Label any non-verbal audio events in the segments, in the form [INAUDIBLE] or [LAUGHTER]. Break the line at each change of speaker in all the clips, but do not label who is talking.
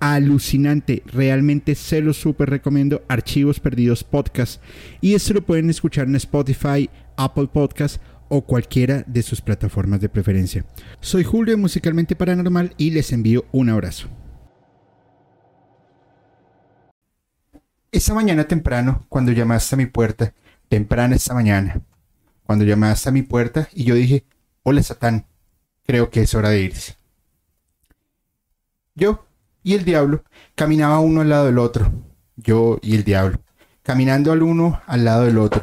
alucinante. Realmente se lo súper recomiendo. Archivos Perdidos Podcast. Y esto lo pueden escuchar en Spotify, Apple Podcast o cualquiera de sus plataformas de preferencia. Soy Julio Musicalmente Paranormal y les envío un abrazo. Esa mañana temprano, cuando llamaste a mi puerta, temprano esta mañana, cuando llamaste a mi puerta y yo dije, hola Satán, creo que es hora de irse. Yo y el diablo caminaba uno al lado del otro, yo y el diablo, caminando al uno al lado del otro,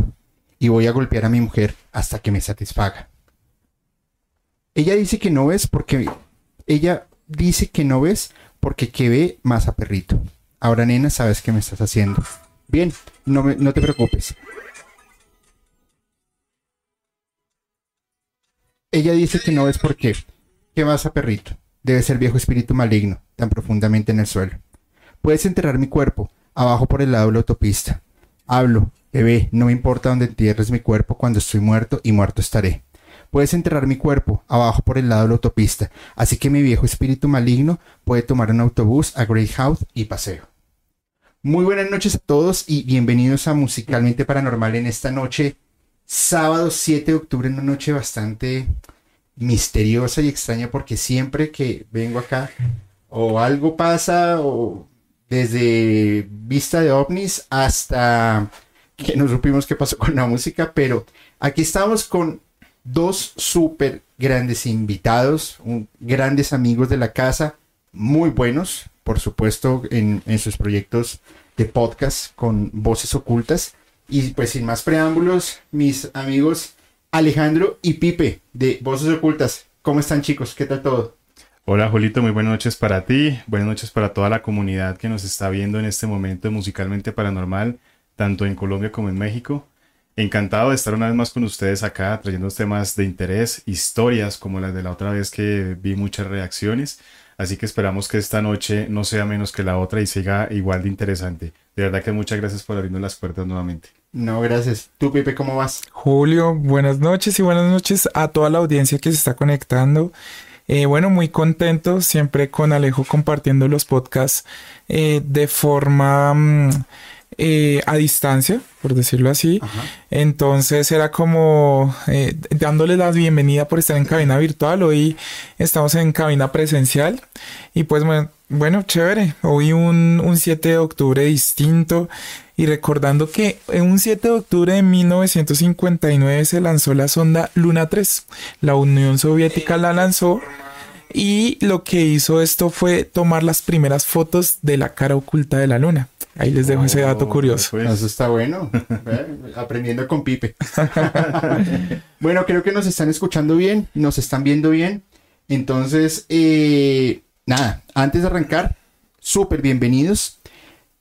y voy a golpear a mi mujer hasta que me satisfaga. Ella dice que no ves porque ella dice que no ves porque que ve más a perrito. Ahora nena, sabes qué me estás haciendo. Bien, no, no te preocupes. Ella dice que no ves por qué. ¿Qué vas a perrito? Debe ser viejo espíritu maligno, tan profundamente en el suelo. Puedes enterrar mi cuerpo, abajo por el lado de la autopista. Hablo, bebé, no me importa dónde entierres mi cuerpo cuando estoy muerto y muerto estaré. Puedes enterrar mi cuerpo, abajo por el lado de la autopista, así que mi viejo espíritu maligno puede tomar un autobús a Greyhound y paseo. Muy buenas noches a todos y bienvenidos a Musicalmente Paranormal en esta noche, sábado 7 de octubre, una noche bastante misteriosa y extraña porque siempre que vengo acá o algo pasa o desde vista de ovnis hasta que nos supimos qué pasó con la música, pero aquí estamos con dos súper grandes invitados, grandes amigos de la casa, muy buenos, por supuesto, en, en sus proyectos de podcast con voces ocultas. Y pues sin más preámbulos, mis amigos Alejandro y Pipe de Voces Ocultas. ¿Cómo están chicos? ¿Qué tal todo?
Hola Julito, muy buenas noches para ti, buenas noches para toda la comunidad que nos está viendo en este momento musicalmente paranormal, tanto en Colombia como en México. Encantado de estar una vez más con ustedes acá, trayendo temas de interés, historias como las de la otra vez que vi muchas reacciones. Así que esperamos que esta noche no sea menos que la otra y siga igual de interesante. De verdad que muchas gracias por abrirnos las puertas nuevamente.
No, gracias. ¿Tú, Pipe, cómo vas?
Julio, buenas noches y buenas noches a toda la audiencia que se está conectando. Eh, bueno, muy contento siempre con Alejo compartiendo los podcasts eh, de forma mm, eh, a distancia, por decirlo así. Entonces era como dándole la bienvenida por estar en cabina virtual. Hoy estamos en cabina presencial y pues bueno, chévere. Hoy un, un 7 de octubre distinto. Y recordando que en un 7 de octubre de 1959 se lanzó la sonda Luna 3. La Unión Soviética la lanzó y lo que hizo esto fue tomar las primeras fotos de la cara oculta de la Luna. Ahí les dejo ese dato oh, curioso.
Pues. Eso está bueno. [LAUGHS] Aprendiendo con Pipe. [LAUGHS] bueno, creo que nos están escuchando bien, nos están viendo bien. Entonces, eh, nada, antes de arrancar, súper bienvenidos.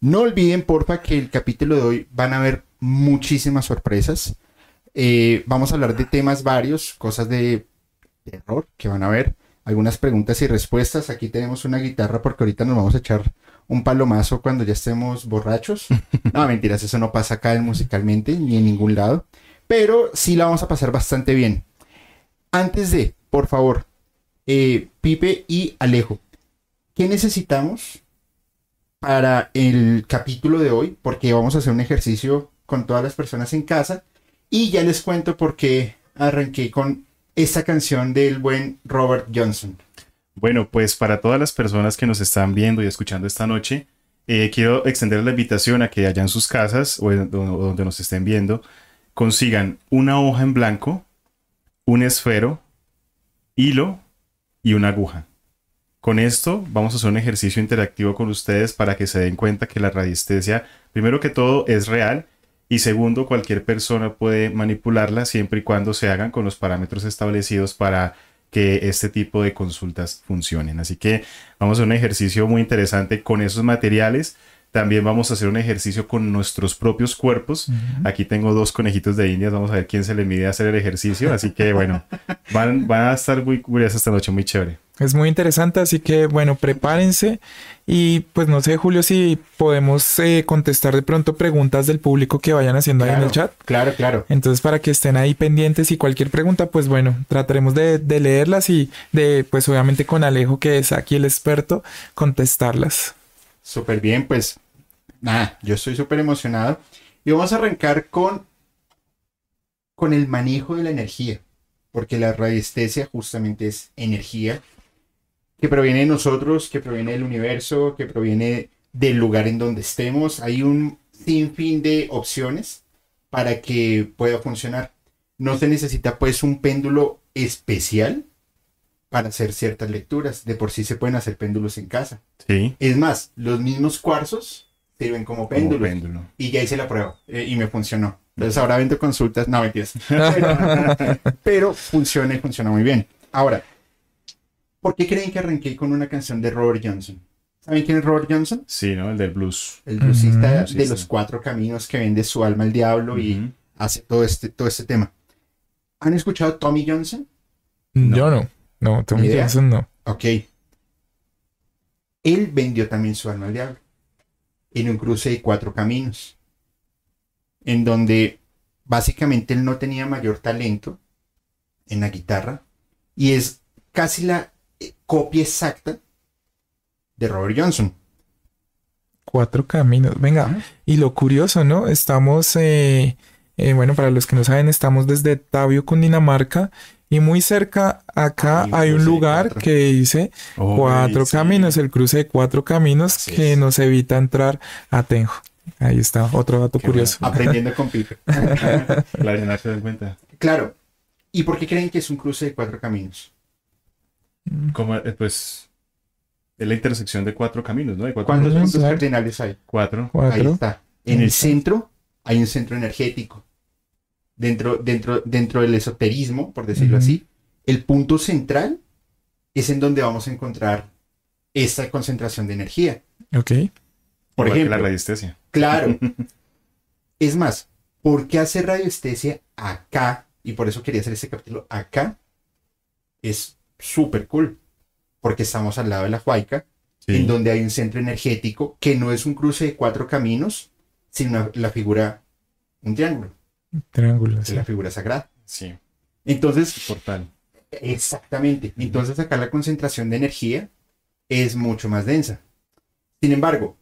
No olviden, porfa, que el capítulo de hoy van a haber muchísimas sorpresas. Eh, vamos a hablar de temas varios, cosas de terror que van a ver, algunas preguntas y respuestas. Aquí tenemos una guitarra porque ahorita nos vamos a echar un palomazo cuando ya estemos borrachos. [LAUGHS] No, mentiras, eso no pasa acá en musicalmente ni en ningún lado. Pero sí la vamos a pasar bastante bien. Antes de, por favor, eh, Pipe y Alejo, ¿qué necesitamos para el capítulo de hoy, porque vamos a hacer un ejercicio con todas las personas en casa. Y ya les cuento por qué arranqué con esta canción del buen Robert Johnson.
Bueno, pues para todas las personas que nos están viendo y escuchando esta noche, eh, quiero extender la invitación a que allá en sus casas o, donde nos estén viendo, consigan una hoja en blanco, un esfero, hilo y una aguja. Con esto vamos a hacer un ejercicio interactivo con ustedes para que se den cuenta que la radiestesia, primero que todo, es real y segundo, cualquier persona puede manipularla siempre y cuando se hagan con los parámetros establecidos para que este tipo de consultas funcionen. Así que vamos a hacer un ejercicio muy interesante con esos materiales. También vamos a hacer un ejercicio con nuestros propios cuerpos. Aquí tengo dos conejitos de indias. Vamos a ver quién se le mide a hacer el ejercicio. Así que bueno, van, van a estar muy curiosas esta noche, muy chévere.
Es muy interesante, así que bueno, prepárense y pues no sé, Julio, si podemos eh, contestar de pronto preguntas del público que vayan haciendo ahí en el chat.
Claro, claro.
Entonces, para que estén ahí pendientes y cualquier pregunta, pues bueno, trataremos de, de leerlas y de, pues obviamente con Alejo, que es aquí el experto, contestarlas.
Súper bien, pues nada, yo estoy súper emocionado. Y vamos a arrancar con, con el manejo de la energía, porque la radiestesia justamente es energía que proviene de nosotros, que proviene del universo, que proviene del lugar en donde estemos. Hay un sinfín de opciones para que pueda funcionar. No se necesita pues un péndulo especial para hacer ciertas lecturas. De por sí se pueden hacer péndulos en casa.
Sí.
Es más, los mismos cuarzos sirven como
péndulo.
Y ya hice la prueba eh, y me funcionó. Entonces ahora vendo consultas. No, mentiras. Pero, [LAUGHS] pero funciona y funciona muy bien. Ahora, ¿por qué creen que arranqué con una canción de Robert Johnson? ¿Saben quién es Robert Johnson?
Sí, ¿no? El del blues.
El bluesista de
sí,
los
sí.
cuatro caminos que vende su alma al diablo y hace todo este, todo este tema. ¿Han escuchado Tommy Johnson?
Yo no, no, Tommy. Johnson no.
Ok. Él vendió también su alma al diablo en un cruce de cuatro caminos, en donde básicamente él no tenía mayor talento en la guitarra y es casi la copia exacta de Robert Johnson.
Cuatro caminos. Venga, y lo curioso, ¿no? Estamos, eh, eh, bueno, para los que no saben, estamos desde Tabio, Cundinamarca, y muy cerca acá
Hay un
hay lugar que dice cuatro
sí.
caminos, el cruce de cuatro caminos
Así
que
es.
nos evita entrar a Tenjo. Ahí está, otro dato
Qué
curioso.
Aprendiendo con Pipe.
Claro, no se dan cuenta.
Claro. ¿Y por qué creen que es un cruce de cuatro caminos?
Como, eh, pues, es la intersección de cuatro caminos, ¿no? De cuatro
¿Cuántos puntos cardinales hay?
Cuatro.
Ahí
Cuatro.
está. En el centro hay un centro energético. Dentro, dentro, dentro del esoterismo, por decirlo así, el punto central es en donde vamos a encontrar esta concentración de energía.
Ok.
Por
Igual que
ejemplo,
la radiestesia.
claro. [LAUGHS] es más, ¿por qué hacer radiestesia acá? Y por eso quería hacer este capítulo acá. Es súper cool. Porque estamos al lado de la Huayca,
Sí.
en donde hay un centro energético que no es un cruce de cuatro caminos, sino la figura, un triángulo,
Triángulo.
es
sí.
la figura sagrada.
Sí.
Entonces,
Portal.
exactamente. Entonces acá la concentración de energía es mucho más densa. Sin embargo,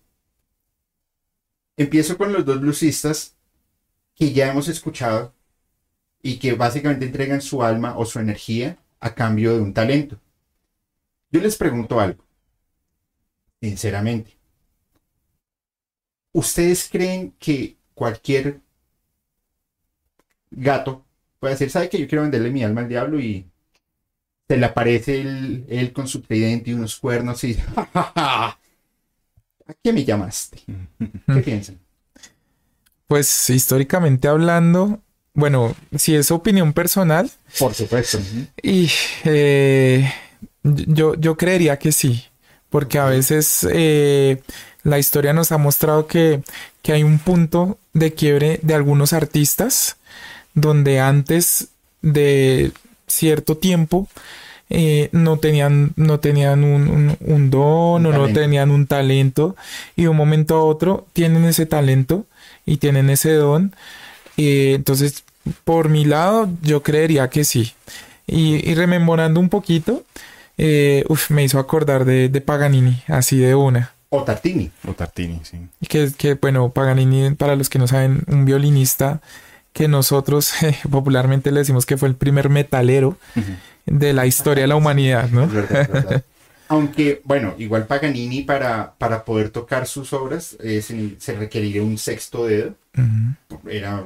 empiezo con los dos bluesistas que ya hemos escuchado y que básicamente entregan su alma o su energía a cambio de un talento. Yo les pregunto algo, sinceramente. ¿Ustedes creen que cualquier gato puede decir, ¿sabe que yo quiero venderle mi alma al diablo y se le aparece él, él con su tridente y unos cuernos y "Ja, ja, ja, ¿A qué me llamaste? ¿Qué [LAUGHS] piensan?
Pues históricamente hablando, bueno, si es opinión personal,
Por supuesto.
y eh, yo, yo creería que sí, porque a veces eh, la historia nos ha mostrado que, que hay un punto de quiebre de algunos artistas donde antes de cierto tiempo eh, no tenían, no tenían un, un- un don
Un
o no tenían un talento y de un momento a otro tienen ese talento y tienen ese don. Eh, entonces, por mi lado, yo creería que sí. Y, y rememorando un poquito, eh, uf, me hizo acordar de, de Paganini, así de una.
O Tartini.
O Tartini, sí.
Y Que, que, bueno, Paganini, para los que no saben, un violinista que nosotros [LAUGHS] eh, popularmente le decimos que fue el primer metalero de la historia de la humanidad, ¿no?
Es verdad, es verdad. [LAUGHS] Aunque, bueno, igual Paganini para, para poder tocar sus obras eh, se, se requeriría un sexto dedo. Era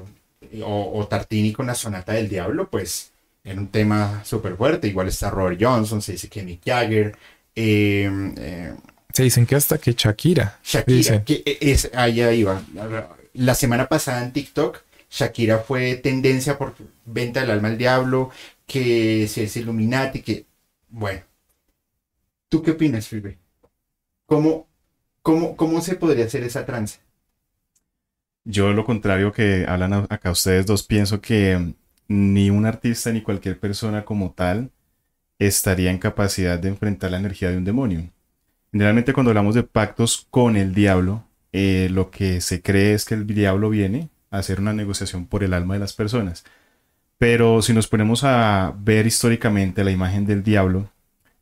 o, Tartini con la sonata del diablo, pues era un tema súper fuerte. Igual está Robert Johnson, se dice que Mick Jagger. Em, eh,
se dicen que hasta que Shakira.
Shakira, que es, allá iba. La semana pasada en TikTok, Shakira fue tendencia por venta del alma al diablo, que si es Illuminati, que. Bueno. ¿Tú qué opinas, Felipe? ¿Cómo, cómo, ¿Cómo se podría hacer esa trance?
Yo lo contrario que hablan acá ustedes dos, pienso que ni un artista ni cualquier persona como tal estaría en capacidad de enfrentar la energía de un demonio. Generalmente cuando hablamos de pactos con el diablo, eh, lo que se cree es que el diablo viene a hacer una negociación por el alma de las personas. Pero si nos ponemos a ver históricamente la imagen del diablo,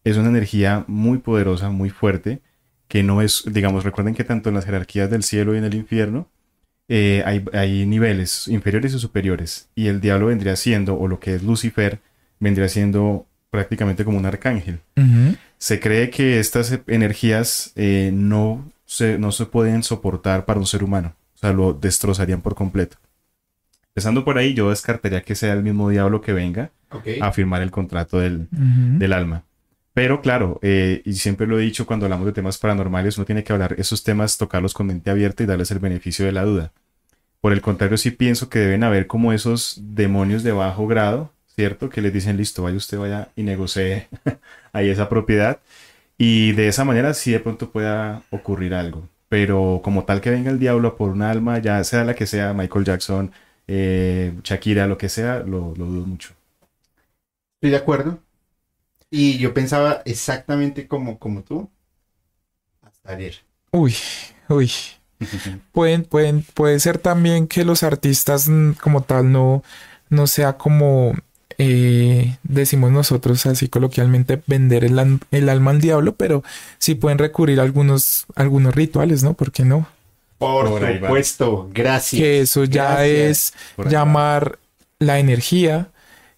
es una energía muy poderosa, muy fuerte, que no es, digamos, recuerden que tanto en las jerarquías del cielo y en el infierno, eh, hay, niveles inferiores y superiores. Y el diablo vendría siendo, o lo que es Lucifer, vendría siendo prácticamente como un arcángel. Se cree que estas energías eh, no, se, no se pueden soportar para un ser humano. O sea, lo destrozarían por completo. Empezando por ahí, yo descartaría que sea el mismo diablo que venga a firmar el contrato del, del alma. Pero claro, eh, y siempre lo he dicho cuando hablamos de temas paranormales, uno tiene que hablar esos temas, tocarlos con mente abierta y darles el beneficio de la duda. Por el contrario, sí pienso que deben haber como esos demonios de bajo grado, ¿cierto? Que les dicen, listo, vaya usted, vaya y negocie [LAUGHS] ahí esa propiedad. Y de esa manera sí de pronto pueda ocurrir algo. Pero como tal que venga el diablo por un alma, ya sea la que sea, Michael Jackson, eh, Shakira, lo que sea, lo, lo dudo mucho.
Estoy de acuerdo. Y yo pensaba exactamente como, como tú. Hasta ayer.
Uy, uy. [LAUGHS] pueden, pueden, puede ser también que los artistas mm, como tal no, no sea como eh, decimos nosotros así coloquialmente vender el, el, alma al diablo, pero sí pueden recurrir a algunos, algunos rituales, ¿no? ¿Por qué no?
Por, supuesto, gracias.
Que eso ya es llamar la energía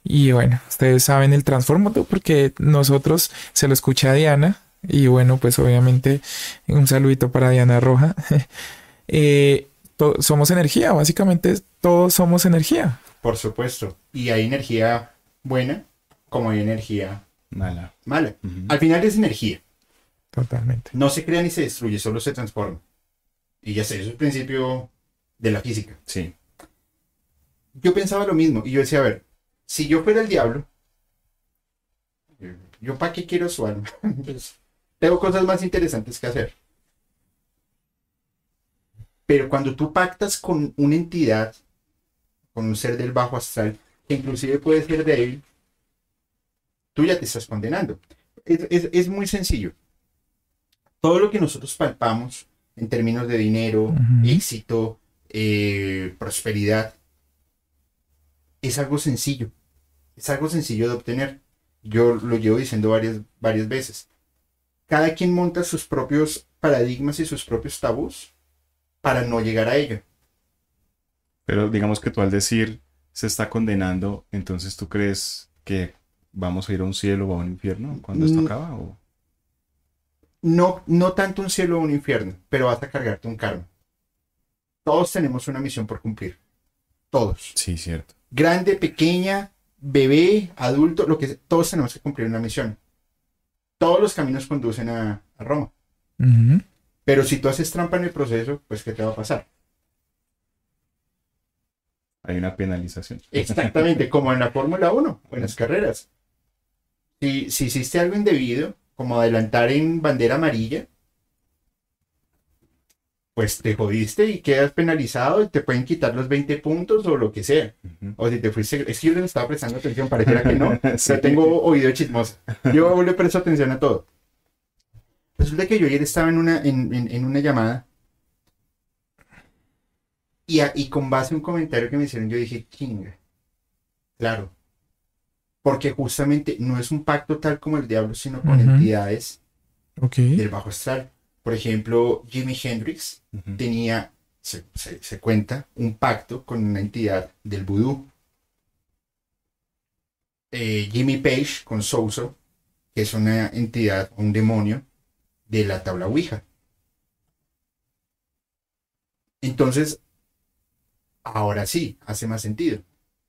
y bueno, ustedes saben el transformador porque nosotros se lo escucha a Diana. Y bueno, pues obviamente un saludito para Diana Roja. [LAUGHS] Eh, somos energía, básicamente todos somos energía.
Por supuesto. Y hay energía buena como hay energía
mala.
Mala. Al final es energía.
Totalmente.
No se crea ni se destruye, solo se transforma. Y ya sé, eso es el principio de la física.
Sí.
Yo pensaba lo mismo y yo decía, a ver, si yo fuera el diablo, yo para qué quiero su alma. [LAUGHS] Pues, tengo cosas más interesantes que hacer. Pero cuando tú pactas con una entidad, con un ser del bajo astral, que inclusive puede ser débil, tú ya te estás condenando. Es, muy sencillo. Todo lo que nosotros palpamos en términos de dinero, éxito, eh, prosperidad, es algo sencillo. Es algo sencillo de obtener. Yo lo llevo diciendo varias, varias veces. Cada quien monta sus propios paradigmas y sus propios tabús para no llegar a ello.
Pero digamos que tú al decir se está condenando, entonces tú crees que vamos a ir a un cielo o a un infierno cuando esto mm. acaba? ¿o?
No, no tanto un cielo o un infierno, pero vas a cargarte un karma. Todos tenemos una misión por cumplir. Todos.
Sí, cierto.
Grande, pequeña, bebé, adulto, lo que todos tenemos que cumplir una misión. Todos los caminos conducen a, Roma. Pero si tú haces trampa en el proceso, pues ¿qué te va a pasar?
Hay una penalización.
Exactamente, [LAUGHS] como en la Fórmula 1 o en las carreras. Si, si hiciste algo indebido, como adelantar en bandera amarilla, pues te jodiste y quedas penalizado y te pueden quitar los 20 puntos o lo que sea. O si te fuiste, es que yo no estaba prestando atención, pareciera que no, [LAUGHS] pero tengo oído chismoso. Yo le presto atención a todo. Resulta que yo ayer estaba en una, en, una llamada y, y con base a un comentario que me hicieron, yo dije, chinga, claro, porque justamente no es un pacto tal como el diablo, sino con entidades del bajo astral. Por ejemplo, Jimi Hendrix tenía, se, cuenta, un pacto con una entidad del vudú. Eh, Jimmy Page con Sousa, que es una entidad, un demonio de la tabla Ouija. Entonces, ahora sí, hace más sentido.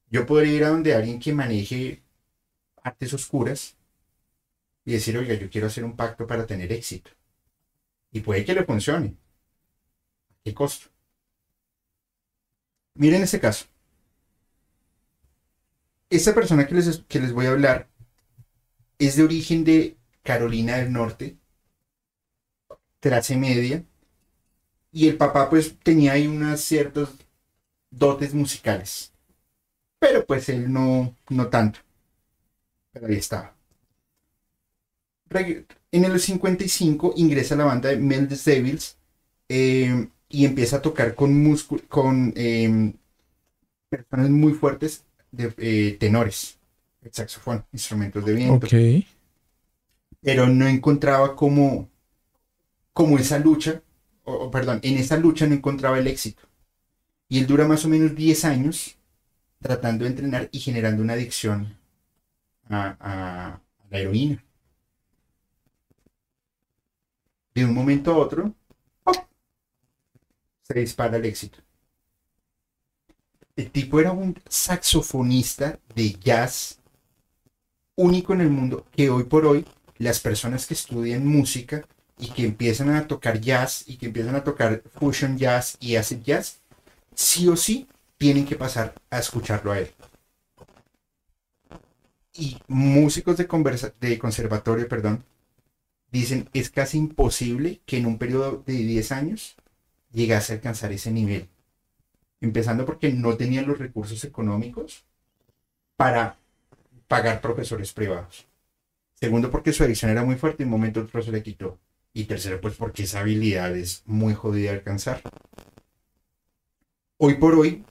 Yo podría ir a donde alguien que maneje artes oscuras y decir, oiga, yo quiero hacer un pacto para tener éxito. Y puede que le funcione. ¿Qué costo? Miren este caso. Esta persona que les, que les voy a hablar es de origen de Carolina del Norte, clase media, y el papá pues tenía ahí unas ciertas dotes musicales. Pero pues él no, no tanto. Pero ahí estaba. En el 55 ingresa a la banda de Meldes Devils eh, y empieza a tocar con, con em, personas muy fuertes de eh, tenores, el saxofón, instrumentos de viento. Pero no encontraba como, como esa lucha, o, perdón, en esa lucha no encontraba el éxito. Y él dura más o menos 10 años tratando de entrenar y generando una adicción a, la heroína. De un momento a otro, se dispara el éxito. El tipo era un saxofonista de jazz único en el mundo que hoy por hoy las personas que estudian música y que empiezan a tocar jazz y que empiezan a tocar fusion jazz y acid jazz, sí o sí tienen que pasar a escucharlo a él. Y músicos de, de conservatorio, perdón, dicen es casi imposible que en un periodo de 10 años llegase a alcanzar ese nivel empezando porque no tenían los recursos económicos para pagar profesores privados. Segundo, porque su adicción era muy fuerte y en un momento otro se le quitó. Y tercero, pues porque esa habilidad es muy jodida de alcanzar. Hoy por hoy,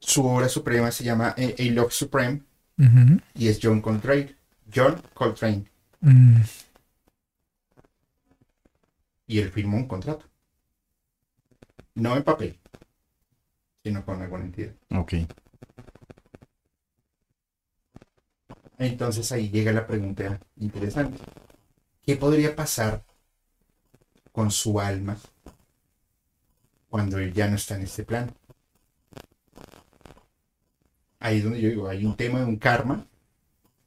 su obra suprema se llama eh, A Supreme y es John Coltrane. John Coltrane. Mm. Y él firmó un contrato. No en papel, sino con alguna entidad.
Ok.
Entonces ahí llega la pregunta interesante. ¿Qué podría pasar con su alma cuando él ya no está en este plano? Ahí es donde yo digo, hay un tema de un karma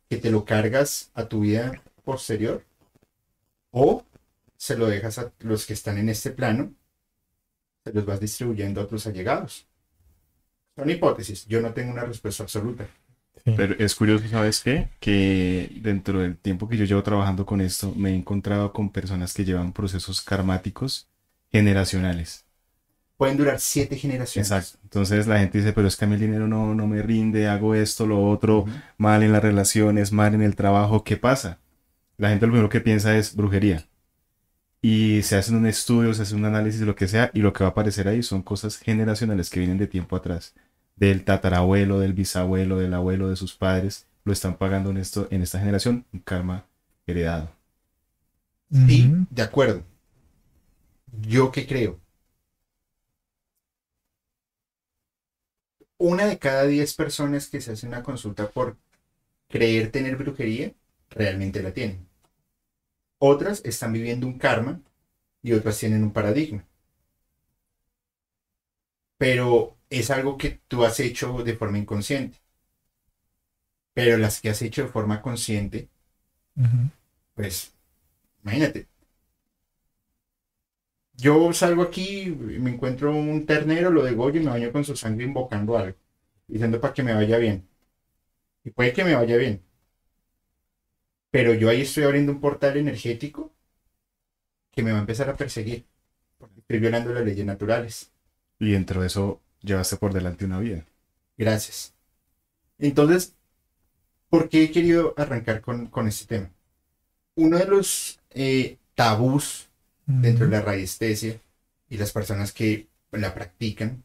que te lo cargas a tu vida posterior o se lo dejas a los que están en este plano se los vas distribuyendo a otros allegados. Son hipótesis, yo no tengo una respuesta absoluta.
Pero es curioso, ¿sabes qué? Que dentro del tiempo que yo llevo trabajando con esto, me he encontrado con personas que llevan procesos karmáticos generacionales.
Pueden durar siete generaciones.
Exacto. Entonces la gente dice, pero es que a mí el dinero no, no me rinde, hago esto, lo otro, mal en las relaciones, mal en el trabajo, ¿qué pasa? La gente lo primero que piensa es brujería y se hacen un estudio, se hace un análisis lo que sea y lo que va a aparecer ahí son cosas generacionales que vienen de tiempo atrás, del tatarabuelo, del bisabuelo, del abuelo, de sus padres, lo están pagando en, esto, en esta generación, un karma heredado.
Sí, de acuerdo. ¿Yo qué creo? Una de cada diez personas que se hace una consulta por creer tener brujería, realmente la tienen. Otras están viviendo un karma y otras tienen un paradigma. Pero es algo que tú has hecho de forma inconsciente. Pero las que has hecho de forma consciente, pues, imagínate. Yo salgo aquí, me encuentro un ternero, lo degollo y me baño con su sangre invocando algo, diciendo para que me vaya bien. Y puede que me vaya bien, pero yo ahí estoy abriendo un portal energético que me va a empezar a perseguir. Porque estoy violando las leyes naturales.
Y dentro de eso llevaste por delante una vida.
Gracias. Entonces, ¿por qué he querido arrancar con, este tema? Uno de los eh, tabús dentro de la radiestesia y las personas que la practican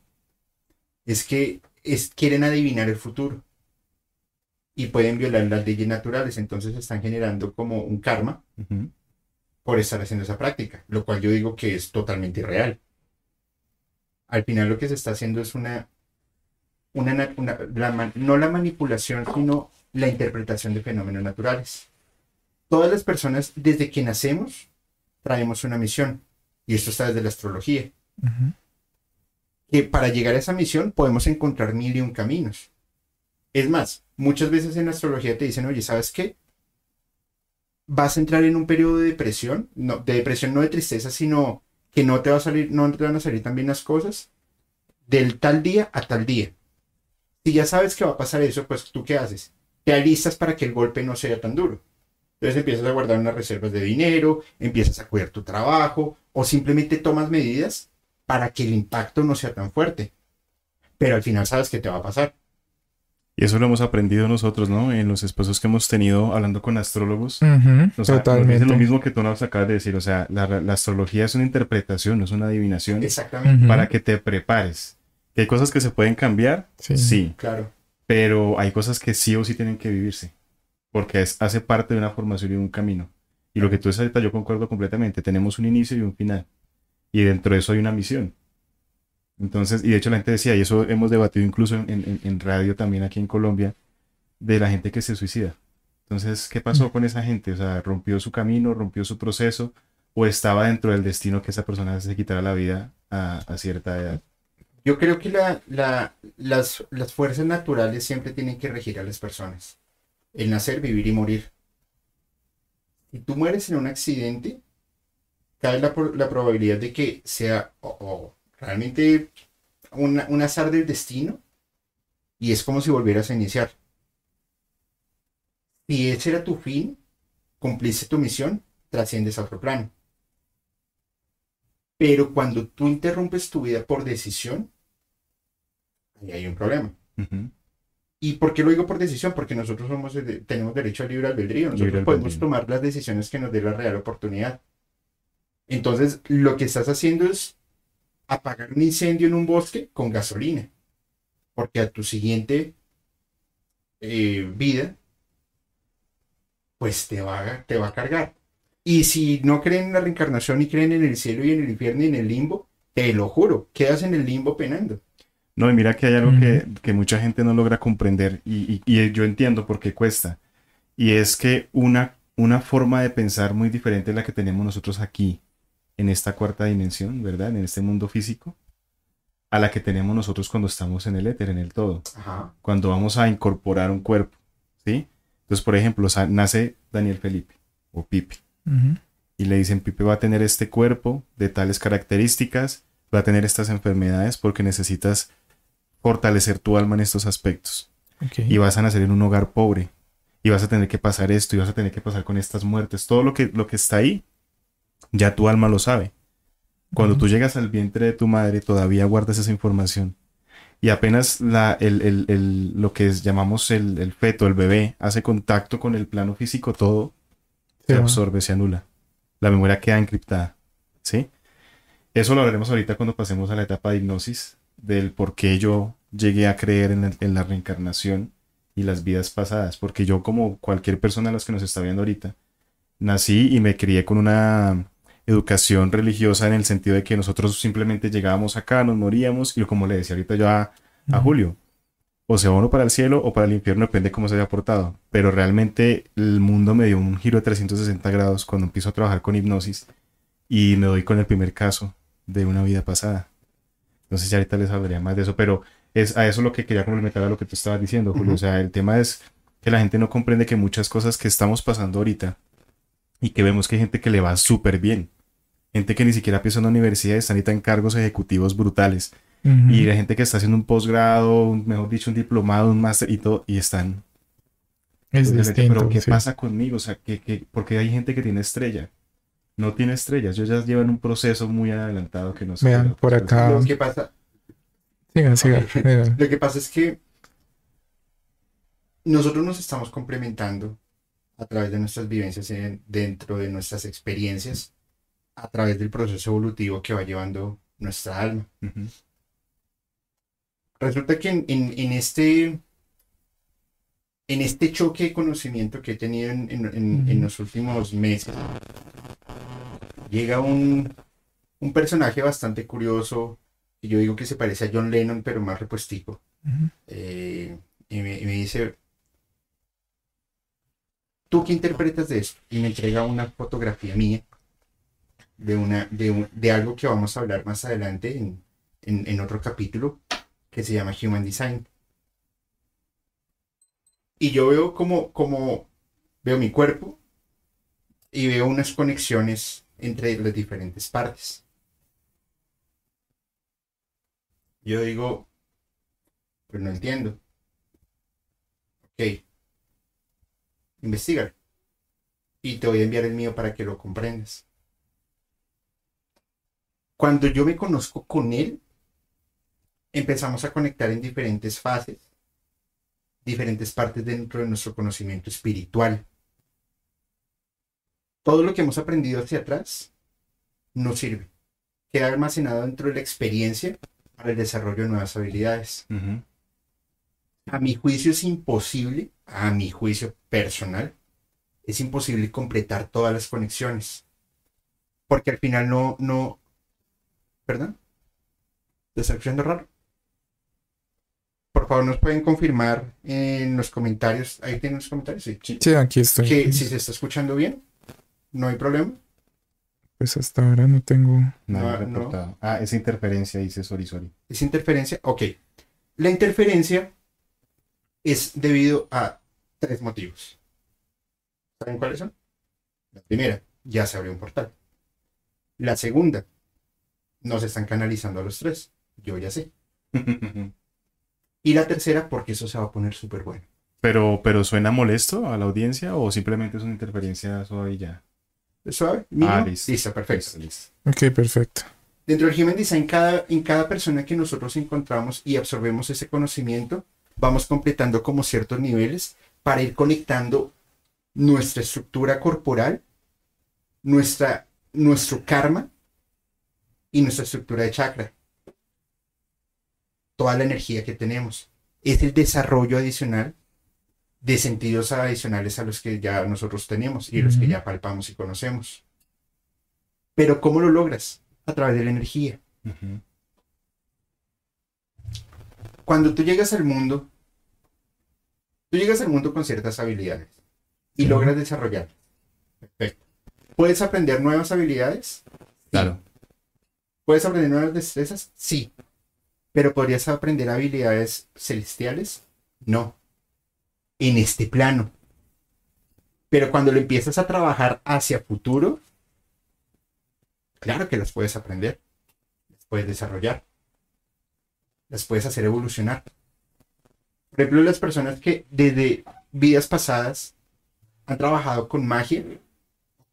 es que es, quieren adivinar el futuro y pueden violar las leyes naturales. Entonces están generando como un karma por estar haciendo esa práctica, lo cual yo digo que es totalmente irreal. Al final lo que se está haciendo es una, una, no la manipulación, sino la interpretación de fenómenos naturales. Todas las personas, desde que nacemos, traemos una misión. Y esto está desde la astrología. que para llegar a esa misión podemos encontrar mil y un caminos. Es más, muchas veces en la astrología te dicen, oye, ¿sabes qué? Vas a entrar en un periodo de depresión, no, de depresión no de tristeza, sino que no te va a salir, no te van a salir tan bien las cosas del tal día a tal día. Si ya sabes que va a pasar eso, pues tú qué haces? Te alistas para que el golpe no sea tan duro. Entonces empiezas a guardar unas reservas de dinero, empiezas a cuidar tu trabajo o simplemente tomas medidas para que el impacto no sea tan fuerte. Pero al final sabes que te va a pasar.
Y eso lo hemos aprendido nosotros, ¿no? En los esposos que hemos tenido hablando con astrólogos. O sea, nos
totalmente.
dicen lo mismo que tú nos acabas de decir. O sea, la, la astrología es una interpretación, no es una adivinación
Exactamente.
Para que te prepares. ¿Que hay cosas que se pueden cambiar?
Sí.
sí.
Claro.
Pero hay cosas que sí o sí tienen que vivirse. Porque es, hace parte de una formación y de un camino. Y lo que tú dices ahorita, yo concuerdo completamente. Tenemos un inicio y un final. Y dentro de eso hay una misión. Entonces, y de hecho la gente decía, y eso hemos debatido incluso en, en- en radio también aquí en Colombia, de la gente que se suicida. Entonces, ¿qué pasó con esa gente? O sea, rompió su camino, rompió su proceso, o estaba dentro del destino que esa persona se quitara la vida a, a cierta edad.
Yo creo que la, la- las, las fuerzas naturales siempre tienen que regir a las personas. El nacer, vivir y morir. Si tú mueres en un accidente, cabe la, la probabilidad de que sea realmente una- un azar del destino y es como si volvieras a iniciar. Si ese era tu fin, cumpliste tu misión, trasciendes a otro plano. Pero cuando tú interrumpes tu vida por decisión, ahí hay un problema. ¿Y por qué lo digo por decisión? Porque nosotros somos tenemos derecho al libre albedrío. Nosotros
Libre
podemos
albedrío.
tomar las decisiones que nos dé la real oportunidad. Entonces, lo que estás haciendo es apagar un incendio en un bosque con gasolina. Porque a tu siguiente eh, vida, pues te va, a- te va a cargar. Y si no creen en la reencarnación y creen en el cielo y en el infierno y en el limbo, te lo juro, quedas en el limbo penando.
No, y mira que hay algo que, que mucha gente no logra comprender y, y- y yo entiendo por qué cuesta. Y es que una, una forma de pensar muy diferente a la que tenemos nosotros aquí, en esta cuarta dimensión, ¿verdad? En este mundo físico, a la que tenemos nosotros cuando estamos en el éter, en el todo,
Ajá.
cuando vamos a incorporar un cuerpo, ¿sí? Entonces, por ejemplo, nace Daniel Felipe o Pipe y le dicen, Pipe va a tener este cuerpo de tales características, va a tener estas enfermedades porque necesitas fortalecer tu alma en estos aspectos. Y vas a nacer en un hogar pobre. Y vas a tener que pasar esto y vas a tener que pasar con estas muertes. Todo lo que, lo que está ahí, ya tu alma lo sabe. Cuando tú llegas al vientre de tu madre, todavía guardas esa información. Y apenas la, el, el- el- lo que es- llamamos el, el feto, el bebé, hace contacto con el plano físico, todo se absorbe, se anula. La memoria queda encriptada. ¿Sí? Eso lo hablaremos ahorita cuando pasemos a la etapa de hipnosis, del por qué yo llegué a creer en, el- en la reencarnación y las vidas pasadas. Porque yo, como cualquier persona de las que nos está viendo ahorita, nací y me crié con una educación religiosa en el sentido de que nosotros simplemente llegábamos acá, nos moríamos y como le decía ahorita yo a, a. Julio, o se va uno para el cielo o para el infierno, depende cómo se haya portado. Pero realmente el mundo me dio un giro de 360 grados cuando empiezo a trabajar con hipnosis y me doy con el primer caso de una vida pasada. Entonces ya ahorita les hablaría más de eso, pero es a eso lo que quería complementar a lo que tú estabas diciendo, Julio. O sea, el tema es que la gente no comprende que muchas cosas que estamos pasando ahorita y que vemos que hay gente que le va súper bien. Gente que ni siquiera empieza en la universidad y están ahorita en cargos ejecutivos brutales. Y la gente que está haciendo un posgrado, mejor dicho, un diplomado, un máster y todo, y están.
Es distinto.
Pero ¿qué
sí.
pasa conmigo? O sea, ¿qué, qué, porque hay gente que tiene estrella. No tiene estrellas. Ellos ya llevan un proceso muy adelantado que no sé.
Vean, por acá.
Lo que pasa,
Siga, siga. siga. [LAUGHS]
Lo que pasa es que nosotros nos estamos complementando a través de nuestras vivencias en- dentro de nuestras experiencias, a través del proceso evolutivo que va llevando nuestra alma. Resulta que en, en- en este, en este choque de conocimiento que he tenido en, en- los últimos meses, llega un, un personaje bastante curioso, que yo digo que se parece a John Lennon, pero más repuestico. Eh, y, me, y me dice, ¿tú qué interpretas de esto? Y me entrega una fotografía mía de, una, de, un- de algo que vamos a hablar más adelante en, en, en otro capítulo que se llama Human Design. Y yo veo como, como veo mi cuerpo y veo unas conexiones entre las diferentes partes. Yo digo, pues no entiendo. Ok. Investiga. Y te voy a enviar el mío para que lo comprendas. Cuando yo me conozco con él, empezamos a conectar en diferentes fases, diferentes partes dentro de nuestro conocimiento espiritual. Todo lo que hemos aprendido hacia atrás no sirve. Queda almacenado dentro de la experiencia para el desarrollo de nuevas habilidades. A mi juicio es imposible, a mi juicio personal, es imposible completar todas las conexiones. Porque al final no, no, ¿perdón? ¿Te está escuchando raro? Por favor, nos pueden confirmar en los comentarios. Ahí tienen los comentarios, sí.
Sí, aquí estoy.
Que si se está escuchando bien, no hay problema.
Pues hasta ahora no tengo.
No, hay
no.
reportado. Ah, esa interferencia dice sorry, sorry.
¿Es interferencia? Ok. La interferencia es debido a tres motivos. ¿Saben cuáles son? La primera, ya se abrió un portal. La segunda, no se están canalizando a los tres. Yo ya sé. [LAUGHS] Y la tercera, porque eso se va a poner súper bueno.
pero, pero suena molesto a la audiencia o simplemente es una interferencia suave y ya.
¿Es suave? ¿Mínimo?
Ah, listo.
Listo, perfecto.
Listo, listo.
Ok, perfecto.
Dentro del Human Design, cada, en cada persona que nosotros encontramos y absorbemos ese conocimiento, vamos completando como ciertos niveles para ir conectando nuestra estructura corporal, nuestra, nuestro karma y nuestra estructura de chakra. Toda la energía que tenemos. Es el desarrollo adicional de sentidos adicionales a los que ya nosotros tenemos y los que ya palpamos y conocemos. Pero ¿cómo lo logras? A través de la energía. Cuando tú llegas al mundo, tú llegas al mundo con ciertas habilidades y
Sí.
logras desarrollarlas. Perfecto. ¿Puedes aprender nuevas habilidades?
Claro.
¿Puedes aprender nuevas destrezas? Sí. ¿Pero podrías aprender habilidades celestiales? No. En este plano. Pero cuando lo empiezas a trabajar hacia futuro, claro que las puedes aprender. Las puedes desarrollar. Las puedes hacer evolucionar. Por ejemplo, las personas que desde vidas pasadas han trabajado con magia,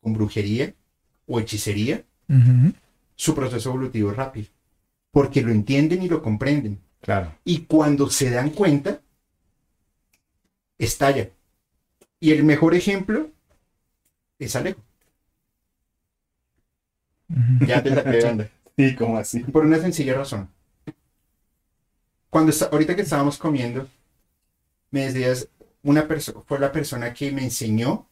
con brujería o hechicería, su proceso evolutivo es rápido, porque lo entienden y lo comprenden.
Claro.
Y cuando se dan cuenta, estalla. Y el mejor ejemplo es Alejo. Ya te onda. [LAUGHS]
Sí, como así.
Por una sencilla razón. Cuando está- ahorita que estábamos comiendo, me decías, una persona fue la persona que me enseñó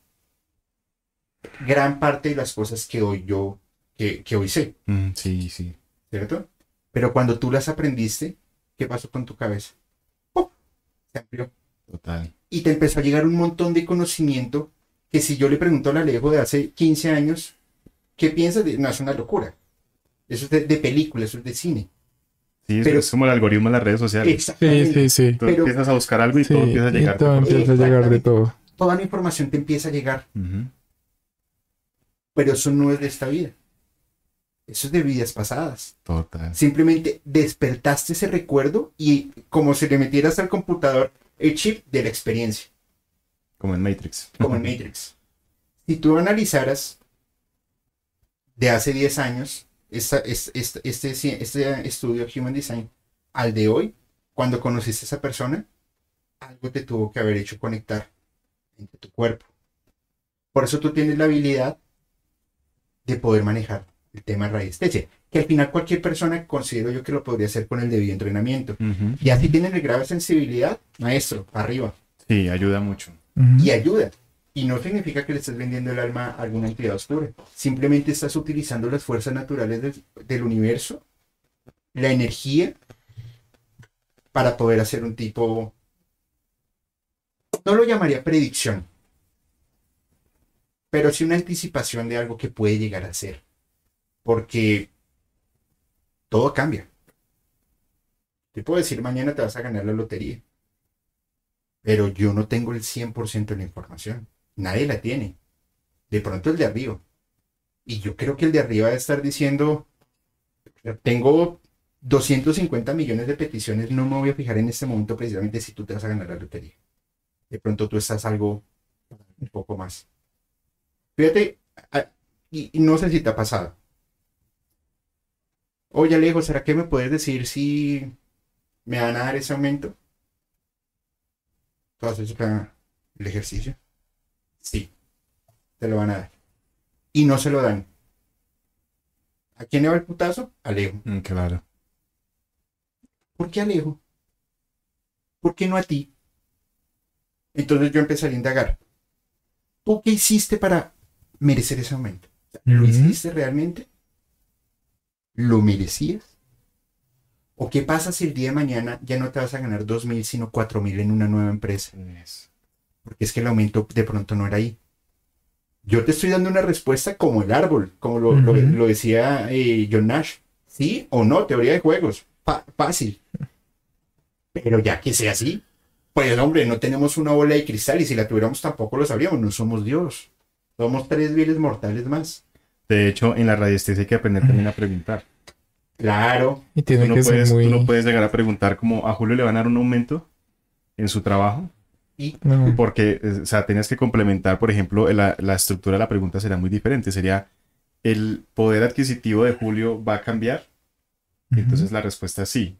gran parte de las cosas que hoy yo, que, que hoy sé.
Mm, sí, sí.
¿cierto? Pero cuando tú las aprendiste, ¿qué pasó con tu cabeza? Se amplió.
Total.
Y te empezó a llegar un montón de conocimiento que si yo le pregunto a Alejo de hace 15 años, ¿qué piensas? De... No, es una locura. Eso es de, de película, eso es de cine.
Sí, es,
Pero-
es como el algoritmo de las redes sociales.
Sí,
Exactamente.
sí, sí.
Tú
pero-
empiezas a buscar algo y
Sí,
todo empieza a llegar.
todo empieza a llegar de todo.
Toda la información te empieza a llegar, pero eso no es de esta vida. Eso es de vidas pasadas.
Total.
Simplemente despertaste ese recuerdo y como si le metieras al computador el chip de la experiencia.
Como en Matrix.
como en Matrix. [LAUGHS] Si tú analizaras de hace 10 años esta- este, este, este estudio Human Design al de hoy, cuando conociste a esa persona, algo te tuvo que haber hecho conectar entre tu cuerpo. Por eso tú tienes la habilidad de poder manejar el tema radiestesia, que al final cualquier persona considero yo que lo podría hacer con el debido entrenamiento. Y así tienen el grado de sensibilidad, maestro, arriba
Sí, ayuda mucho.
Y ayuda. Y no significa que le estés vendiendo el alma a alguna entidad oscura. Simplemente estás utilizando las fuerzas naturales del, del universo, la energía, para poder hacer un tipo... No lo llamaría predicción, pero sí una anticipación de algo que puede llegar a ser. Porque todo cambia. Te puedo decir, mañana te vas a ganar la lotería. Pero yo no tengo el 100% de la información. Nadie la tiene. De pronto el de arriba. Y yo creo que el de arriba debe estar diciendo, tengo 250 millones de peticiones, no me voy a fijar en este momento precisamente si tú te vas a ganar la lotería. De pronto tú estás algo un poco más. Fíjate, y, no sé si te ha pasado. Oye Alejo, ¿será que me puedes decir si me van a dar ese aumento? ¿Tú haces el ejercicio? Sí, te lo van a dar. Y no se lo dan. ¿A quién le va el putazo? Alejo.
Mm, claro.
¿Por qué Alejo? ¿Por qué no a ti? Entonces yo empecé a indagar. ¿Tú qué hiciste para merecer ese aumento? ¿Lo hiciste realmente? ¿Lo merecías? ¿O qué pasa si el día de mañana ya no te vas a ganar dos mil, sino cuatro mil en una nueva empresa? Porque es que el aumento de pronto no era ahí. Yo te estoy dando una respuesta como el árbol, como lo, decía eh, John Nash. ¿Sí o no? Teoría de juegos. fácil. Pero ya que sea así, pues hombre, no tenemos una bola de cristal y si la tuviéramos tampoco lo sabríamos. No somos Dios. Somos tres viles mortales más.
De hecho, en la radiestesia hay que aprender también a preguntar.
Claro.
Y tiene tú, no puedes, tú no puedes llegar a preguntar como a Julio le van a dar un aumento en su trabajo. ¿Y? Porque, eh, o sea, tienes que complementar, por ejemplo, la, la, estructura de la pregunta será muy diferente. Sería, ¿el poder adquisitivo de Julio va a cambiar? Entonces la respuesta es sí.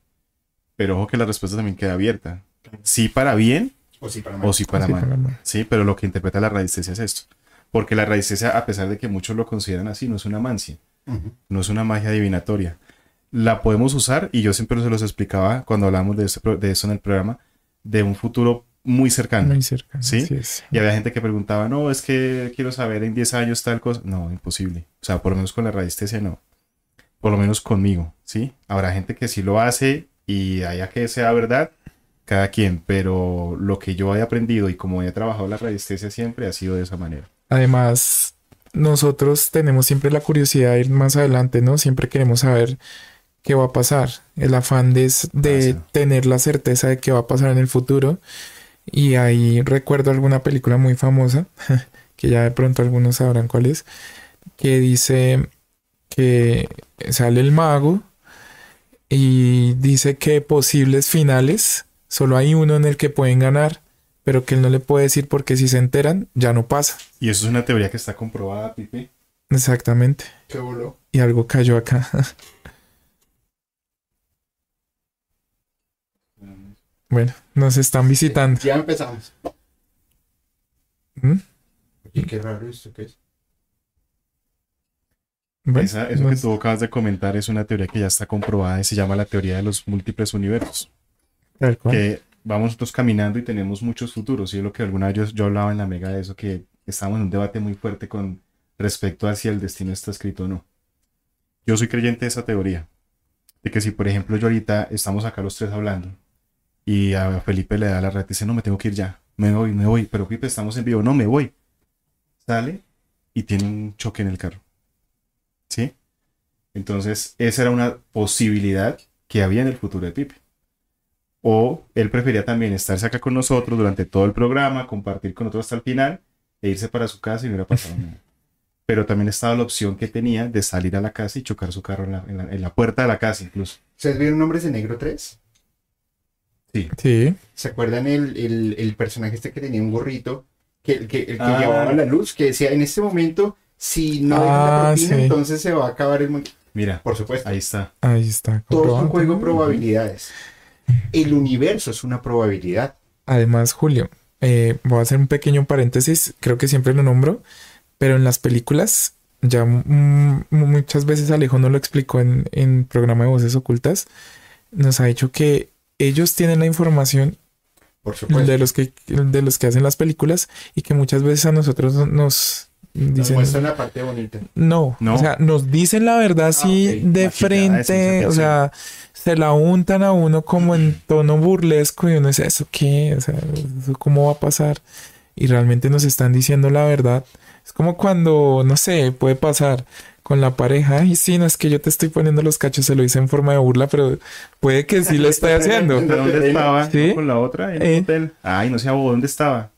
Pero ojo que la respuesta también queda abierta. Sí para bien
o sí para mal. O
sí para, mal. Sí, pero lo que interpreta la radiestesia es esto. Porque la radiestesia, a pesar de que muchos lo consideran así, no es una mancia. No es una magia adivinatoria. La podemos usar, y yo siempre se los explicaba cuando hablamos de, de eso en el programa, de un futuro muy cercano.
Muy cercano.
¿sí? Y había gente que preguntaba, no, es que quiero saber en 10 años tal cosa. No, imposible. O sea, por lo menos con la radiestesia no. Por lo menos conmigo, ¿sí? Habrá gente que sí lo hace y haya que sea verdad, cada quien, pero lo que yo he aprendido y como he trabajado la radiestesia siempre ha sido de esa manera.
Además, nosotros tenemos siempre la curiosidad de ir más adelante, ¿no? Siempre queremos saber qué va a pasar. El afán de, de tener la certeza de qué va a pasar en el futuro. Y ahí recuerdo alguna película muy famosa, [LAUGHS] que ya de pronto algunos sabrán cuál es, que dice que sale el mago y dice que posibles finales, solo hay uno en el que pueden ganar, pero que él no le puede decir porque si se enteran, ya no pasa.
Y eso es una teoría que está comprobada, Pipe.
Exactamente.
Qué voló.
Y algo cayó acá. [LAUGHS] bueno, nos están visitando.
Ya empezamos. ¿Mm? Y qué raro esto que es
eso que tú acabas de comentar es una teoría que ya está comprobada y se llama la teoría de los múltiples universos. Que vamos nosotros caminando y tenemos muchos futuros. Y es lo que alguna vez yo, hablaba en la mega de eso, que estamos en un debate muy fuerte con respecto a si el destino está escrito o no. Yo soy creyente de esa teoría. De que si, por ejemplo, yo ahorita estamos acá los tres hablando y a Felipe le da la red y dice, no, me tengo que ir ya, me voy, me voy, pero Felipe, estamos en vivo, no, me voy. Sale y tiene un choque en el carro ¿sí? Entonces, esa era una posibilidad que había en el futuro de Pipe. O él prefería también estarse acá con nosotros durante todo el programa, compartir con nosotros hasta el final e irse para su casa y no hubiera pasado nada. [LAUGHS] Pero también estaba la opción que tenía de salir a la casa y chocar su carro en la, puerta de la casa incluso.
¿Ustedes vieron Hombres de Negro 3?
Sí.
sí.
¿Se acuerdan el, personaje este que tenía un gorrito? Que, el que ah. llevaba la luz, que decía, en este momento si no hay la ah, propina, entonces se va a acabar el mundo.
Mira,
por supuesto.
Ahí está.
Ahí está.
Todo es un juego de probabilidades. El universo es una probabilidad.
Además, Julio, eh, voy a hacer un pequeño paréntesis, creo que siempre lo nombro, pero en las películas, ya muchas veces Alejo no lo explicó en, en programa de voces ocultas, nos ha dicho que ellos tienen la información
por supuesto.
de los que de los que hacen las películas y que muchas veces a nosotros nos
Dicen, nos la parte bonita.
No, o sea, nos dicen la verdad así ah, de frente, o sea, se la untan a uno como en tono burlesco y uno dice, ¿eso qué? O sea, ¿cómo va a pasar? Y realmente nos están diciendo la verdad. Es como cuando, no sé, puede pasar con la pareja. Y sí, no es que yo te estoy poniendo los cachos, se lo hice en forma de burla, pero puede que sí lo estoy [LAUGHS] haciendo.
¿Dónde estaba?
¿Sí?
Con la otra en
Eh.
hotel. Ay, no sé ¿dónde estaba?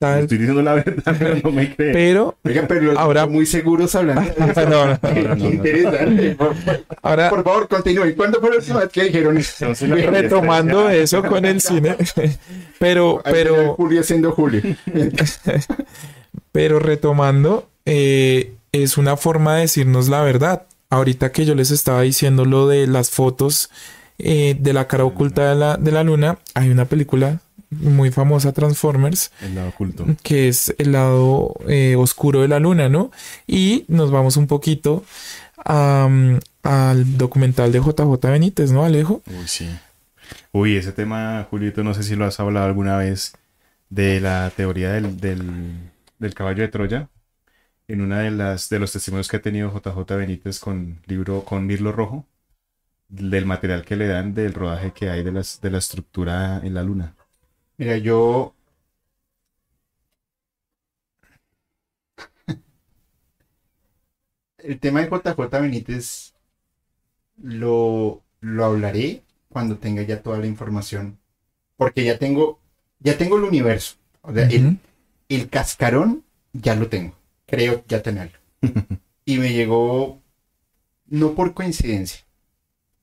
Tal-
Estoy diciendo la verdad, pero no me cree.
Pero
Oigan, pero
Ahora-
ahora muy seguros hablando [LAUGHS] de eso.
No, no,
no, no, no.
Interesante. Por,
ahora
por favor, continúen. ¿Cuándo fue la última vez que dijeron eso?
Retomando eso con el cine, [LAUGHS] pero, pero,
Julio siendo Julio. [LAUGHS]
pero retomando, eh, es una forma de decirnos la verdad. Ahorita que yo les estaba diciendo lo de las fotos eh, de la cara oculta de la, de la luna, hay una película muy famosa, Transformers,
El lado oculto.
que es el lado eh, oscuro de la luna, ¿no? Y nos vamos un poquito al documental de JJ Benítez, ¿no, Alejo?
Uy, sí. Uy, ese tema, Julito, no sé si lo has hablado alguna vez de la teoría del, del, del caballo de Troya. En una de las de los testimonios que ha tenido JJ Benítez con libro con Mirlo Rojo, del material que le dan del rodaje que hay de las de la estructura en la luna.
Mira, yo. El tema de JJ Benítez lo, lo hablaré cuando tenga ya toda la información. Porque ya tengo, ya tengo el universo. O sea, el, el cascarón ya lo tengo. Creo ya tenerlo. [LAUGHS] Y me llegó no por coincidencia,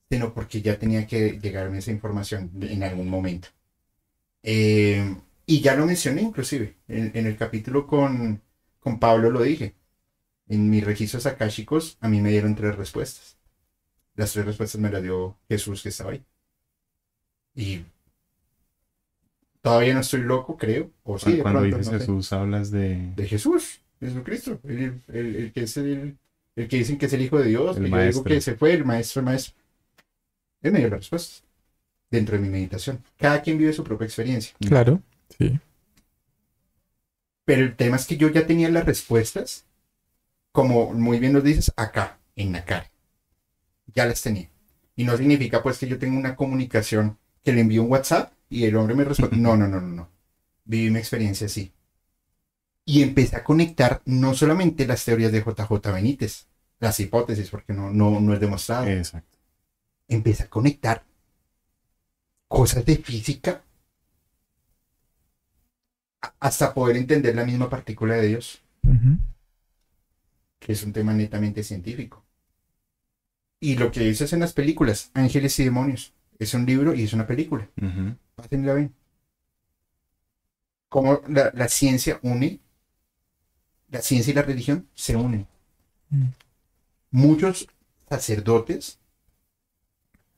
sino porque ya tenía que llegarme esa información en algún momento. Eh, y ya lo mencioné inclusive, en, en el capítulo con, con Pablo lo dije. En mis registros akáshicos a mí me dieron tres respuestas. Las tres respuestas me las dio Jesús que estaba ahí. Y todavía no estoy loco, creo. O sí, de
Cuando
pronto,
dices
no sé.
Jesús, hablas de
De Jesús, Jesucristo, el, el- el que es el, el que dicen que es el Hijo de Dios,
El
que yo digo que se fue, el maestro, el maestro. Él me dio las respuestas dentro de mi meditación. Cada quien vive su propia experiencia.
Claro, sí.
Pero el tema es que yo ya tenía las respuestas, como muy bien nos dices, acá, en la cara. Ya las tenía. Y no significa pues que yo tenga una comunicación que le envío un WhatsApp y el hombre me responde. No, no, no, no, no. Viví mi experiencia así. Y empecé a conectar no solamente las teorías de JJ Benítez, las hipótesis, porque no, no, no es demostrado.
Exacto.
Empecé a conectar cosas de física hasta poder entender la misma partícula de Dios. Que es un tema netamente científico. Y lo que dices en las películas, Ángeles y Demonios, es un libro y es una película.
Ujú.
Pasen y la ven. Cómo la, la ciencia une, la ciencia y la religión se unen.
Mm.
Muchos sacerdotes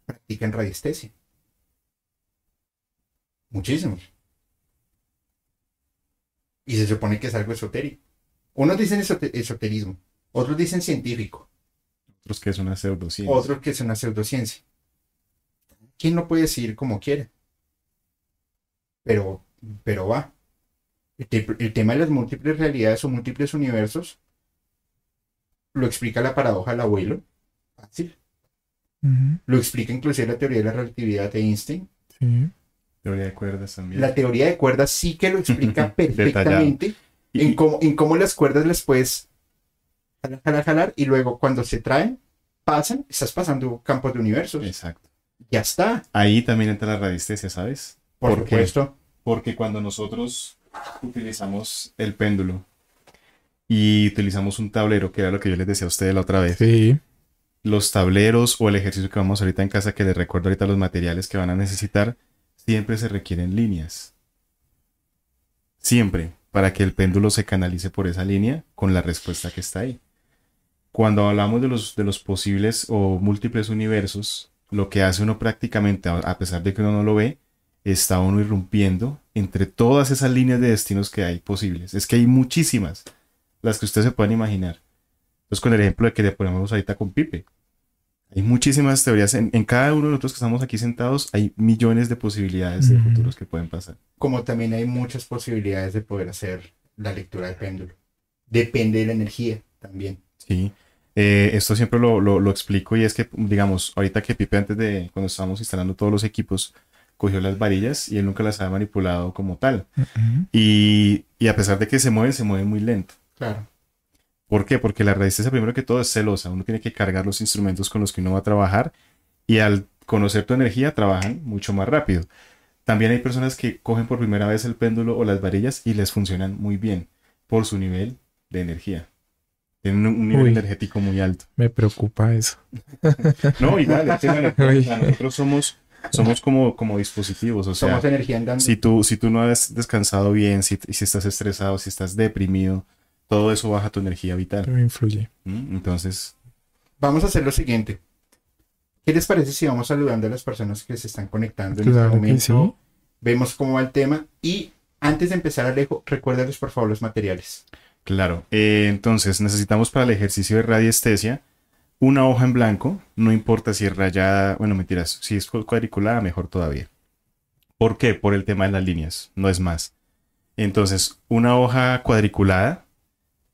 practican radiestesia. Muchísimos. Y se supone que es algo esotérico. Unos dicen esote- esoterismo, otros dicen científico,
Otros que es una pseudociencia.
otros que es una pseudociencia. ¿Quién no puede decir como quiere? Pero, pero va. El, te- el tema de las múltiples realidades o múltiples universos lo explica la paradoja del abuelo. Fácil. Lo explica inclusive la teoría de la relatividad de Einstein.
Sí.
Teoría de cuerdas también.
La teoría de cuerdas sí que lo explica [LAUGHS] perfectamente
Y-
en cómo, en cómo las cuerdas las puedes jalar, jalar, jalar y luego cuando se traen, pasan, estás pasando campos de universos.
Exacto.
Ya está,
Ahí también entra la radiestesia, ¿sabes?
por,
¿Por qué?
supuesto.
Porque cuando nosotros utilizamos el péndulo y utilizamos un tablero, que era lo que yo les decía a ustedes la otra vez,
Sí.
los tableros o el ejercicio que vamos ahorita en casa, que les recuerdo ahorita los materiales que van a necesitar, siempre se requieren líneas. Siempre, para que el péndulo se canalice por esa línea con la respuesta que está ahí. Cuando hablamos de los, posibles o múltiples universos, lo que hace uno prácticamente, a pesar de que uno no lo ve, está uno irrumpiendo entre todas esas líneas de destinos que hay posibles. Es que hay muchísimas, las que ustedes se puedan imaginar. Entonces, con el ejemplo de que le ponemos ahorita con Pipe. Hay muchísimas teorías. En, en cada uno de nosotros que estamos aquí sentados, hay millones de posibilidades de futuros que pueden pasar.
Como también hay muchas posibilidades de poder hacer la lectura del péndulo. Depende de la energía también.
Sí. Eh, esto siempre lo, lo- lo explico y es que, digamos, ahorita que Pipe antes de, cuando estábamos instalando todos los equipos, cogió las varillas y él nunca las había manipulado como tal. Y, y a pesar de que se mueven, se mueven muy lento.
Claro.
¿Por qué? Porque la resistencia primero que todo es celosa. Uno tiene que cargar los instrumentos con los que uno va a trabajar y al conocer tu energía trabajan mucho más rápido. También hay personas que cogen por primera vez el péndulo o las varillas y les funcionan muy bien por su nivel de energía. Tienen un nivel
Uy.
energético muy alto.
Me preocupa eso. [LAUGHS]
No, igual, es que nosotros somos, somos como, como dispositivos. O sea,
Somos energía andando.
si tú, si tú no has descansado bien, si, si estás estresado, si estás deprimido, todo eso baja tu energía vital.
Me influye.
¿Mm? Entonces,
Vamos a hacer lo siguiente. ¿Qué les parece si vamos saludando a las personas que se están conectando en
Claro
este momento?
sí.
Vemos cómo va el tema y antes de empezar, Alejo, recuérdales por favor los materiales.
Claro, eh, entonces necesitamos para el ejercicio de radiestesia una hoja en blanco, no importa si es rayada, bueno, mentiras, si es cu- cuadriculada, mejor todavía. ¿Por qué? Por el tema de las líneas, no es más. Entonces, una hoja cuadriculada,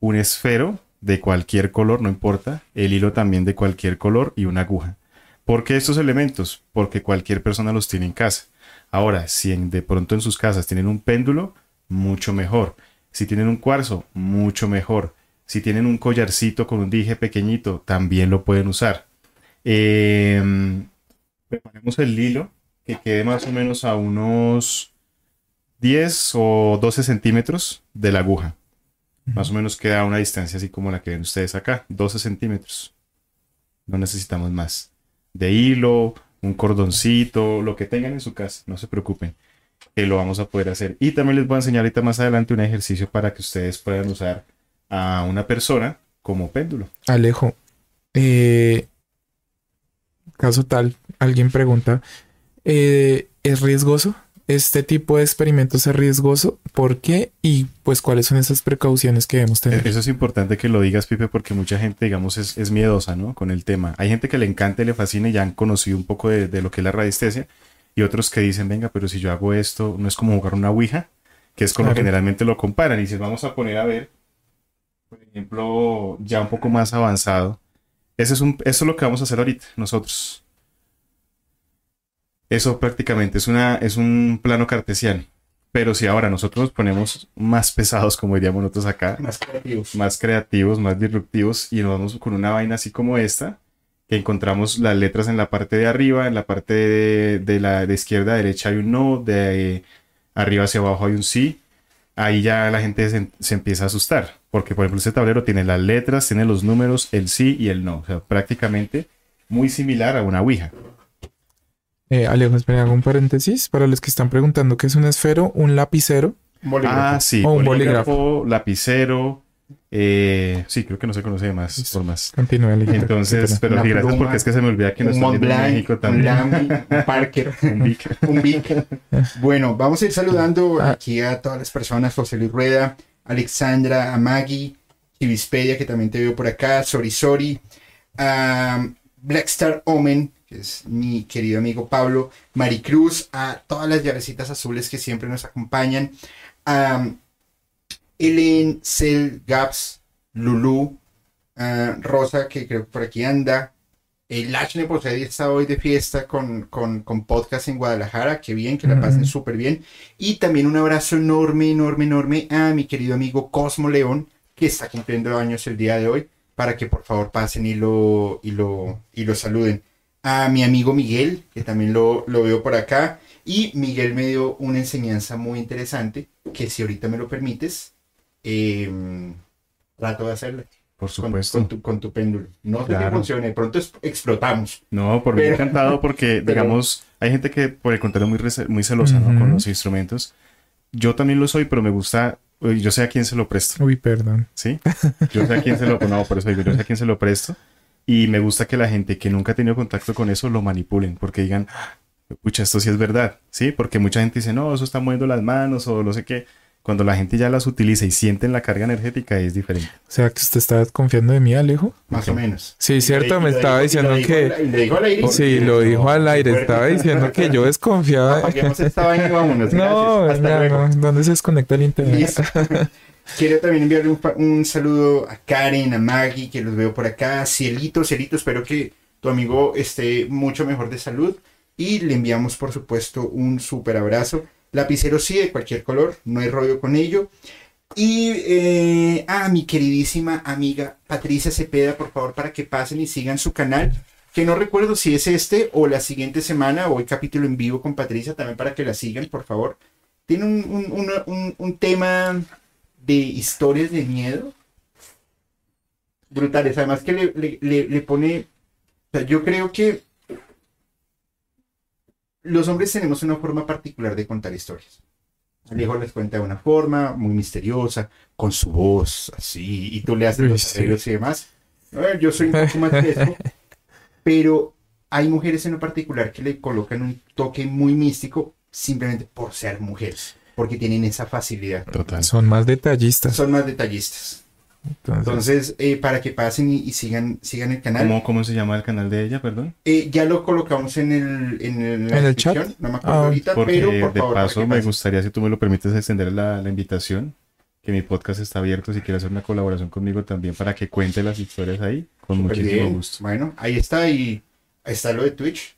un esfero de cualquier color, no importa, el hilo también de cualquier color y una aguja. ¿Por qué estos elementos? Porque cualquier persona los tiene en casa. Ahora, si en- de pronto en sus casas tienen un péndulo, mucho mejor. Si tienen un cuarzo, mucho mejor. Si tienen un collarcito con un dije pequeñito, también lo pueden usar. Em, preparemos el hilo que quede más o menos a unos 10 o 12 centímetros de la aguja. Más o menos queda una distancia así como la que ven ustedes acá, 12 centímetros. No necesitamos más. De hilo, un cordoncito, lo que tengan en su casa, no se preocupen que lo vamos a poder hacer. Y también les voy a enseñar ahorita más adelante un ejercicio para que ustedes puedan usar a una persona como péndulo.
Alejo, eh, caso tal, alguien pregunta, eh, ¿es riesgoso? ¿Este tipo de experimentos es riesgoso? ¿Por qué? Y pues cuáles son esas precauciones que debemos tener.
E-, Eso es importante que lo digas, Pipe, porque mucha gente, digamos, es, es miedosa, ¿no? Con el tema. Hay gente que le encanta y le fascina y ya han conocido un poco de, de lo que es la radiestesia. Y otros que dicen, venga, pero si yo hago esto, no es como jugar una ouija, que es
Claro.
generalmente lo comparan. Y si vamos a poner a ver, por ejemplo, ya un poco más avanzado. Ese es un, eso es lo que vamos a hacer ahorita, nosotros. Eso prácticamente es, una, es un plano cartesiano. Pero si ahora nosotros nos ponemos más pesados, como diríamos nosotros acá,
Más creativos.
más creativos, más disruptivos y nos vamos con una vaina así como esta, que encontramos las letras en la parte de arriba, en la parte de, de la de izquierda a derecha hay un no, de eh, arriba hacia abajo hay un sí. Ahí ya la gente se, se empieza a asustar, porque por ejemplo este tablero tiene las letras, tiene los números, el sí y el no, o sea, prácticamente muy similar a una ouija.
Eh, Alejo, espera, hago un paréntesis para los que están preguntando qué es un esfero, un lapicero.
Un bolígrafo.
Ah, sí,
O un
bolígrafo, lapicero, eh, sí, creo que no se conoce de más
Listo.
formas.
Continúe, Alejo.
Entonces, pero sí, gracias
pluma,
porque es que se me olvida que
un
están viendo en México
un
también.
Lamy, un [LAUGHS] Parker,
Un Vic.
un Vic. Bueno, vamos a ir saludando
Ah.
aquí a todas las personas. José Luis Rueda, Alexandra, a Maggie, Chivispedia, que también te veo por acá, Sori Sori, a Blackstar Omen, que es mi querido amigo Pablo, Maricruz, a todas las llavecitas azules que siempre nos acompañan, a Ellen, Cel, Gaps, Lulu, a Rosa, que creo que por aquí anda, el Lachne Posedi está hoy de fiesta con, con, con podcast en Guadalajara. Qué bien, que la pasen súper bien. Y también un abrazo enorme, enorme, enorme a mi querido amigo Cosmo León, que está cumpliendo años el día de hoy, para que por favor pasen y lo, y lo, y lo saluden. A mi amigo Miguel, que también lo, lo veo por acá. Y Miguel me dio una enseñanza muy interesante, que si ahorita me lo permites, eh, trato de hacerla
Por supuesto.
con tu, con tu péndulo. No sé que
Claro.
funcione, de pronto es- explotamos.
No, por mí
Pero-
encantado porque, [LAUGHS]
pero-
digamos, hay gente que por el contrario muy, muy celosa. Con los instrumentos. Yo también lo soy, pero me gusta, yo sé a quién se lo presto,
Uy, perdón.
¿sí? Yo sé a quién se lo, no, por eso digo, yo sé a quién se lo presto. Y me gusta que la gente que nunca ha tenido contacto con eso lo manipulen, porque digan, pucha, esto sí es verdad, ¿sí? Porque mucha gente dice, no, eso está moviendo las manos o no sé qué. Cuando la gente ya las utiliza y sienten la carga energética es diferente.
O sea, que usted está desconfiando de mí, Alejo.
Más o menos.
Sí, cierto,
Y
me estaba diciendo que...
al- y le dijo al aire.
Sí, lo dijo al aire. Estaba diciendo que yo desconfiaba. No. ¿Dónde se desconecta el internet?
Listo. [LAUGHS] Quiero también enviarle un, pa- un saludo a Karen, a Maggie, que los veo por acá. Cielito, Cielito, espero que tu amigo esté mucho mejor de salud. Y le enviamos, por supuesto, un súper abrazo. Lapicero sí, de cualquier color, no hay rollo con ello. Y eh, a mi queridísima amiga Patricia Cepeda, por favor, para que pasen y sigan su canal. Que no recuerdo si es este o la siguiente semana, o el capítulo en vivo con Patricia, también para que la sigan, por favor. Tiene un, un- un- un- tema de historias de miedo brutales. Además que le, le- le- le pone... o sea, yo creo que los hombres tenemos una forma particular de contar historias. Alejo les cuenta de una forma muy misteriosa, con su voz así, y tú le haces los
sí.
arreglos y demás. Eh, yo soy un poco más fresco, [LAUGHS] pero hay mujeres en lo particular que le colocan un toque muy místico simplemente por ser mujeres, porque tienen esa facilidad.
Total.
Son más detallistas.
Son más detallistas.
Entonces,
Entonces, eh, para que pasen y, y sigan, sigan el canal,
¿Cómo, ¿Cómo se llama el canal de ella, perdón?
eh, ya lo colocamos en el, en el, la
¿En el
descripción,
chat?
no me acuerdo
Ah,
ahorita,
Porque
pero por
de
favor,
paso me
pasen.
gustaría, si tú me lo permites, extender la, la invitación, que mi podcast está abierto, si quieres hacer una colaboración conmigo también para que cuente las historias ahí, con
Súper
muchísimo
bien.
gusto.
Bueno, ahí está y ahí está lo de Twitch.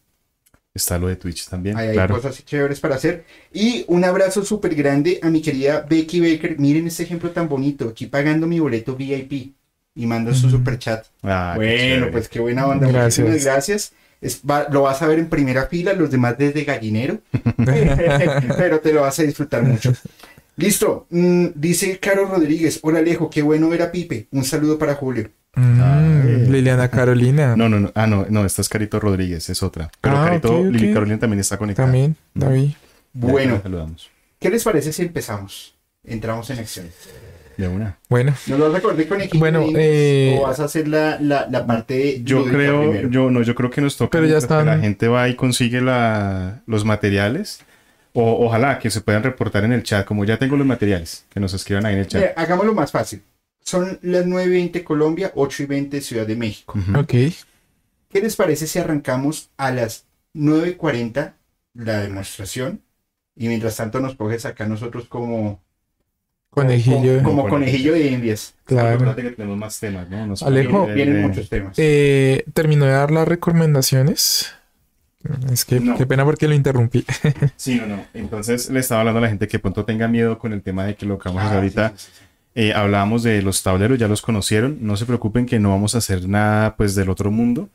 Está lo de Twitch también,
Ahí hay
claro.
cosas chéveres para hacer. Y un abrazo súper grande a mi querida Becky Baker. Miren este ejemplo tan bonito. Aquí pagando mi boleto VIP. Y manda su super chat.
Ah,
bueno, pues qué buena onda.
Gracias.
Muchísimas gracias. Es- va- lo vas a ver en primera fila, los demás desde gallinero. [LAUGHS] Pero te lo vas a disfrutar mucho. Listo. Mm, dice Caro Rodríguez. Hola Alejo, qué bueno ver a Pipe. Un saludo para Julio.
mm,
Ay.
Liliana Carolina.
No, no, no. Ah, no, no, esta es Carito Rodríguez, es otra. Pero
Ah,
Carito,
ok, ok.
Lili Carolina también está conectada.
También, David.
Bueno,
saludamos.
¿qué les parece si empezamos? Entramos en acción.
De una.
¿Nos
Bueno,
vas a acordar con equipo
Bueno, eh,
o vas a hacer la, la, la parte
Yo creo,
primero?
yo no, yo creo que nos toca
Pero ya
mientras que
están-
la gente va y consigue la, los materiales. O, ojalá que se puedan reportar en el chat, como ya tengo los materiales, que nos escriban ahí en el chat.
Mira, hagámoslo más fácil. Son las 9.20 Colombia, 8.20 Ciudad de México.
Ok.
¿Qué les parece si arrancamos a las 9.40 la demostración? Y mientras tanto nos coges acá nosotros como
Conejillo.
como, como
Como
conejillo de indias.
Claro.
Que tenemos más temas, ¿no? Nos
Alejo.
Vienen
eh,
muchos temas.
Eh, ¿Terminó de dar las recomendaciones? Es que
No.
qué pena porque lo interrumpí.
Sí, no, no. Entonces le estaba hablando a la gente que pronto tenga miedo con el tema de que lo que vamos a hacer
Ah,
ahorita.
sí, sí, sí, sí.
Eh, hablábamos de los tableros, ya los conocieron. No se preocupen que no vamos a hacer nada pues del otro mundo.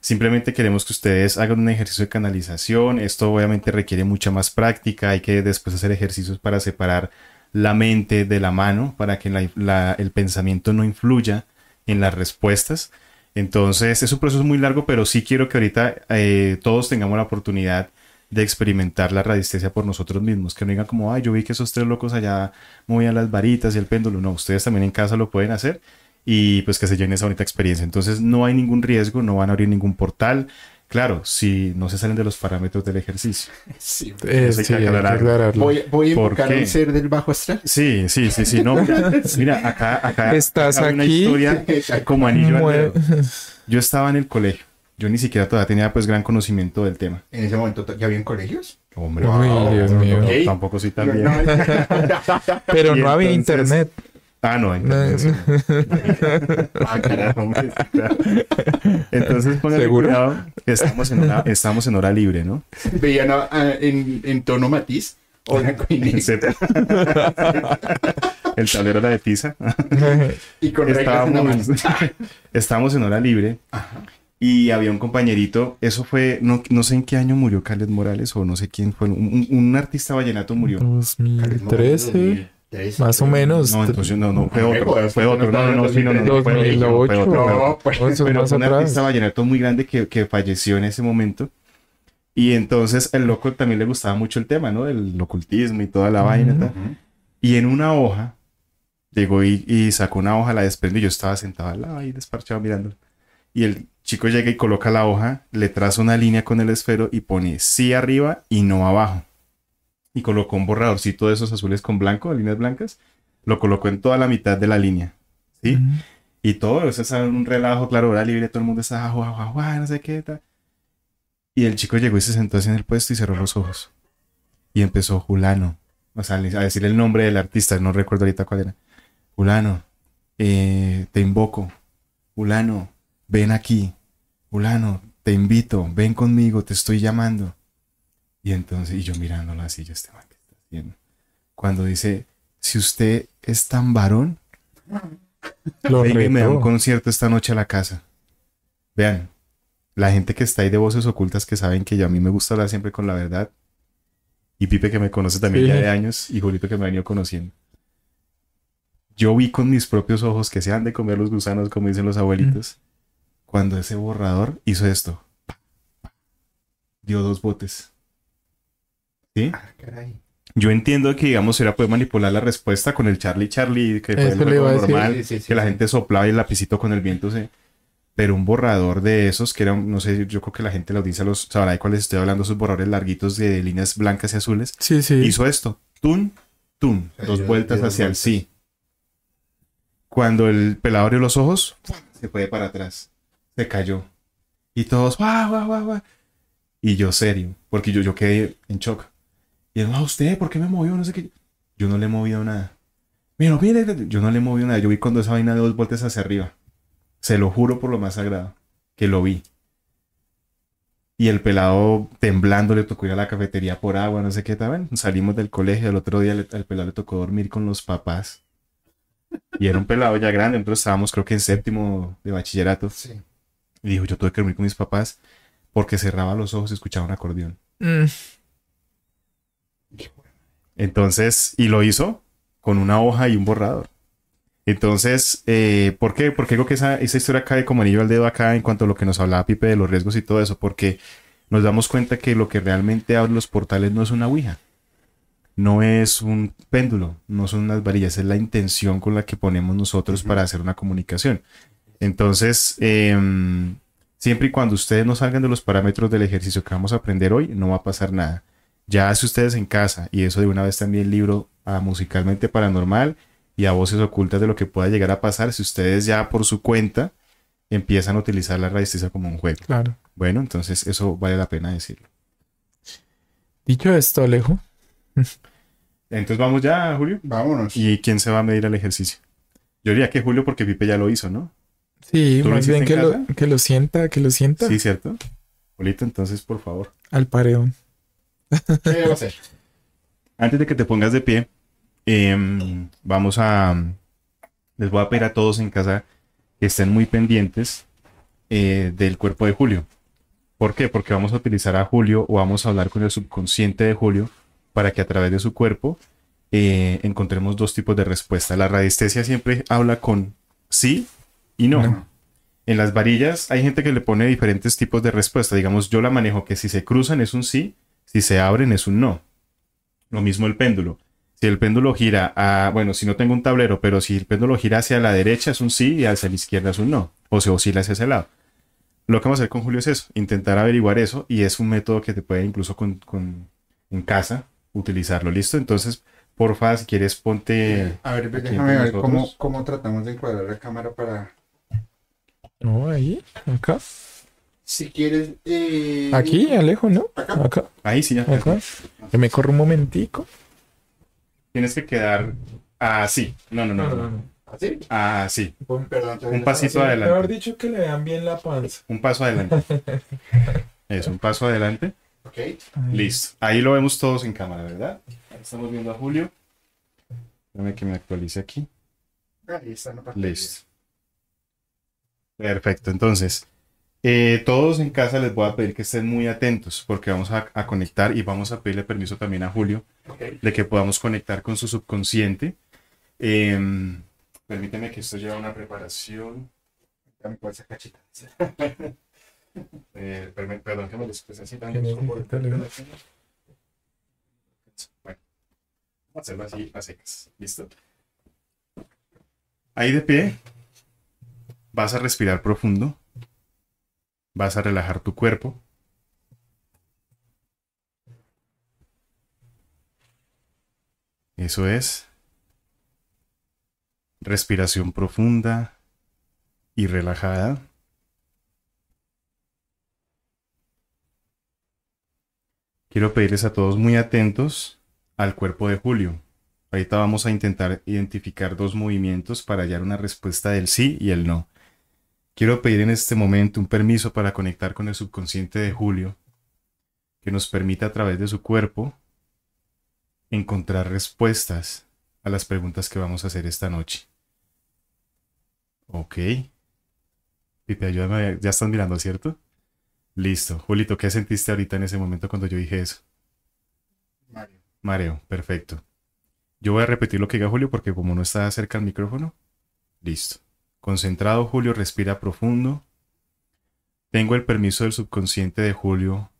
Simplemente queremos que ustedes hagan un ejercicio de canalización. Esto obviamente requiere mucha más práctica. Hay que después hacer ejercicios para separar la mente de la mano, para que la- la- el pensamiento no influya en las respuestas. Entonces es un proceso muy largo, pero sí quiero que ahorita eh, todos tengamos la oportunidad de experimentar la radiestesia por nosotros mismos. Que no digan como, ay, yo vi que esos tres locos allá movían las varitas y el péndulo. No, ustedes también en casa lo pueden hacer y pues que se lleven esa bonita experiencia. Entonces no hay ningún riesgo, no van a abrir ningún portal. Claro, si no se salen de los parámetros del ejercicio.
Sí.
Eh,
Eso hay
sí,
que
hay que
aclararlo.
Voy, voy a
¿Por
invocar un ser del bajo astral.
Sí, sí, sí, sí. No, [LAUGHS] mira, mira, acá, acá
Estás
acá hay una
aquí.
historia [LAUGHS] como anillo al dedo. Yo estaba en el colegio. Yo ni siquiera todavía tenía pues gran conocimiento del tema.
En ese momento ¿ya habían colegios?
Hombre,
Uy,
no,
Dios
no,
mío.
no, tampoco soy tan
No,
bien.
no. [LAUGHS]
Pero
Y
no había
entonces-
internet.
Ah, no, internet, sí. [LAUGHS] Ah, carajo, sí. Entonces, cuidado, que estamos en, hora, estamos en hora libre, ¿no?
Veían en, en tono matiz o blanco y negro.
El tablero era de pizza. [LAUGHS]
Y con reglas en.
Estábamos, estábamos en hora libre y había un compañerito, eso fue, no, no sé en qué año murió Carles Morales o no sé quién fue, un, un- un artista vallenato murió.
2013. Más o menos.
No, entonces no, no, fue otro, fue
no
otro, no, no, no, sí, no, no, no, fue otro,
2008.
fue otro, fue otro.
No, pues.
Pero un
atrás.
artista vallenato muy grande que, que falleció en ese momento. Y entonces el loco también le gustaba mucho el tema, ¿no? Del ocultismo y toda la vaina. Tal. Y en una hoja, llegó y, y sacó una hoja, la desprendió y yo estaba sentado al lado ahí desparchado mirando. Y el chico llega y coloca la hoja, le traza una línea con el esfero y pone sí arriba y no abajo. Y colocó un borradorcito de esos azules con blanco, líneas blancas, lo colocó en toda la mitad de la línea. ¿Sí? Y todo, eso es un relajo, claro, hora libre, todo el mundo está, no sé qué tal. Y el chico llegó y se sentó así en el puesto y cerró los ojos. Y empezó Julano, o sea, a decir el nombre del artista, no recuerdo ahorita cuál era. Julano, eh, te invoco. Julano, ven aquí. Julano, te invito, ven conmigo, te estoy llamando. Y entonces, y yo mirándolo así, yo este man, ¿qué está haciendo? Cuando dice, si usted es tan varón, [LAUGHS]
Lo
venga y me da un concierto esta noche a la casa. Vean, la gente que está ahí de voces ocultas que saben que yo a mí me gusta hablar siempre con la verdad. Y Pipe que me conoce también
Sí.
ya de años y Julito que me ha venido conociendo. Yo vi con mis propios ojos que se han de comer los gusanos, como dicen los abuelitos, cuando ese borrador hizo esto. Dio dos botes. ¿Sí?
Ah, caray.
Yo entiendo que, digamos, era poder manipular la respuesta con el Charlie Charlie, que fue
Eso
el
le iba a
juego
decir.
normal,
Sí, sí, sí,
que la gente soplaba y el lapicito con el viento se... Pero un borrador de esos, que era, un- no sé, yo creo que la gente de la audiencia los sabrá de cuáles estoy hablando, esos borradores larguitos de líneas blancas y azules.
Sí, sí.
Hizo esto, tun, tun, dos
yo-
vueltas
yo
hacia el sí. Cuando el pelado abrió los ojos, se fue para atrás, se cayó. Y todos, guau, guau, guau, guau. Y yo serio, porque yo, yo quedé en shock. Y él, no, usted, ¿por qué me movió? No sé qué. Yo no le he movido nada. Mira, mire, yo no le he movido nada. Yo vi cuando esa vaina de dos vueltas hacia arriba. Se lo juro por lo más sagrado, que lo vi. Y el pelado temblando le tocó ir a la cafetería por agua, no sé qué tal. Salimos del colegio, el otro día le- al pelado le tocó dormir con los papás. Y era un pelado ya grande, nosotros estábamos creo que en séptimo de bachillerato.
Sí.
Y dijo, yo tuve que dormir con mis papás porque cerraba los ojos y escuchaba un acordeón.
Mm,
Entonces, y lo hizo con una hoja y un borrador. Entonces, eh, ¿por qué? Porque digo que esa, esa historia cae como anillo al dedo acá en cuanto a lo que nos hablaba Pipe de los riesgos y todo eso, porque nos damos cuenta que lo que realmente abren los portales no es una ouija, no es un péndulo, no son unas varillas, es la intención con la que ponemos nosotros para hacer una comunicación. Entonces, em, siempre y cuando ustedes no salgan de los parámetros del ejercicio que vamos a aprender hoy, no va a pasar nada. Ya hace ustedes en casa, y eso de una vez también libro a Musicalmente Paranormal y a Voces Ocultas de lo que pueda llegar a pasar si ustedes ya por su cuenta empiezan a utilizar la radiestesia como un juego.
claro.
Bueno, entonces eso vale la pena decirlo.
Dicho esto, Alejo,
Entonces vamos ya, Julio.
Vámonos.
¿Y quién se va a medir el ejercicio? Yo diría que Julio porque Pipe ya lo hizo, ¿no?
Sí,
¿Tú lo
más bien que
en
lo,
casa?
que lo sienta, que lo sienta
Sí, ¿cierto? Julito, entonces por favor.
al paredón.
¿Qué debo hacer?
Antes de que te pongas de pie, em, vamos a... Les voy a pedir a todos en casa que estén muy pendientes eh, del cuerpo de Julio. ¿Por qué? Porque vamos a utilizar a Julio o vamos a hablar con el subconsciente de Julio para que a través de su cuerpo eh, encontremos dos tipos de respuesta. La radiestesia siempre habla con sí y no.
No.
En las varillas hay gente que le pone diferentes tipos de respuesta. Digamos, yo la manejo que si se cruzan es un sí, si se abren es un no. Lo mismo el péndulo. Si el péndulo gira a, bueno, si no tengo un tablero, pero si el péndulo gira hacia la derecha es un sí y hacia la izquierda es un no. O se oscila hacia ese lado. Lo que vamos a hacer con Julio es eso, intentar averiguar eso y es un método que te puede incluso con, con- en casa utilizarlo. ¿Listo? Entonces, porfa, si quieres ponte...
A ver, déjame ver cómo, cómo tratamos de encuadrar la cámara para...
No, ahí, acá.
Si quieres... eh,
Aquí, Alejo, ¿no?
Acá.
Acá,
Ahí sí, ya.
acá. Que me corro un momentico.
Tienes que quedar así. No, no, no. no.
¿Así?
Así.
Perdón.
Un pasito adelante.
Mejor dicho, que le vean bien la panza.
Un paso adelante. [LAUGHS] Eso, un paso adelante.
Ok.
Ahí.
Listo. Ahí lo vemos todos en cámara, ¿verdad? Ahí estamos viendo a Julio. Déjame que me actualice aquí.
Ahí está pantalla.
Listo. Perfecto. Entonces, eh, todos en casa les voy a pedir que estén muy atentos porque vamos a, a conectar y vamos a pedirle permiso también a Julio de que podamos conectar con su subconsciente. Em, permíteme que esto lleva una preparación.
Cachita. [LAUGHS]
Eh, perdón que me lo exprese así. Bueno, vamos a hacerlo así a secas. ¿Listo? Ahí de pie, vas a respirar profundo. Vas a relajar tu cuerpo. Eso es. Respiración profunda y relajada. Quiero pedirles a todos muy atentos al cuerpo de Julio. Ahorita vamos a intentar identificar dos movimientos para hallar una respuesta del sí y el no. Quiero pedir en este momento un permiso para conectar con el subconsciente de Julio, que nos permita a través de su cuerpo encontrar respuestas a las preguntas que vamos a hacer esta noche. Ok. Pipe, ayúdame, ya estás mirando, ¿cierto? Listo. Julito, ¿qué sentiste ahorita en ese momento cuando yo dije eso?
Mario.
Mareo, perfecto. Yo voy a repetir lo que diga Julio porque como no está cerca al micrófono. Listo. Concentrado, Julio, respira profundo. Tengo el permiso del subconsciente de Julio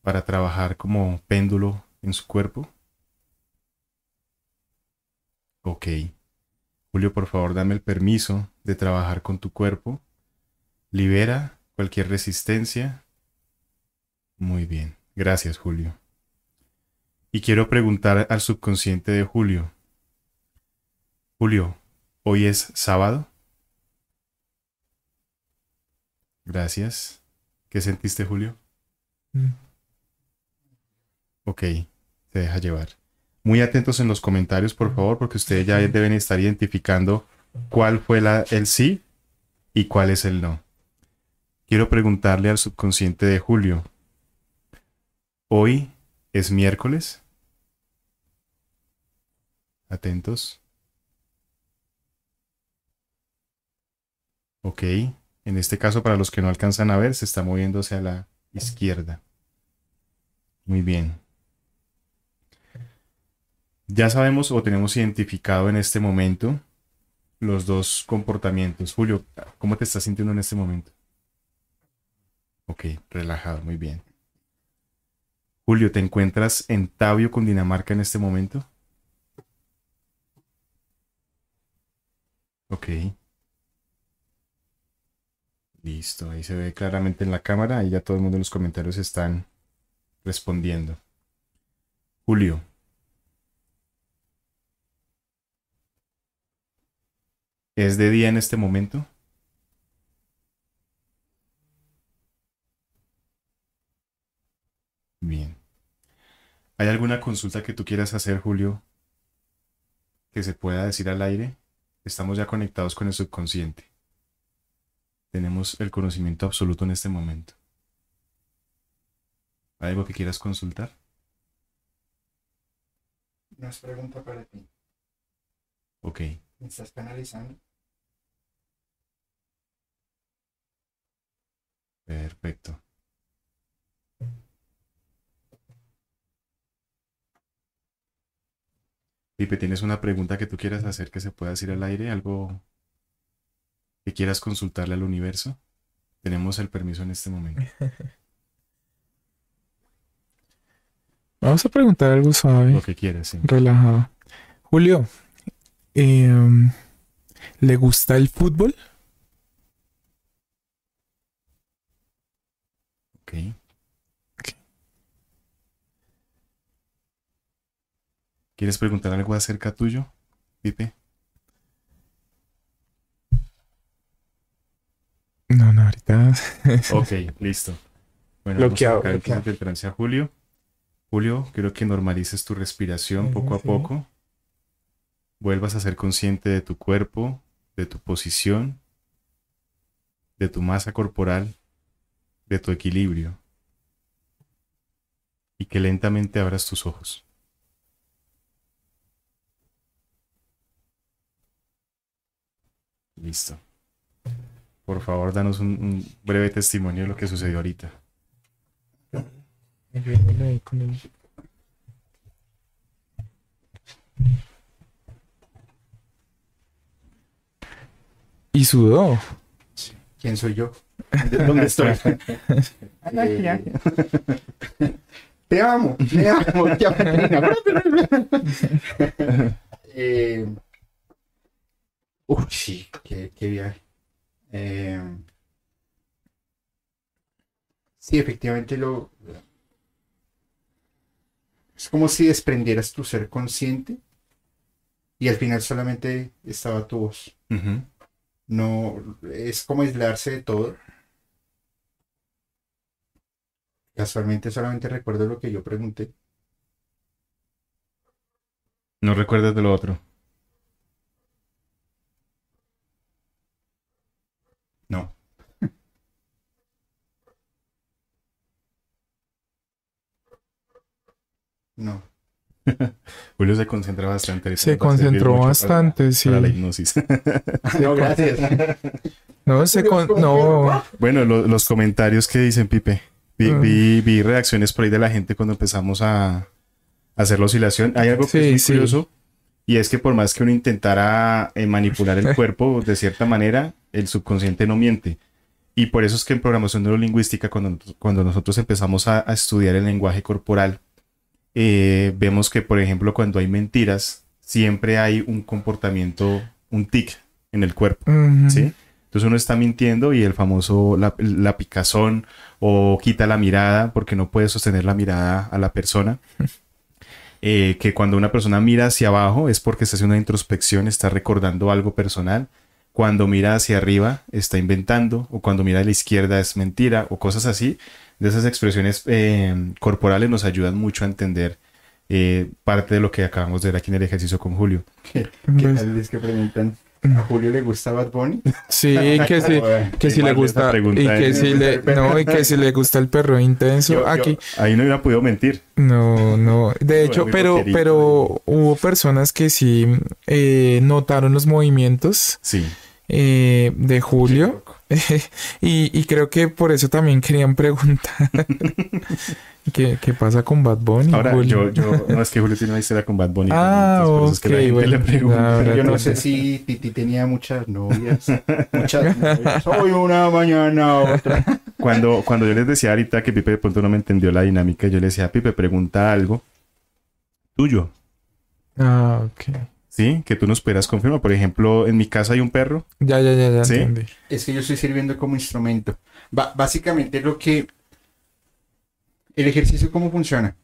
para trabajar como péndulo en su cuerpo. Ok. Julio, por favor, dame el permiso de trabajar con tu cuerpo. Libera cualquier resistencia. Muy bien. Gracias, Julio. Y quiero preguntar al subconsciente de Julio. Julio, ¿hoy es sábado? Gracias. ¿Qué sentiste, Julio?
Mm.
Ok, se deja llevar. Muy atentos en los comentarios, por favor, porque ustedes ya deben estar identificando cuál fue la, el sí y cuál es el no. Quiero preguntarle al subconsciente de Julio. ¿Hoy es miércoles? Atentos. Ok. En este caso, para los que no alcanzan a ver, se está moviendo hacia la izquierda. Muy bien. Ya sabemos o tenemos identificado en este momento los dos comportamientos. Julio, ¿cómo te estás sintiendo en este momento? Ok, relajado, muy bien. Julio, ¿te encuentras en Tabio, Cundinamarca en este momento? Ok. Listo, ahí se ve claramente en la cámara, ahí ya todo el mundo en los comentarios están respondiendo. Julio. ¿Es de día en este momento? Bien. ¿Hay alguna consulta que tú quieras hacer, Julio, que se pueda decir al aire? Estamos ya conectados con el subconsciente. Tenemos el conocimiento absoluto en este momento. ¿Hay algo que quieras consultar?
Una pregunta para ti.
Ok.
¿Me estás canalizando?
Perfecto. Pipe, ¿tienes una pregunta que tú quieras hacer que se pueda decir al aire? ¿Algo que quieras consultarle al universo? Tenemos el permiso en este momento. [LAUGHS]
Vamos a preguntar algo suave,
Lo que quieras, sí.
relajado. Julio, em, ¿le gusta el fútbol?
Ok. ¿Quieres preguntar algo acerca tuyo, Pipe? [LAUGHS] Ok, listo. Bueno,
Bloqueado,
vamos a
bloqueado.
el trance a Julio. Julio, quiero que normalices tu respiración poco a poco. Vuelvas a ser consciente de tu cuerpo, de tu posición, de tu masa corporal, de tu equilibrio. Y que lentamente abras tus ojos. Listo. Por favor, danos un, un breve testimonio de lo que sucedió ahorita.
Y sudó.
¿Quién soy yo? [LAUGHS] ¿Dónde estoy? [LAUGHS] Eh, [LAUGHS] te amo, te amo. Eh, uf, sí, qué, qué viaje. Eh, sí, efectivamente lo... Es como si desprendieras tu ser consciente y al final solamente estaba tu voz. No, es como aislarse de todo. Casualmente solamente recuerdo lo que yo pregunté.
No recuerdas de lo otro.
No. No. [LAUGHS]
Julio se concentra bastante.
Se concentró bastante, sí.
Para la hipnosis. [LAUGHS]
no, gracias.
No, se con... no.
Bueno, lo- los comentarios que dicen, Pipe. Vi, vi, vi reacciones por ahí de la gente cuando empezamos a, a hacer la oscilación. Hay algo que
Sí,
es muy
sí.
curioso y es que por más que uno intentara eh, manipular el [LAUGHS] cuerpo de cierta manera, el subconsciente no miente. Y por eso es que en programación neurolingüística, cuando, cuando nosotros empezamos a, a estudiar el lenguaje corporal, eh, vemos que, por ejemplo, cuando hay mentiras, siempre hay un comportamiento, un tic en el cuerpo.
Ujú.
¿sí? Entonces uno está mintiendo y el famoso la, la picazón o quita la mirada porque no puede sostener la mirada a la persona. [LAUGHS] Eh, que cuando una persona mira hacia abajo es porque está haciendo una introspección, está recordando algo personal. Cuando mira hacia arriba está inventando o cuando mira a la izquierda es mentira o cosas así. De esas expresiones eh, corporales nos ayudan mucho a entender eh, parte de lo que acabamos de ver aquí en el ejercicio con Julio.
¿Qué, qué tal es que preguntan? ¿A Julio le gusta Bad Bunny?
Sí, [LAUGHS] que sí, que si le gusta y que si le [LAUGHS] no y que si le gusta el perro intenso.
Yo- yo-
Aquí
Ahí no hubiera podido mentir.
no, no. De hecho, pero pero hubo personas que sí eh, notaron los movimientos
Sí.
Eh, de Julio [LAUGHS] y, y creo que por eso también querían preguntar [LAUGHS] ¿qué, qué pasa con Bad Bunny.
Ahora,
Julio?
yo, yo, no es que Julio tiene una historia con Bad Bunny.
Ah,
entonces por eso es que la
bueno,
le pregunta.
ahora
Yo no sé si Titi tenía muchas novias. [LAUGHS] Muchas novias. Hoy una, mañana otra.
Cuando, cuando yo les decía ahorita que Pipe de pronto no me entendió la dinámica, yo le decía, Pipe, pregunta algo tuyo,
Ah, ok.
¿Sí? Que tú nos pudieras confirmar. Por ejemplo, en mi casa hay un perro.
Ya, ya, ya, ya
¿Sí?
entendí.
Es que yo estoy sirviendo como instrumento. Ba- básicamente lo que... El ejercicio, ¿cómo funciona?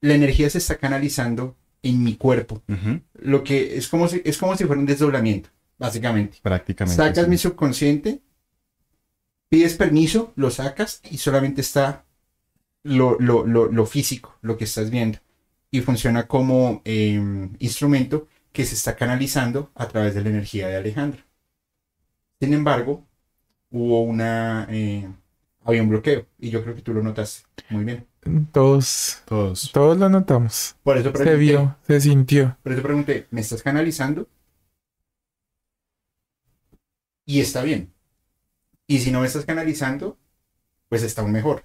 La energía se está canalizando en mi cuerpo. Lo que es como si, es como si fuera un desdoblamiento, básicamente.
Prácticamente.
Sacas
sí.
mi subconsciente, pides permiso, lo sacas y solamente está lo, lo, lo, lo físico, lo que estás viendo. Y funciona como eh, instrumento que se está canalizando a través de la energía de Alejandro. Sin embargo, hubo una... eh, había un bloqueo y yo creo que tú lo notaste muy bien.
Todos,
Todos.
todos lo notamos.
Por eso
Se
pregunté,
vio, se sintió.
por eso pregunté, ¿me estás canalizando? Y está bien. Y si no me estás canalizando, pues está aún mejor.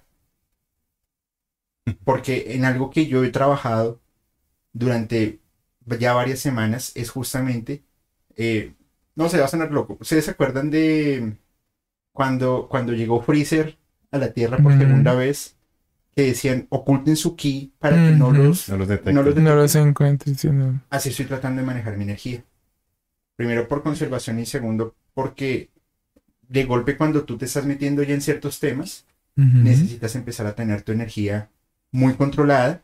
Porque en algo que yo he trabajado durante ya varias semanas es justamente, eh, no sé, va a sonar loco. ¿Ustedes se acuerdan de cuando, cuando llegó Freezer a la Tierra por
Ujú.
segunda vez? Que decían, oculten su ki para que no los...
No los.
No los
No los encuentro, sino...
Así estoy tratando de manejar mi energía. Primero por conservación y segundo porque de golpe cuando tú te estás metiendo ya en ciertos temas, necesitas empezar a tener tu energía muy controlada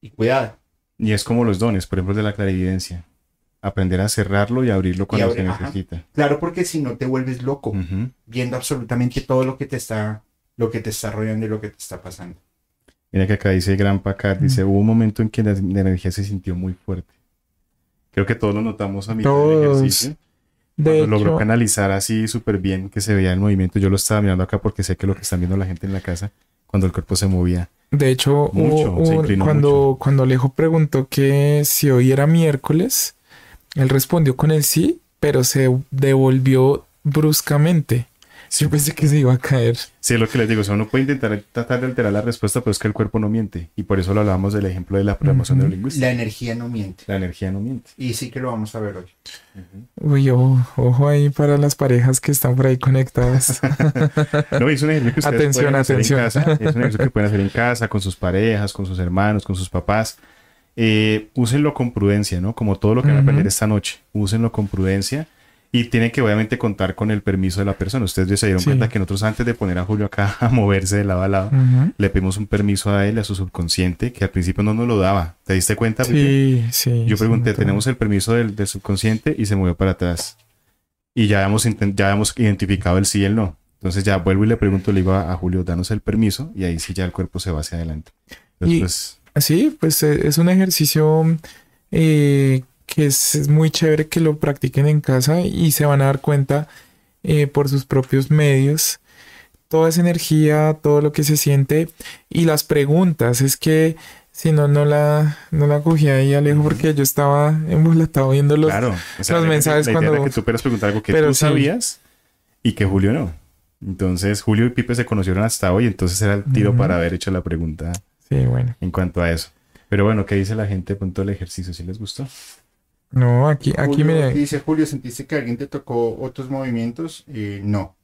y cuidada.
Y es como los dones, por ejemplo, de la clarividencia. Aprender a cerrarlo y abrirlo cuando se
ajá.
necesita.
Claro, porque si no te vuelves loco viendo absolutamente todo lo que te está lo que te está rodeando y lo que te está pasando.
Mira que acá dice Gran Pacar, dice, hubo un momento en que la, la energía se sintió muy fuerte. Creo que todos lo notamos a mitad del
Todos.
ejercicio.
De
Cuando logró canalizar así súper bien, que se veía el movimiento. Yo lo estaba mirando acá porque sé que lo que están viendo la gente en la casa, cuando el cuerpo se movía.
de hecho
Mucho, se
cuando,
mucho.
cuando Alejo preguntó que si hoy era miércoles, él respondió con el sí, pero se devolvió bruscamente. Yo pensé que se iba a caer.
Sí, es lo que les digo. O sea, uno puede intentar tratar de alterar la respuesta, pero es que el cuerpo no miente. Y por eso lo hablábamos del ejemplo de la programación
Ujú.
neurolingüística.
La energía no miente.
La energía no miente.
Y sí que lo vamos a ver hoy.
Uy, ojo, ojo ahí para las parejas que están por ahí conectadas. [LAUGHS]
No, es un ejercicio que ustedes
Atención,
pueden hacer
atención.
en casa. Es un ejercicio que pueden hacer en casa, con sus parejas, con sus hermanos, con sus papás. Eh, úsenlo con prudencia, ¿no? Como todo lo que van a aprender esta noche. Úsenlo con prudencia. Y tienen que obviamente contar con el permiso de la persona. Ustedes ya se dieron
Sí.
cuenta que nosotros antes de poner a Julio acá [LAUGHS] a moverse de lado a lado, le pedimos un permiso a él, a su subconsciente, que al principio no nos lo daba. ¿Te diste cuenta?
Sí, sí.
Yo pregunté. ¿tenemos el permiso del, del subconsciente? Y se movió para atrás. Y ya habíamos, ya habíamos identificado el sí y el no. Entonces ya vuelvo y le pregunto, le digo a, a Julio, danos el permiso. Y ahí sí ya el cuerpo se va hacia adelante.
Y-
Entonces,
Sí, pues eh, es un ejercicio eh, que es, es muy chévere que lo practiquen en casa y se van a dar cuenta eh, por sus propios medios. Toda esa energía, todo lo que se siente y las preguntas. Es que Si no, no la, no la cogí ahí, Alejo, porque yo estaba embolatado viendo los,
Claro, o sea,
los
la-
mensajes
la idea
cuando...
era que tú pudieras preguntar algo que
Pero
tú
sí.
sabías y que Julio no. Entonces, Julio y Pipe se conocieron hasta hoy, entonces era el tiro para haber hecho la pregunta
Sí, bueno.
en cuanto a eso. Pero bueno, ¿qué dice la gente de punto del ejercicio? ¿Sí les gustó?
No, aquí, aquí
Julio,
mire.
Dice Julio, ¿sentiste que alguien te tocó otros movimientos? Eh, no.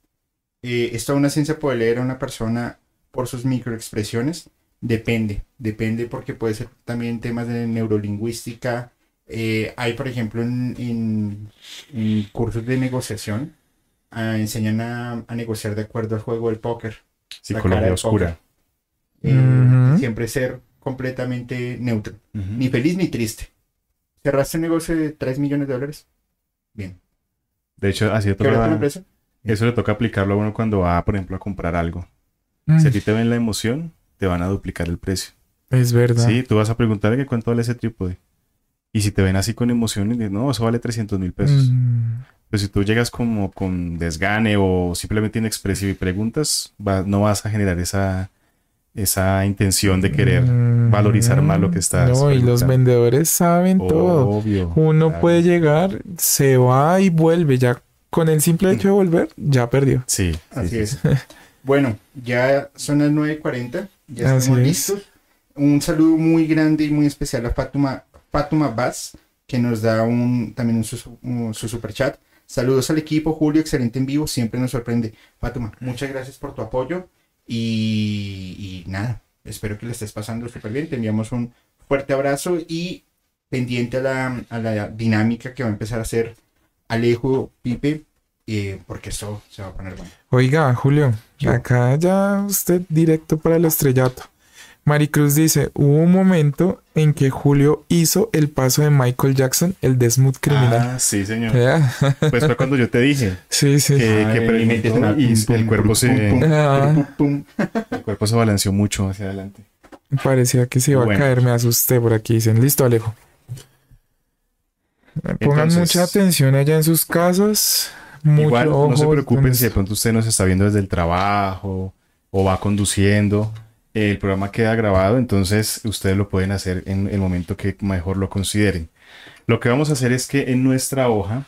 Eh, ¿Es toda una ciencia poder leer a una persona por sus microexpresiones? Depende, depende porque puede ser también temas de neurolingüística. Eh, hay, por ejemplo, en, en- en cursos de negociación, ah, enseñan a, a negociar de acuerdo al juego del póker.
Psicología
del
oscura.
Eh. Siempre ser completamente neutro, ni feliz ni triste. ¿Cerraste un negocio de 3 millones de dólares? Bien.
De hecho, así le
¿Quebraste
toca-
una empresa?
eso le toca aplicarlo a uno cuando va, por ejemplo, a comprar algo.
Mm,
Si a ti te ven la emoción, te van a duplicar el precio.
es verdad.
Sí, tú vas a preguntar que cuánto vale ese trípode. Y si te ven así con emoción, y no, eso vale 300 mil pesos.
Mm,
Pues si tú llegas como con desgane o simplemente inexpresivo y preguntas, va- no vas a generar esa, esa intención de querer
mm,
valorizar más lo que estás
No, y los vendedores saben todo.
Obvio.
Uno
claro.
puede llegar, se va y vuelve. Ya con el simple hecho de [CLEARS THROAT] volver, ya perdió.
Sí, sí,
Así
sí,
es.
sí. [LAUGHS]
Bueno, ya son las 9.40, ya
Así
estamos
es.
listos. Un saludo muy grande y muy especial a Fátima, Fátima Vaz, que nos da un, también un, su, un- su super chat. Saludos al equipo, Julio, excelente en vivo, siempre nos sorprende. Fátima, muchas gracias por tu apoyo y, y nada, espero que le estés pasando súper bien. Te enviamos un fuerte abrazo y pendiente a la, a la dinámica que va a empezar a hacer Alejo Pipe, eh, porque esto se va a poner bueno.
Oiga, Julio, acá ya usted directo para el estrellato. Maricruz dice, hubo un momento en que Julio hizo el paso de Michael Jackson, el de Smooth Criminal.
Ah, sí, señor.
Ya. [LAUGHS]
Pues fue cuando yo te dije
Sí, sí.
que, que
Ay, una
y
pum,
el cuerpo
pum,
se,
pum, pum,
Ah.
pum, pum.
el cuerpo se balanceó mucho hacia adelante.
Parecía que se iba
Bueno.
a caer, me asusté por aquí. Dicen, listo, Alejo. Pongan
Entonces-
mucha atención allá en sus casas. Mucho
Igual no se preocupen si de pronto usted nos está viendo desde el trabajo o va conduciendo. El programa queda grabado, entonces ustedes lo pueden hacer en el momento que mejor lo consideren. Lo que vamos a hacer es que en nuestra hoja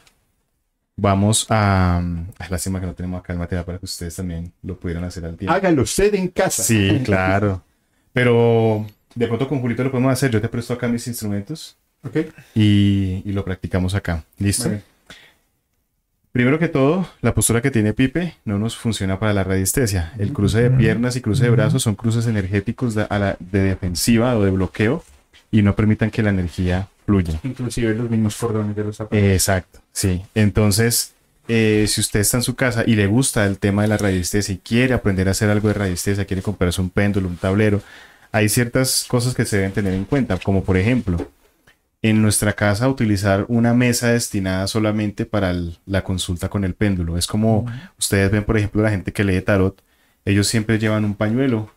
vamos a... Es lástima que no tenemos acá el material para que ustedes también lo pudieran hacer al tiempo.
Hágalo usted en casa.
Sí, claro. Pero de pronto con Julito lo podemos hacer. Yo te presto acá mis instrumentos
Ok.
y, y lo practicamos acá. ¿Listo? Primero que todo, la postura que tiene Pipe no nos funciona para la radiestesia. El cruce de piernas y cruce de brazos son cruces energéticos de, a la- de defensiva o de bloqueo y no permitan que la energía fluya.
Inclusive los mismos cordones de los zapatos.
Exacto, sí. Entonces, eh, si usted está en su casa y le gusta el tema de la radiestesia y quiere aprender a hacer algo de radiestesia, quiere comprarse un péndulo, un tablero, hay ciertas cosas que se deben tener en cuenta, como por ejemplo, en nuestra casa utilizar una mesa destinada solamente para el- la consulta con el péndulo. Es como ustedes ven, por ejemplo, la gente que lee tarot, ellos siempre llevan un pañuelo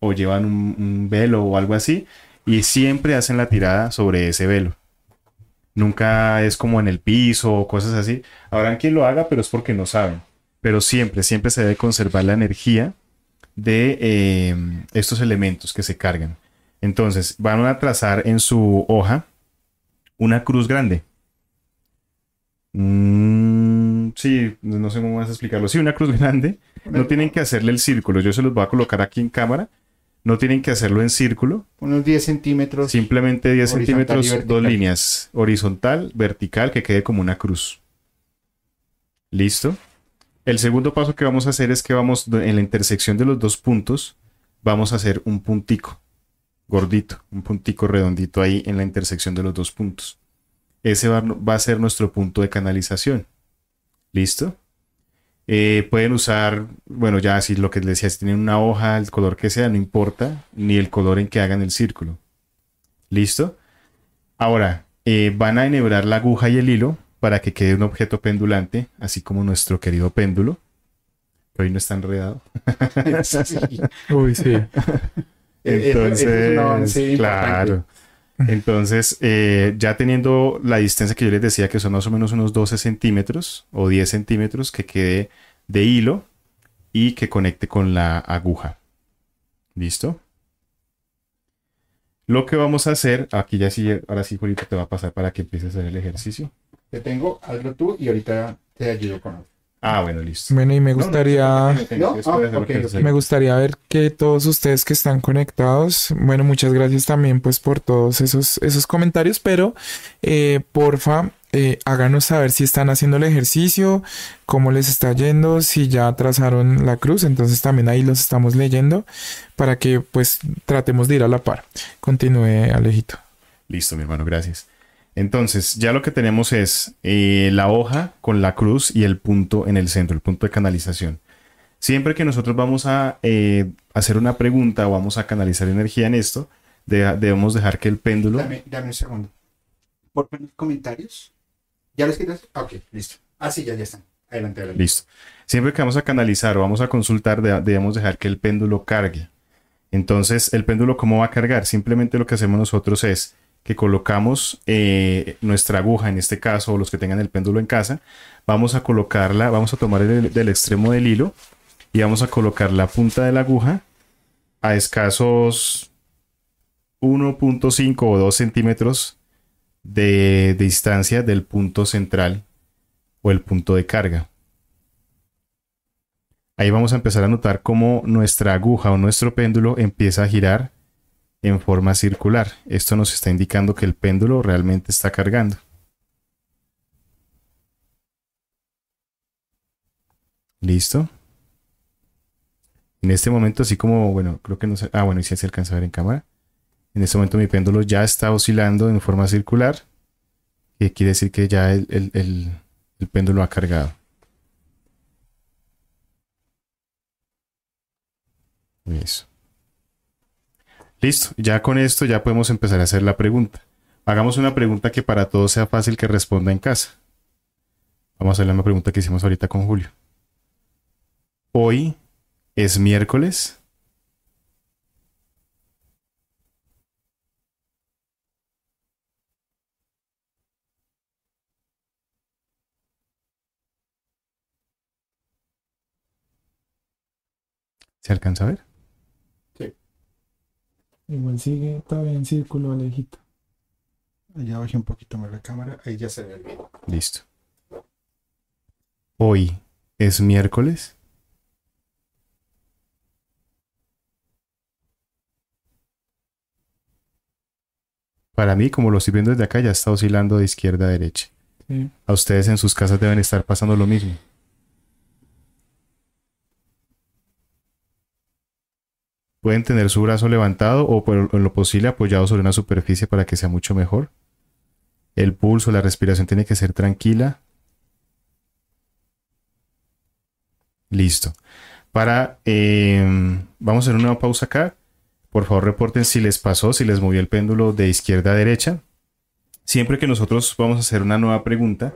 o llevan un, un velo o algo así y siempre hacen la tirada sobre ese velo. Nunca es como en el piso o cosas así. Habrán quien lo haga, pero es porque no saben. Pero siempre, siempre se debe conservar la energía de eh, estos elementos que se cargan. Entonces, van a trazar en su hoja una cruz grande. Mm, sí, no sé cómo vas a explicarlo. Sí, una cruz [LAUGHS] grande. No tienen que hacerle el círculo. Yo se los voy a colocar aquí en cámara. No tienen que hacerlo en círculo.
Unos 10 centímetros.
Simplemente 10
Horizontal y
centímetros, dos líneas. Horizontal, vertical, que quede como una cruz. ¿Listo? El segundo paso que vamos a hacer es que vamos en la intersección de los dos puntos, vamos a hacer un puntico gordito, un puntico redondito ahí en la intersección de los dos puntos. Ese va, va a ser nuestro punto de canalización. ¿Listo? Eh, pueden usar, bueno, ya si lo que les decía, si tienen una hoja, el color que sea, no importa, ni el color en que hagan el círculo. ¿Listo? Ahora, eh, van a enhebrar la aguja y el hilo para que quede un objeto pendulante, así como nuestro querido péndulo. que Hoy no está enredado. [LAUGHS]
Sí. [LAUGHS]
Uy, sí.
Eh, es avance
Entonces, claro. Entonces, eh, ya teniendo la distancia que yo les decía, que son más o menos unos 12 centímetros o 10 centímetros, que quede de hilo y que conecte con la aguja. ¿Listo? Lo que vamos a hacer, aquí ya sí, ahora sí, Julito, te va a pasar para que empieces a hacer el ejercicio.
Te tengo, hazlo tú y ahorita te ayudo con otro.
Ah, bueno, listo.
Bueno, y me gustaría...
Ah.
Me gustaría ver que todos ustedes que están conectados, bueno, muchas gracias también pues por todos esos, esos comentarios, pero eh, porfa, eh, háganos saber si están haciendo el ejercicio, cómo les está yendo, si ya trazaron la cruz, entonces también ahí los estamos leyendo para que pues tratemos de ir a la par. Continúe, Alejito.
Listo, mi hermano, gracias. Entonces, ya lo que tenemos es eh, la hoja con la cruz y el punto en el centro, el punto de canalización. Siempre que nosotros vamos a eh, hacer una pregunta o vamos a canalizar energía en esto, de- debemos dejar que el péndulo...
Dame, dame un segundo. Por comentarios. ¿Ya los quitas? Ah, Ok, listo. Ah, sí, ya, ya están. Adelante, adelante.
Listo. Siempre que vamos a canalizar o vamos a consultar, de- debemos dejar que el péndulo cargue. Entonces, ¿el péndulo cómo va a cargar? Simplemente lo que hacemos nosotros es que colocamos eh, nuestra aguja, en este caso, o los que tengan el péndulo en casa, vamos a colocarla, vamos a tomar el, del extremo del hilo y vamos a colocar la punta de la aguja a escasos 1.5 o 2 centímetros de distancia del punto central o el punto de carga. Ahí vamos a empezar a notar cómo nuestra aguja o nuestro péndulo empieza a girar en forma circular. Esto nos está indicando que el péndulo realmente está cargando. ¿Listo? En este momento, así como, bueno, creo que no se... Ah, bueno, y si se alcanza a ver en cámara. En este momento mi péndulo ya está oscilando en forma circular. Que quiere decir que ya el, el- el- péndulo ha cargado. Eso. Listo, ya con esto ya podemos empezar a hacer la pregunta. Hagamos una pregunta que para todos sea fácil que responda en casa. Vamos a hacer la misma pregunta que hicimos ahorita con Julio. Hoy es miércoles. ¿Se alcanza a ver?
Igual sigue todavía en círculo, Alejito.
Ya bajé un poquito más la cámara. Ahí ya se ve bien.
Listo. Hoy es miércoles. Para mí, como lo estoy viendo desde acá, ya está oscilando de izquierda a derecha.
Sí.
A ustedes en sus casas deben estar pasando lo mismo. Pueden tener su brazo levantado o por en lo posible apoyado sobre una superficie para que sea mucho mejor. El pulso, la respiración tiene que ser tranquila. Listo. Para, eh, vamos a hacer una pausa acá. Por favor, reporten si les pasó, si les movió el péndulo de izquierda a derecha. Siempre que nosotros vamos a hacer una nueva pregunta,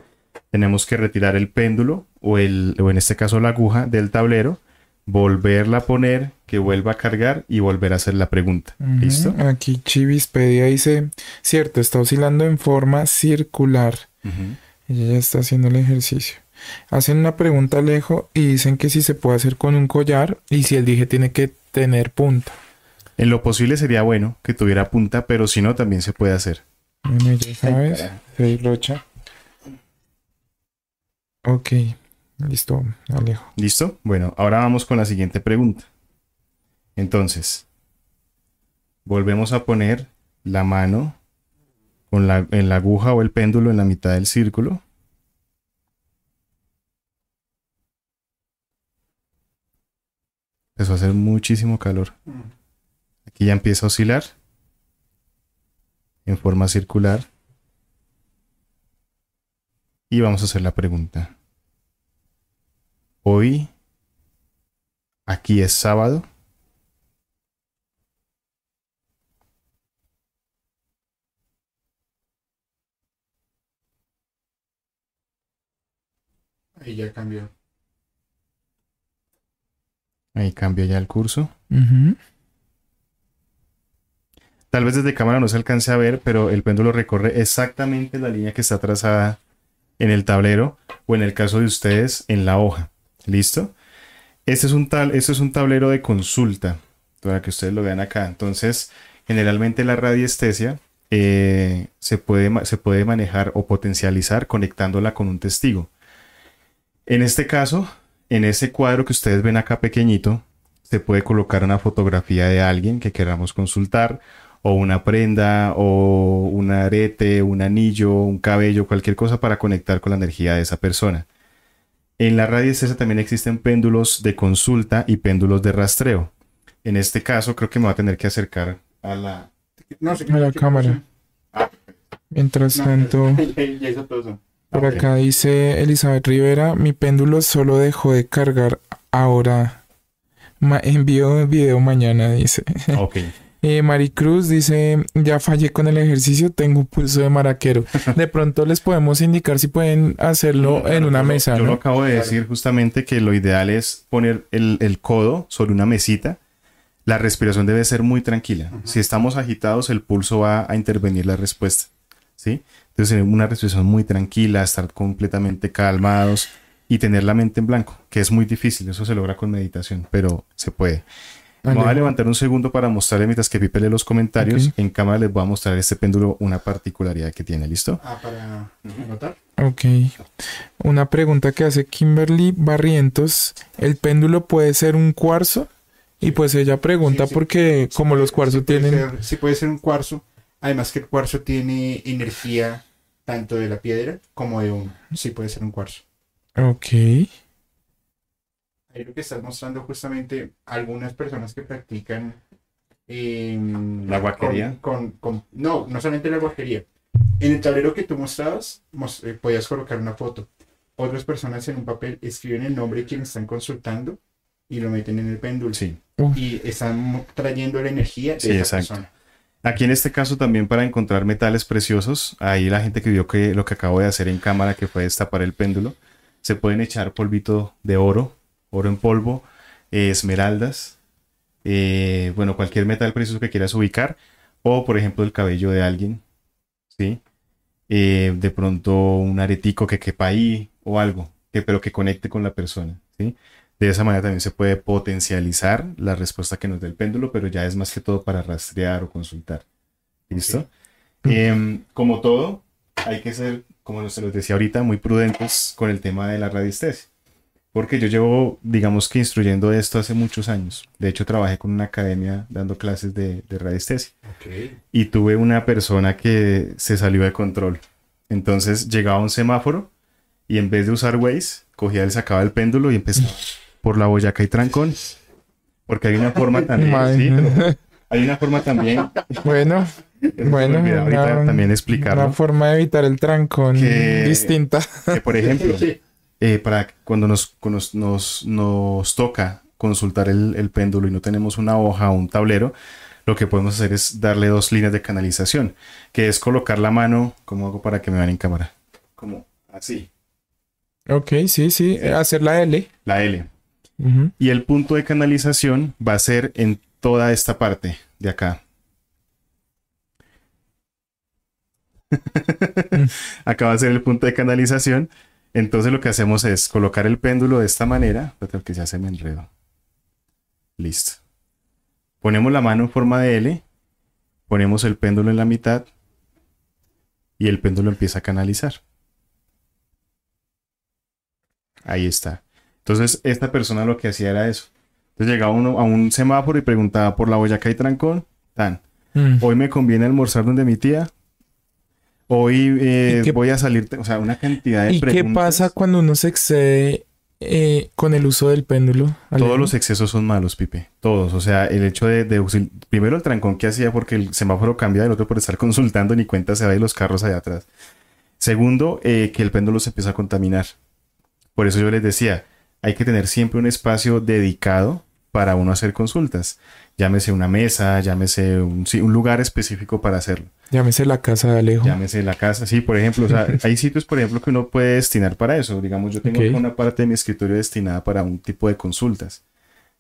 tenemos que retirar el péndulo o, el, o en este caso la aguja del tablero, volverla a poner, que vuelva a cargar y volver a hacer la pregunta.
Ujú.
¿Listo?
Aquí Chivispedia dice, cierto, está oscilando en forma circular. Ella ya está haciendo el ejercicio. Hacen una pregunta a Alejo y dicen que si se puede hacer con un collar y si el dije tiene que tener punta.
En lo posible sería bueno que tuviera punta, pero si no, también se puede hacer.
Bueno, ya sabes. Rocha. Ok, listo, Alejo.
¿Listo? Bueno, ahora vamos con la siguiente pregunta. Entonces, volvemos a poner la mano con la, en la aguja o el péndulo en la mitad del círculo. Empezó a hacer muchísimo calor. Aquí ya empieza a oscilar en forma circular. Y vamos a hacer la pregunta. Hoy, aquí es sábado.
Ahí ya cambió.
Ahí cambia ya el curso. Tal vez desde cámara no se alcance a ver, pero el péndulo recorre exactamente la línea que está trazada en el tablero o en el caso de ustedes en la hoja. ¿Listo? Este es un, tal, es un tablero de consulta para que ustedes lo vean acá. Entonces, Generalmente la radiestesia eh, se, puede, se puede manejar o potencializar conectándola con un testigo. En este caso, en ese cuadro que ustedes ven acá pequeñito, se puede colocar una fotografía de alguien que queramos consultar, o una prenda, o un arete, un anillo, un cabello, cualquier cosa para conectar con la energía de esa persona. En la radiestesia también existen péndulos de consulta y péndulos de rastreo. En este caso, creo que me va a tener que acercar a la,
No,
A la cámara. Mientras tanto, por acá dice Elizabeth Rivera, mi péndulo solo dejó de cargar ahora. Ma envío video mañana, dice.
Ok. [LAUGHS]
Eh, Maricruz dice, ya fallé con el ejercicio, tengo un pulso de maraquero. [LAUGHS] De pronto les podemos indicar si pueden hacerlo en una
Yo lo-
mesa,
Yo lo
¿no?
acabo de decir justamente que lo ideal es poner el, el codo sobre una mesita. La respiración debe ser muy tranquila. Si estamos agitados, el pulso va a intervenir la respuesta. ¿Sí? Entonces, una respiración muy tranquila, estar completamente calmados y tener la mente en blanco, que es muy difícil. Eso se logra con meditación, pero se puede. Me voy a levantar un segundo para mostrarle mientras que Pipe lee los comentarios. En cámara les voy a mostrar este péndulo, una particularidad que tiene. ¿Listo?
Ah, para anotar.
Ok. Una pregunta que hace Kimberly Barrientos. ¿El péndulo puede ser un cuarzo? Y pues ella pregunta
Sí, sí.
porque como los cuarzos tienen...
ser- sí puede ser un cuarzo. Además que el cuarzo tiene energía tanto de la piedra como de uno. Sí puede ser un cuarzo.
Ok.
Ahí lo que estás mostrando justamente algunas personas que practican em,
¿La guaquería?
Con, con- con- no, no solamente la guaquería. En el tablero que tú mostrabas, mos- eh, podías colocar una foto. Otras personas en un papel escriben el nombre de quien están consultando y lo meten en el péndulo.
Sí.
Y están trayendo la energía de
Sí,
esa
exacto.
persona.
Aquí en este caso también para encontrar metales preciosos, ahí la gente que vio que lo que acabo de hacer en cámara, que fue destapar el péndulo, se pueden echar polvito de oro, oro en polvo, eh, esmeraldas, eh, bueno, cualquier metal precioso que quieras ubicar, o por ejemplo el cabello de alguien, ¿sí? Eh, de pronto un aretico que quepa ahí o algo, que, pero que conecte con la persona, ¿sí? De esa manera también se puede potencializar la respuesta que nos dé el péndulo, pero ya es más que todo para rastrear o consultar. ¿Listo? Em, como todo, hay que ser, como se los decía ahorita, muy prudentes con el tema de la radiestesia. Porque yo llevo, digamos que instruyendo esto hace muchos años. De hecho, trabajé con una academia dando clases de, de radiestesia. Y tuve una persona que se salió de control. Entonces llegaba a un semáforo y en vez de usar Waze, cogía, él sacaba el péndulo y empezaba por la Boyacá y Trancón. Porque hay una forma [LAUGHS] también. Sí, pero hay una forma también.
Bueno, bueno, una-
también explicarlo.
una forma de evitar el trancón
Que-
distinta.
Que por ejemplo. [LAUGHS] eh, para cuando nos, nos, nos, nos toca consultar el, el péndulo y no tenemos una hoja o un tablero, lo que podemos hacer es darle dos líneas de canalización, que es colocar la mano, como hago para que me vean en cámara? Como así,
Ok, sí, sí, eh, hacer la L.
la L. Y el punto de canalización va a ser en toda esta parte de acá. [LAUGHS] acá va a ser el punto de canalización. Entonces lo que hacemos es colocar el péndulo de esta manera. Espérate, que ya se me enredó. Listo. Ponemos la mano en forma de L. Ponemos el péndulo en la mitad. Y el péndulo empieza a canalizar. Ahí está. Entonces, esta persona lo que hacía era eso. Entonces llegaba uno a un semáforo y preguntaba por la Boyacá y Trancón. Tan.
Mm.
Hoy me conviene almorzar donde mi tía. Hoy eh,
¿Y qué-
voy a salir. O sea, una cantidad de
¿Y qué pasa cuando uno se excede eh, con el uso del péndulo?
Todos los excesos son malos, Pipe. Todos. O sea, el hecho de, de Primero el trancón que hacía porque el semáforo cambia, el otro por estar [LAUGHS] consultando, ni cuenta se va y los carros allá atrás. Segundo, eh, que el péndulo se empieza a contaminar. Por eso yo les decía, hay que tener siempre un espacio dedicado para uno hacer consultas. Llámese una mesa, llámese un, sí, un lugar específico para hacerlo.
Llámese la casa de Alejo.
Llámese la casa, sí, por ejemplo, o sea, [LAUGHS] hay sitios, por ejemplo, que uno puede destinar para eso. Digamos, yo tengo una parte de mi escritorio destinada para un tipo de consultas.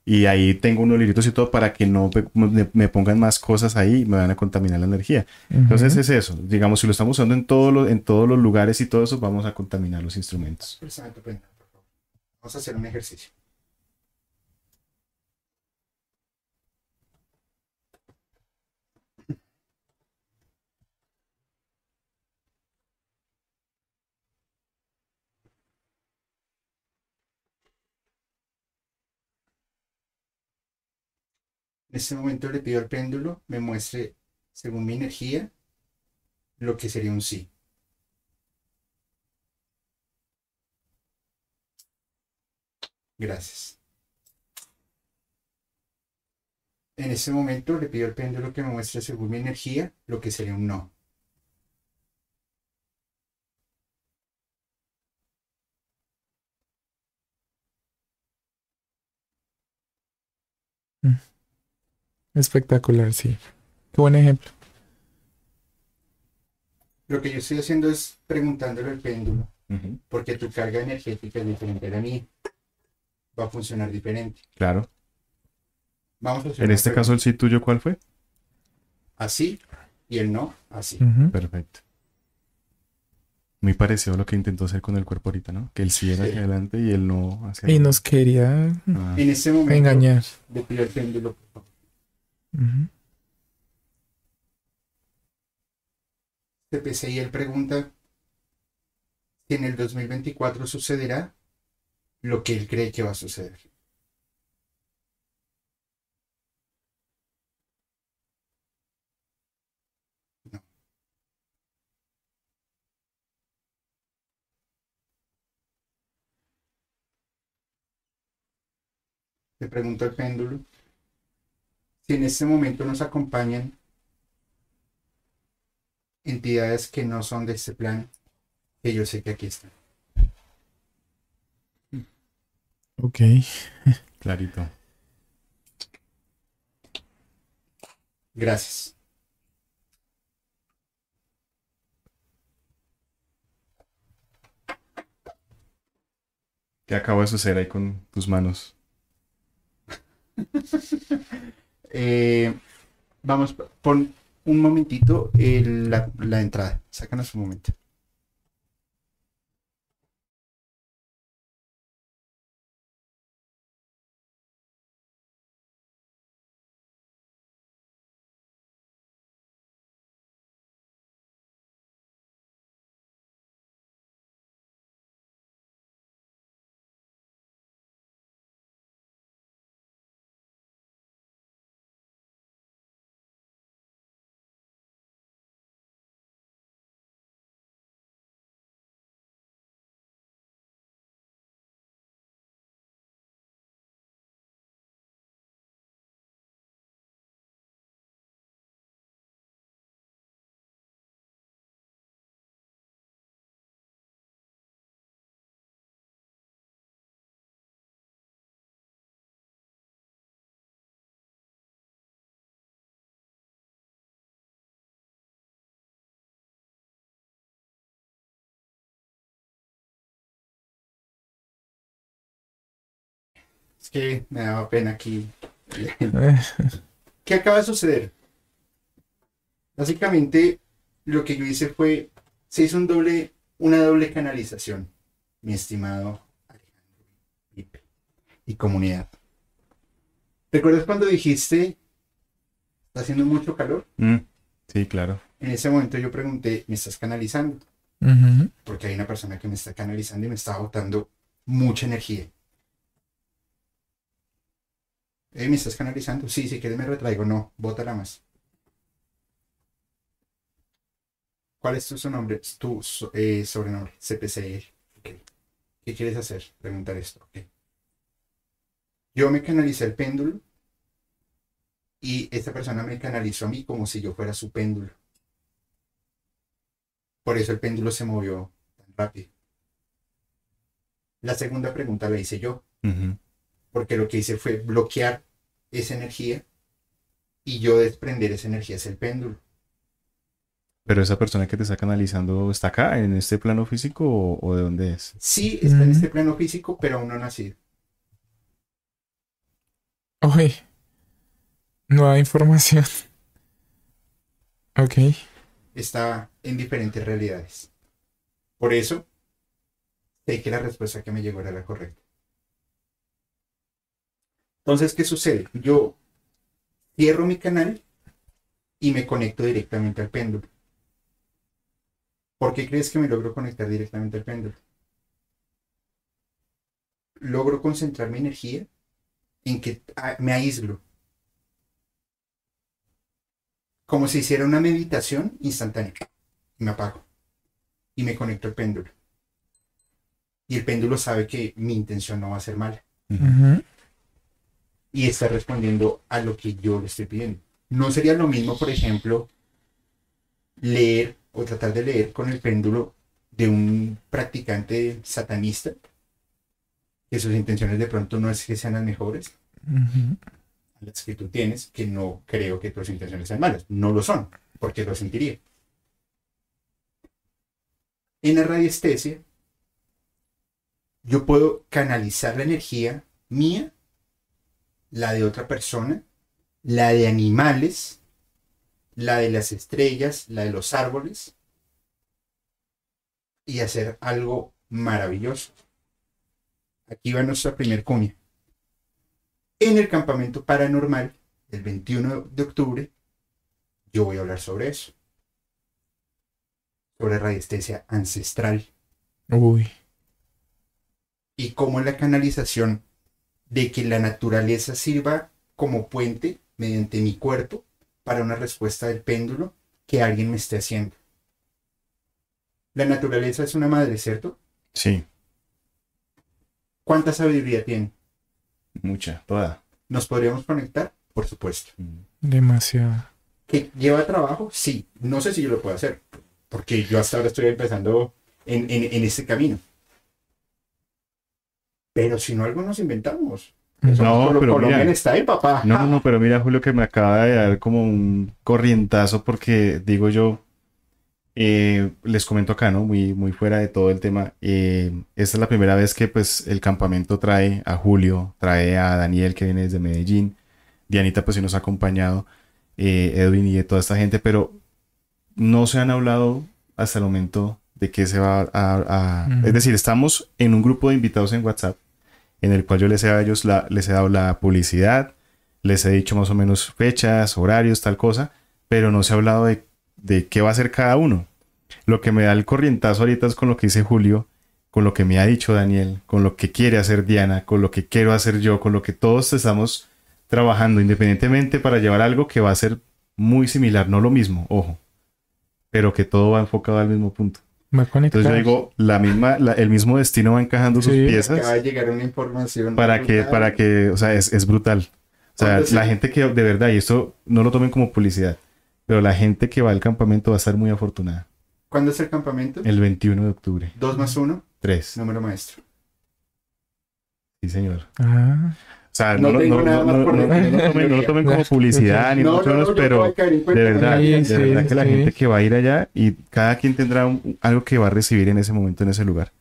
Y ahí tengo unos libritos y todo para que no me, me pongan más cosas ahí y me van a contaminar la energía. Entonces es eso. Digamos, si lo estamos usando en, todos los- en todos los lugares y todo eso, vamos a contaminar los instrumentos.
Favor. Vamos a hacer un ejercicio. En este momento le pido al péndulo me muestre, según mi energía, lo que sería un sí. Gracias. En este momento le pido al péndulo que me muestre según mi energía lo que sería un no.
Espectacular, sí. Qué buen ejemplo.
Lo que yo estoy haciendo es preguntándole al péndulo, porque tu carga energética es diferente a la mía. Va a funcionar diferente.
Claro.
Vamos a hacer
En este
pregunta.
caso, el sí tuyo, ¿cuál fue?
así y el no así.
Perfecto. Muy parecido a lo que intentó hacer con el cuerpo ahorita, ¿no? Que el sí era
Sí.
hacia adelante y el no hacia
Y
adelante.
nos quería
Ah,
En momento
engañar.
pido al péndulo, por favor. CPC y él pregunta si en el 2024 sucederá lo que él cree que va a suceder. No. Le pregunto al péndulo si en este momento nos acompañan entidades que no son de este plan, que yo sé que aquí están.
Ok. [LAUGHS]
clarito.
Gracias.
¿Qué acaba de suceder ahí con tus manos? [LAUGHS]
Eh, vamos, pon un momentito la, la entrada. Sácanos un momento. Que me daba pena aquí. [LAUGHS] ¿Qué acaba de suceder? Básicamente, lo que yo hice fue, se hizo un doble, una doble canalización, mi estimado Alejandro y comunidad. ¿Recuerdas cuando dijiste, está haciendo mucho calor?
Mm, sí, claro.
En ese momento yo pregunté, ¿me estás canalizando? Porque hay una persona que me está canalizando y me está botando mucha energía. Eh, ¿Me estás canalizando? Sí, si quieres me retraigo. No, bótala más. ¿Cuál es tu sobrenombre? Tu eh, sobrenombre, CPC. Ok. ¿Qué quieres hacer? Preguntar esto. Yo me canalicé el péndulo y esta persona me canalizó a mí como si yo fuera su péndulo. Por eso el péndulo se movió tan rápido. La segunda pregunta la hice yo,
Ujú.
Porque lo que hice fue bloquear esa energía y yo desprender esa energía hacia el péndulo.
Pero esa persona que te está canalizando está acá, en este plano físico, o, o de dónde es?
Sí, está en
Ujú.
este plano físico, pero aún no ha nacido.
Uy. Nueva información. Ok.
Está en diferentes realidades. Por eso, sé que la respuesta que me llegó era la correcta. Entonces, ¿qué sucede? Yo cierro mi canal y me conecto directamente al péndulo. ¿Por qué crees que me logro conectar directamente al péndulo? Logro concentrar mi energía en que ah, me aíslo. como si hiciera una meditación instantánea. Y me apago. Y me conecto al péndulo. Y el péndulo sabe que mi intención no va a ser mala. Y está respondiendo a lo que yo le estoy pidiendo. No sería lo mismo, por ejemplo, leer o tratar de leer con el péndulo de un practicante satanista, que sus intenciones de pronto no es que sean las mejores, las que tú tienes, que no creo que tus intenciones sean malas. No lo son, porque lo sentiría. En la radiestesia, yo puedo canalizar la energía mía, la de otra persona, la de animales, la de las estrellas, la de los árboles, y hacer algo maravilloso. Aquí va nuestra primer cuña. En el campamento paranormal, el 21 de octubre, yo voy a hablar sobre eso. Sobre radiestesia ancestral
Uy.
y cómo la canalización de que la naturaleza sirva como puente mediante mi cuerpo para una respuesta del péndulo que alguien me esté haciendo. La naturaleza es una madre, ¿cierto?
Sí,
¿Cuánta sabiduría tiene?
mucha, toda.
¿Nos podríamos conectar? Por supuesto.
Demasiado.
¿Que lleva trabajo? Sí. No sé si yo lo puedo hacer, porque yo hasta ahora estoy empezando en, en, en este camino. Pero si no, algo nos inventamos. Somos
No, pero mira.
Style, papá.
No, no, no, pero mira, Julio, que me acaba de dar como un corrientazo porque digo yo, eh, les comento acá, ¿no? Muy, muy fuera de todo el tema. eh, esta es la primera vez que pues el campamento trae a Julio, trae a Daniel que viene desde Medellín, Dianita pues sí nos ha acompañado, eh, Edwin y de toda esta gente, pero no se han hablado hasta el momento de qué se va a... Es decir, estamos en un grupo de invitados en WhatsApp en el cual yo les he, dado a ellos la, les he dado la publicidad, les he dicho más o menos fechas, horarios, tal cosa, pero no se ha hablado de, de qué va a hacer cada uno. Lo que me da el corrientazo ahorita es con lo que dice Julio, con lo que me ha dicho Daniel, con lo que quiere hacer Diana, con lo que quiero hacer yo, con lo que todos estamos trabajando independientemente para llevar algo que va a ser muy similar, no lo mismo, ojo, pero que todo va enfocado al mismo punto. Entonces yo digo, la misma, la- el mismo destino va encajando sus piezas
Acaba de llegar una información.
para que, para que, o sea, es, es brutal. O sea,
¿Cuántos-
la gente que de verdad, y esto no lo tomen como publicidad, pero la gente que va al campamento va a estar muy afortunada.
¿Cuándo es el campamento?
El 21 de octubre.
2 más 1,
3.
número maestro.
Sí, señor.
Ah,
O sea,
No
no, no,
tengo
no,
nada
no,
más
tomen, no lo tomen como publicidad, ni
No,
mucho
no,
menos, pero de verdad,
Sí,
de
sí,
verdad que la gente que va a ir allá y cada quien tendrá un- algo que va a recibir en ese momento, en ese lugar.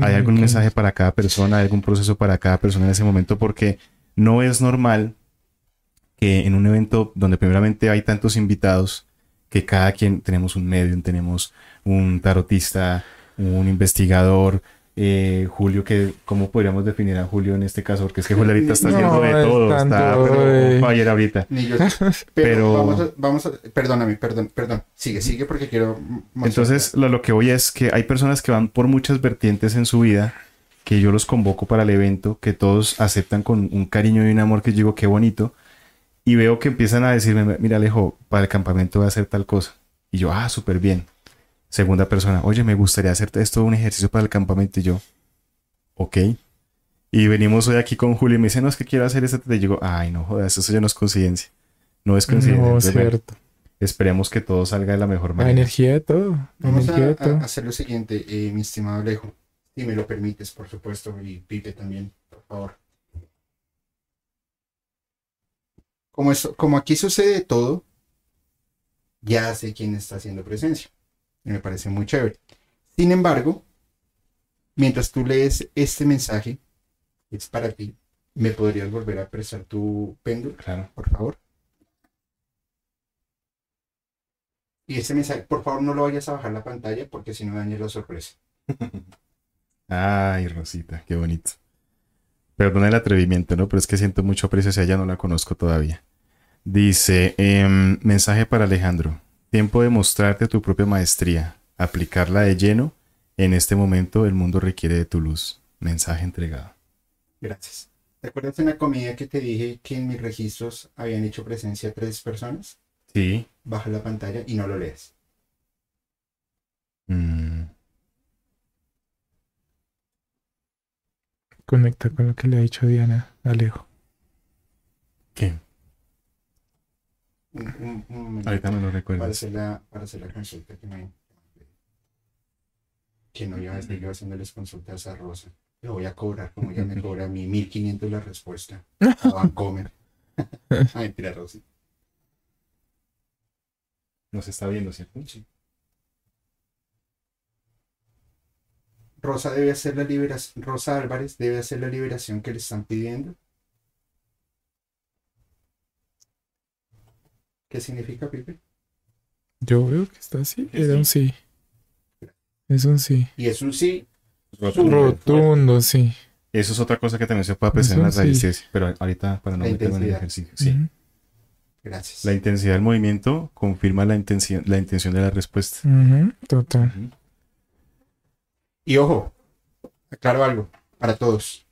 Hay algún
ok.
mensaje para cada persona, hay algún proceso para cada persona en ese momento, porque no es normal que en un evento donde primeramente hay tantos invitados, que cada quien tenemos un medium, tenemos un tarotista, un investigador, eh, Julio, que ¿cómo podríamos definir a Julio en este caso? Porque es que Julio ahorita está
No,
haciendo de todo, está pero, fire ahorita.
Ni yo. [LAUGHS] Pero,
Pero-
Vamos, a, vamos a. Perdóname, perdón, perdón. Sigue, sigue porque quiero.
Entonces, lo, lo que voy es que hay personas que van por muchas vertientes en su vida, que yo los convoco para el evento, que todos aceptan con un cariño y un amor que yo digo, qué bonito, y veo que empiezan a decirme, mira Alejo, para el campamento voy a hacer tal cosa. Y yo, ah, súper bien. Segunda persona, oye, me gustaría hacer esto, un ejercicio para el campamento. Y yo, ok. Y venimos hoy aquí con Julio y me dice, no, es que quiero hacer esto. Y digo, ay, no jodas, eso ya no es coincidencia. No es coincidencia.
No,
bueno,
cierto.
esperemos que todo salga de la mejor
La
manera.
energía de todo. La
Vamos a,
energía de todo.
a hacer lo siguiente, eh, mi estimado Alejo. Si me lo permites, por supuesto, y Pipe también, por favor. Como, eso, como aquí sucede todo, ya sé quién está haciendo presencia. Y me parece muy chévere. Sin embargo, mientras tú lees este mensaje, es para ti, ¿me podrías volver a prestar tu péndulo?
Claro.
por favor. Y ese mensaje, por favor, no lo vayas a bajar la pantalla porque si no dañas la sorpresa. [LAUGHS]
Ay, Rosita, qué bonito. Perdona el atrevimiento, ¿no? Pero es que siento mucho aprecio hacia ella, no la conozco todavía. Dice, em, mensaje para Alejandro. Tiempo de mostrarte tu propia maestría, aplicarla de lleno. En este momento el mundo requiere de tu luz. Mensaje entregado.
Gracias. ¿Te acuerdas en la comida que te dije que en mis registros habían hecho presencia tres personas?
Sí.
Baja la pantalla y no lo lees.
Mm,
Conecta con lo que le ha dicho Diana, Alejo.
¿Qué?
Un, un- un momento.
Ahorita me lo
para
recuerdas.
hacer la, para hacer la consulta que me que no iba a estar yo haciéndoles consultas a Rosa. Le voy a cobrar, como ella me cobra a mí, 1500 la respuesta. A Vancomer. [LAUGHS] ah, mentira, Rosa.
Nos está viendo, ¿cierto?
Sí. Rosa debe hacer la liberación, Rosa Álvarez debe hacer la liberación que le están pidiendo. ¿Qué significa, Pipe?
Yo veo que está así. Era un sí. Es un sí.
Y es un sí.
Rotundo.
Rotundo, sí.
Eso es otra cosa que también se puede apreciar en las
sí.
raíces, pero ahorita para no meterme en el
intensidad.
ejercicio. Sí.
Gracias.
La intensidad del movimiento confirma la intención, la intención de la respuesta.
Total.
Y ojo, aclaro algo para todos.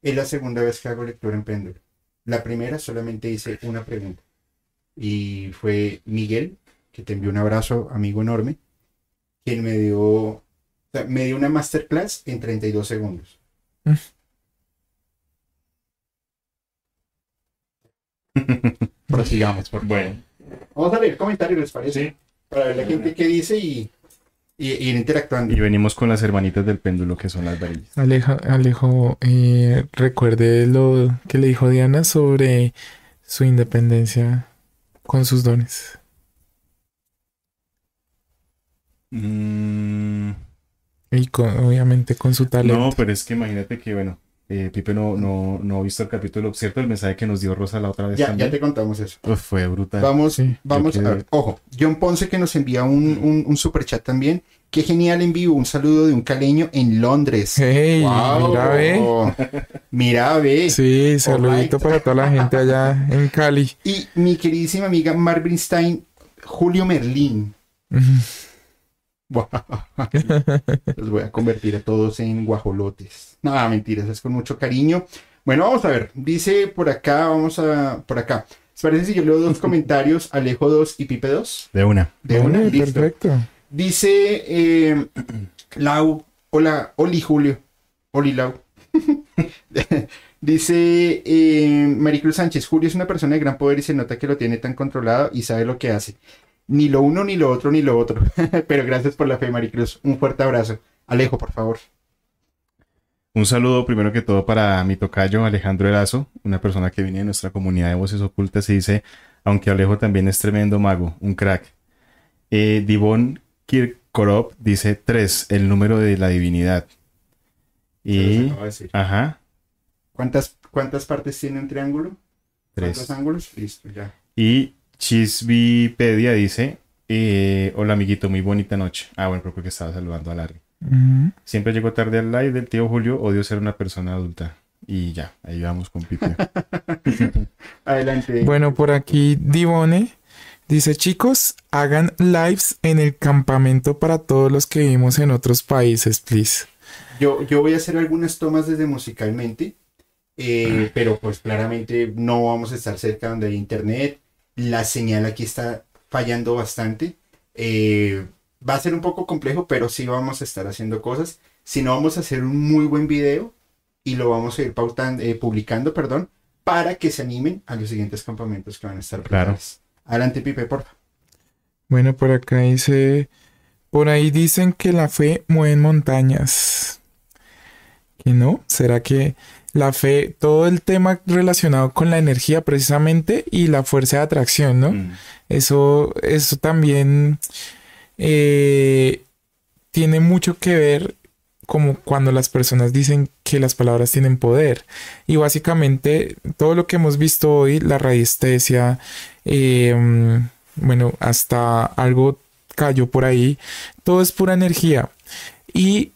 Es la segunda vez que hago lectura en péndulo. La primera solamente hice una pregunta. Y fue Miguel, que te envió un abrazo, amigo enorme, quien me dio, o sea, me dio una masterclass en 32 segundos. [LAUGHS] Prosigamos, por favor.
Bueno,
Vamos a leer comentarios, ¿les parece?
sí.
Para ver la gente qué dice y, y- y ir interactuando.
Y venimos con las hermanitas del péndulo que son las varillas.
Aleja, Alejo, eh, recuerde lo que le dijo Diana sobre su independencia con sus dones.
Mm,
Y con, obviamente con su talento.
no, pero es que imagínate que, bueno, eh, Pipe no, no, no ha visto el capítulo, ¿cierto? El mensaje que nos dio Rosa la otra vez
Ya, ya te contamos eso.
Uf, fue brutal.
Vamos,
Sí,
vamos a ver. Ojo, John Ponce que nos envía un, un, un super chat también. Qué genial en vivo. Un saludo de un caleño en Londres.
Hey,
Wow.
mira, ve. [LAUGHS]
Mira, ve.
Sí, saludito para toda la gente allá [LAUGHS] en Cali.
Y mi queridísima amiga Marvin Stein, Julio Merlín. Los voy a convertir a todos en guajolotes. No, mentiras, es con mucho cariño. Bueno, vamos a ver. Dice por acá, vamos a por acá. ¿Les parece si yo leo dos comentarios? Alejo 2 y Pipe 2.
De una.
De una,
Ay,
listo.
perfecto.
Dice eh, [CLEARS THROAT] Lau, hola, Oli Julio, Oli Lau. [LAUGHS] Dice eh, Maricruz Sánchez, Julio es una persona de gran poder y se nota que lo tiene tan controlado y sabe lo que hace. Ni lo uno, ni lo otro, ni lo otro. [LAUGHS] Pero gracias por la fe, Maricruz. Un fuerte abrazo. Alejo, por favor.
Un saludo primero que todo para mi tocayo Alejandro Erazo, una persona que viene de nuestra comunidad de voces ocultas y dice, aunque Alejo también es tremendo mago, un crack. Eh, Divon Kirkorov dice 3, el número de la divinidad. Y,
de decir.
ajá,
¿Cuántas, ¿Cuántas partes tiene un triángulo? ¿Cuántos
3.
ángulos? Listo, ya.
Y Chisbipedia dice, eh, hola amiguito, muy bonita noche. Ah, bueno, creo que estaba saludando a Larry. Siempre llego tarde al live del tío Julio, odio ser una persona adulta. Y ya, ahí vamos con Pipe. [LAUGHS]
Adelante.
Bueno, por aquí Divone dice, chicos, hagan lives en el campamento para todos los que vivimos en otros países, please.
Yo, yo voy a hacer algunas tomas desde musicalmente, eh, pero pues claramente no vamos a estar cerca donde hay internet. La señal aquí está fallando bastante. Eh, va a ser un poco complejo, pero sí vamos a estar haciendo cosas. Si no, vamos a hacer un muy buen video y lo vamos a ir pautando, eh, publicando, perdón, para que se animen a los siguientes campamentos que van a estar
Claro.
Adelante, Pipe, por favor.
Bueno, por acá dice, por ahí dicen que la fe mueve montañas. ¿Que no? ¿Será que la fe, todo el tema relacionado con la energía precisamente y la fuerza de atracción, ¿no?
Mm.
Eso, eso también eh, tiene mucho que ver como cuando las personas dicen que las palabras tienen poder. Y básicamente todo lo que hemos visto hoy, la radiestesia, eh, bueno, hasta algo cayó por ahí, todo es pura energía. Y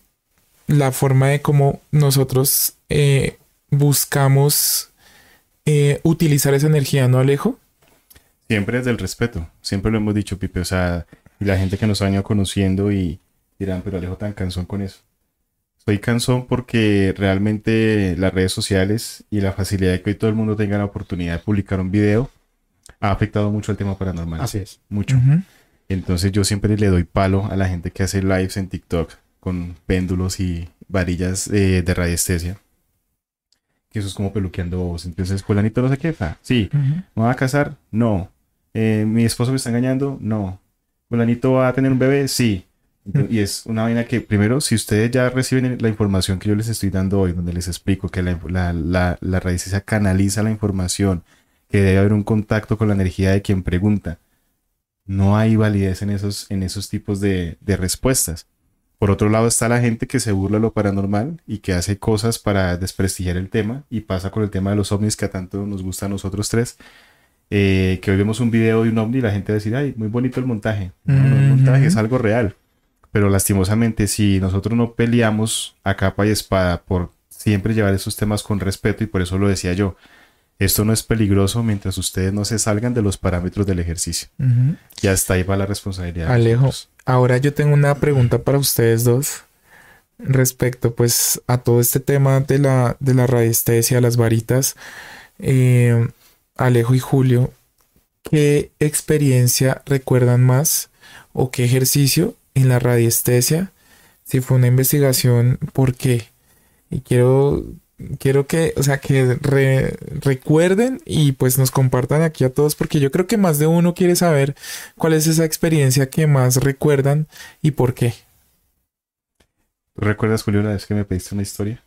la forma de cómo nosotros eh, buscamos eh, utilizar esa energía, ¿no, Alejo?
Siempre desde el respeto, siempre lo hemos dicho, Pipe. O sea, y la gente que nos ha venido conociendo y dirán, pero Alejo tan cansón con eso. Soy cansón porque realmente las redes sociales y la facilidad de que hoy todo el mundo tenga la oportunidad de publicar un video ha afectado mucho al tema paranormal.
Así es.
Mucho. Entonces yo siempre le doy palo a la gente que hace lives en TikTok con péndulos y varillas eh, de radiestesia. Que eso es como peluqueando voz. Entonces, fulanito no sé qué, fa. Sí. ¿Me va a casar? No. Eh, ¿Mi esposo me está engañando? No. ¿Fulanito va a tener un bebé? Sí. Y es una vaina que, primero, si ustedes ya reciben la información que yo les estoy dando hoy, donde les explico que la, la, la, la radiestesia canaliza la información, que debe haber un contacto con la energía de quien pregunta, no hay validez en esos, en esos tipos de, de respuestas. Por otro lado está la gente que se burla de lo paranormal y que hace cosas para desprestigiar el tema y pasa con el tema de los ovnis que a tanto nos gusta a nosotros tres. Eh, que hoy vemos un video de un ovni y la gente va a decir, ay, muy bonito el montaje. No, no, el montaje es algo real. Pero lastimosamente, si nosotros no peleamos a capa y espada por siempre llevar esos temas con respeto, y por eso lo decía yo, esto no es peligroso mientras ustedes no se salgan de los parámetros del ejercicio. Ya está ahí va la responsabilidad.
Alejo, ahora yo tengo una pregunta para ustedes dos respecto pues a todo este tema de la, de la radiestesia, las varitas. Eh, Alejo y Julio, ¿qué experiencia recuerdan más o qué ejercicio en la radiestesia? Si fue una investigación, ¿por qué? Y quiero quiero que, o sea, que recuerden y pues nos compartan aquí a todos porque yo creo que más de uno quiere saber cuál es esa experiencia que más recuerdan y por qué.
¿Recuerdas, Julio, una vez que me pediste una historia?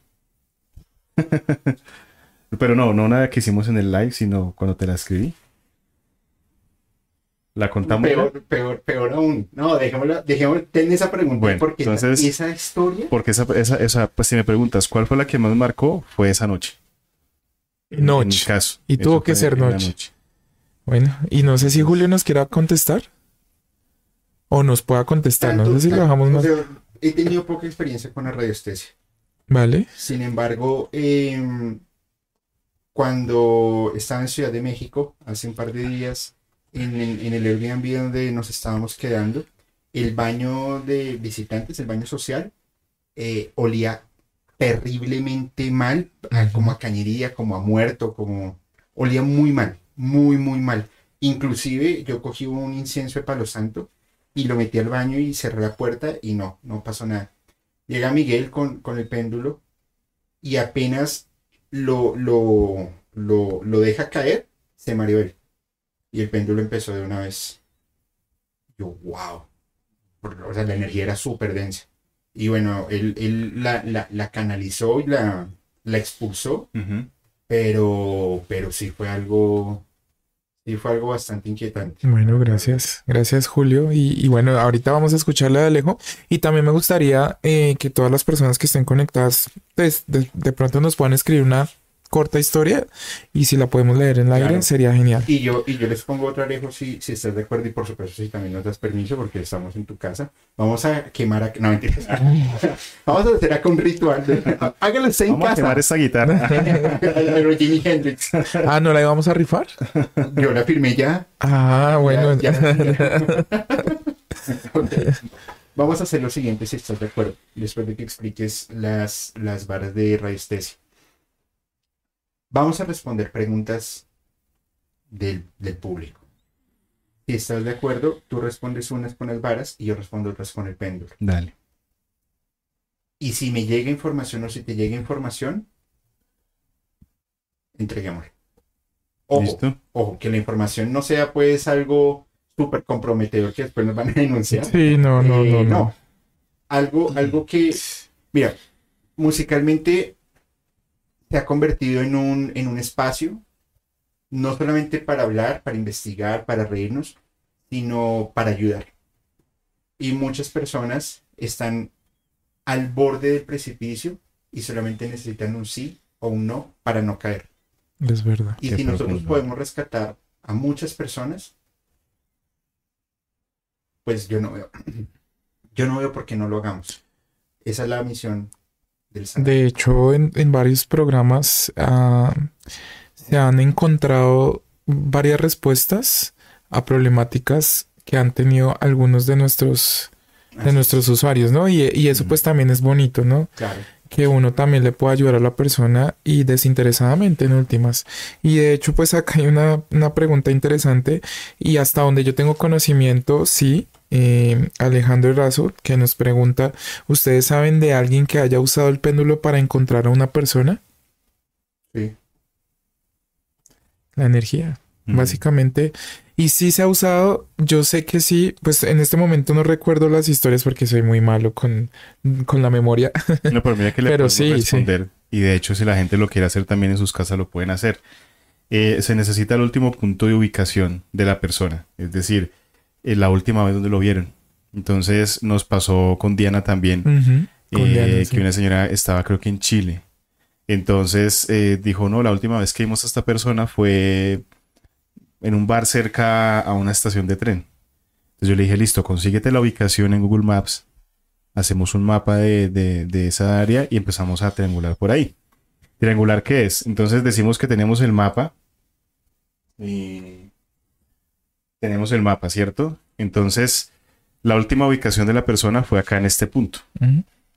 [LAUGHS] Pero no, no nada que hicimos en el live, sino cuando te la escribí. ¿La contamos?
Peor, peor, peor aún. No, dejémosla, dejémosla, ten esa pregunta.
Bueno,
porque
entonces,
esa historia.
Porque esa, esa, esa, pues si me preguntas cuál fue la que más marcó, fue esa noche.
Noche.
En mi caso.
Y tuvo que ser noche. noche. Bueno, y no sé si Julio nos quiera contestar. O nos pueda contestar.
Tanto,
no sé si lo dejamos más.
he tenido poca experiencia con la radiestesia.
Vale.
Sin embargo, eh, cuando estaba en Ciudad de México, hace un par de días, en, en, el Airbnb donde nos estábamos quedando, el baño de visitantes, el baño social, eh, olía terriblemente mal, como a cañería, como a muerto, como olía muy mal, muy, muy mal. Inclusive yo cogí un incienso de palo santo y lo metí al baño y cerré la puerta y no, no pasó nada. Llega Miguel con, con el péndulo y apenas lo, lo, lo, lo deja caer, se mareó él. Y el péndulo empezó de una vez. Yo, wow. O sea, la energía era súper densa. Y bueno, él, él la, la, la, canalizó y la, la expulsó.
Uh -huh.
Pero, pero sí fue algo. Sí, fue algo bastante inquietante.
Bueno, gracias. Gracias, Julio. Y, y bueno, ahorita vamos a escucharle de Alejo. Y también me gustaría eh, que todas las personas que estén conectadas, pues, de, de pronto nos puedan escribir una corta historia y si la podemos leer en el aire claro. sería genial.
Y yo, y yo les pongo otro alejo si, si estás de acuerdo y por supuesto si también nos das permiso porque estamos en tu casa. Vamos a quemar a... No, mentiras. [LAUGHS] Vamos a hacer acá un ritual. De... Hágalo usted en
Vamos
casa.
a quemar esa guitarra. [LAUGHS]
Pero Jimi Hendrix.
Ah, ¿no la íbamos a rifar?
Yo la firmé ya.
Ah, bueno.
Ya, ya, [LAUGHS] okay. Vamos a hacer lo siguiente si estás de acuerdo. Después de que expliques las, las varas de radiestesia. Vamos a responder preguntas del, del, público. Si estás de acuerdo, tú respondes unas con las varas y yo respondo otras con el péndulo.
Dale.
Y si me llega información o si te llega información, entreguémosla. Ojo,
¿Listo?
ojo, que la información no sea pues algo súper comprometedor que después nos van a denunciar.
Sí, no, no,
Eh,
no, no.
Algo, algo que, mira, musicalmente se ha convertido en un, en un espacio, no solamente para hablar, para investigar, para reírnos, sino para ayudar. Y muchas personas están al borde del precipicio y solamente necesitan un sí o un no para no caer.
Es verdad.
Y
Qué
si nosotros podemos rescatar a muchas personas, pues yo no veo, [CLEARS THROAT] yo no veo por qué no lo hagamos. Esa es la misión del.
De hecho, en, en varios programas ah, se han encontrado varias respuestas a problemáticas que han tenido algunos de nuestros de nuestros usuarios, ¿no? Y, y eso pues también es bonito, ¿no?
Claro.
que uno también le pueda ayudar a la persona y desinteresadamente en últimas. Y de hecho, pues acá hay una, una pregunta interesante y hasta donde yo tengo conocimiento, sí, eh, Alejandro Razo, que nos pregunta, ¿ustedes saben de alguien que haya usado el péndulo para encontrar a una persona?
Sí.
La energía, básicamente. Y sí se ha usado, yo sé que sí, pues en este momento no recuerdo las historias porque soy muy malo con, con la memoria.
No, pero mira que le [LAUGHS]
Pero
podemos
sí, sí.
responder. Y de hecho, si la gente lo quiere hacer también en sus casas, lo pueden hacer. Eh, se necesita el último punto de ubicación de la persona. Es decir, eh, la última vez donde lo vieron. Entonces nos pasó con Diana también.
Ujú, con Diana, sí.
que una señora estaba creo que en Chile. Entonces eh, dijo, no, la última vez que vimos a esta persona fue en un bar cerca a una estación de tren. Entonces yo le dije, listo, consíguete la ubicación en Google Maps, hacemos un mapa de, de- de esa área y empezamos a triangular por ahí. ¿Triangular qué es? Entonces decimos que tenemos el mapa y tenemos el mapa, ¿cierto? Entonces la última ubicación de la persona fue acá en este punto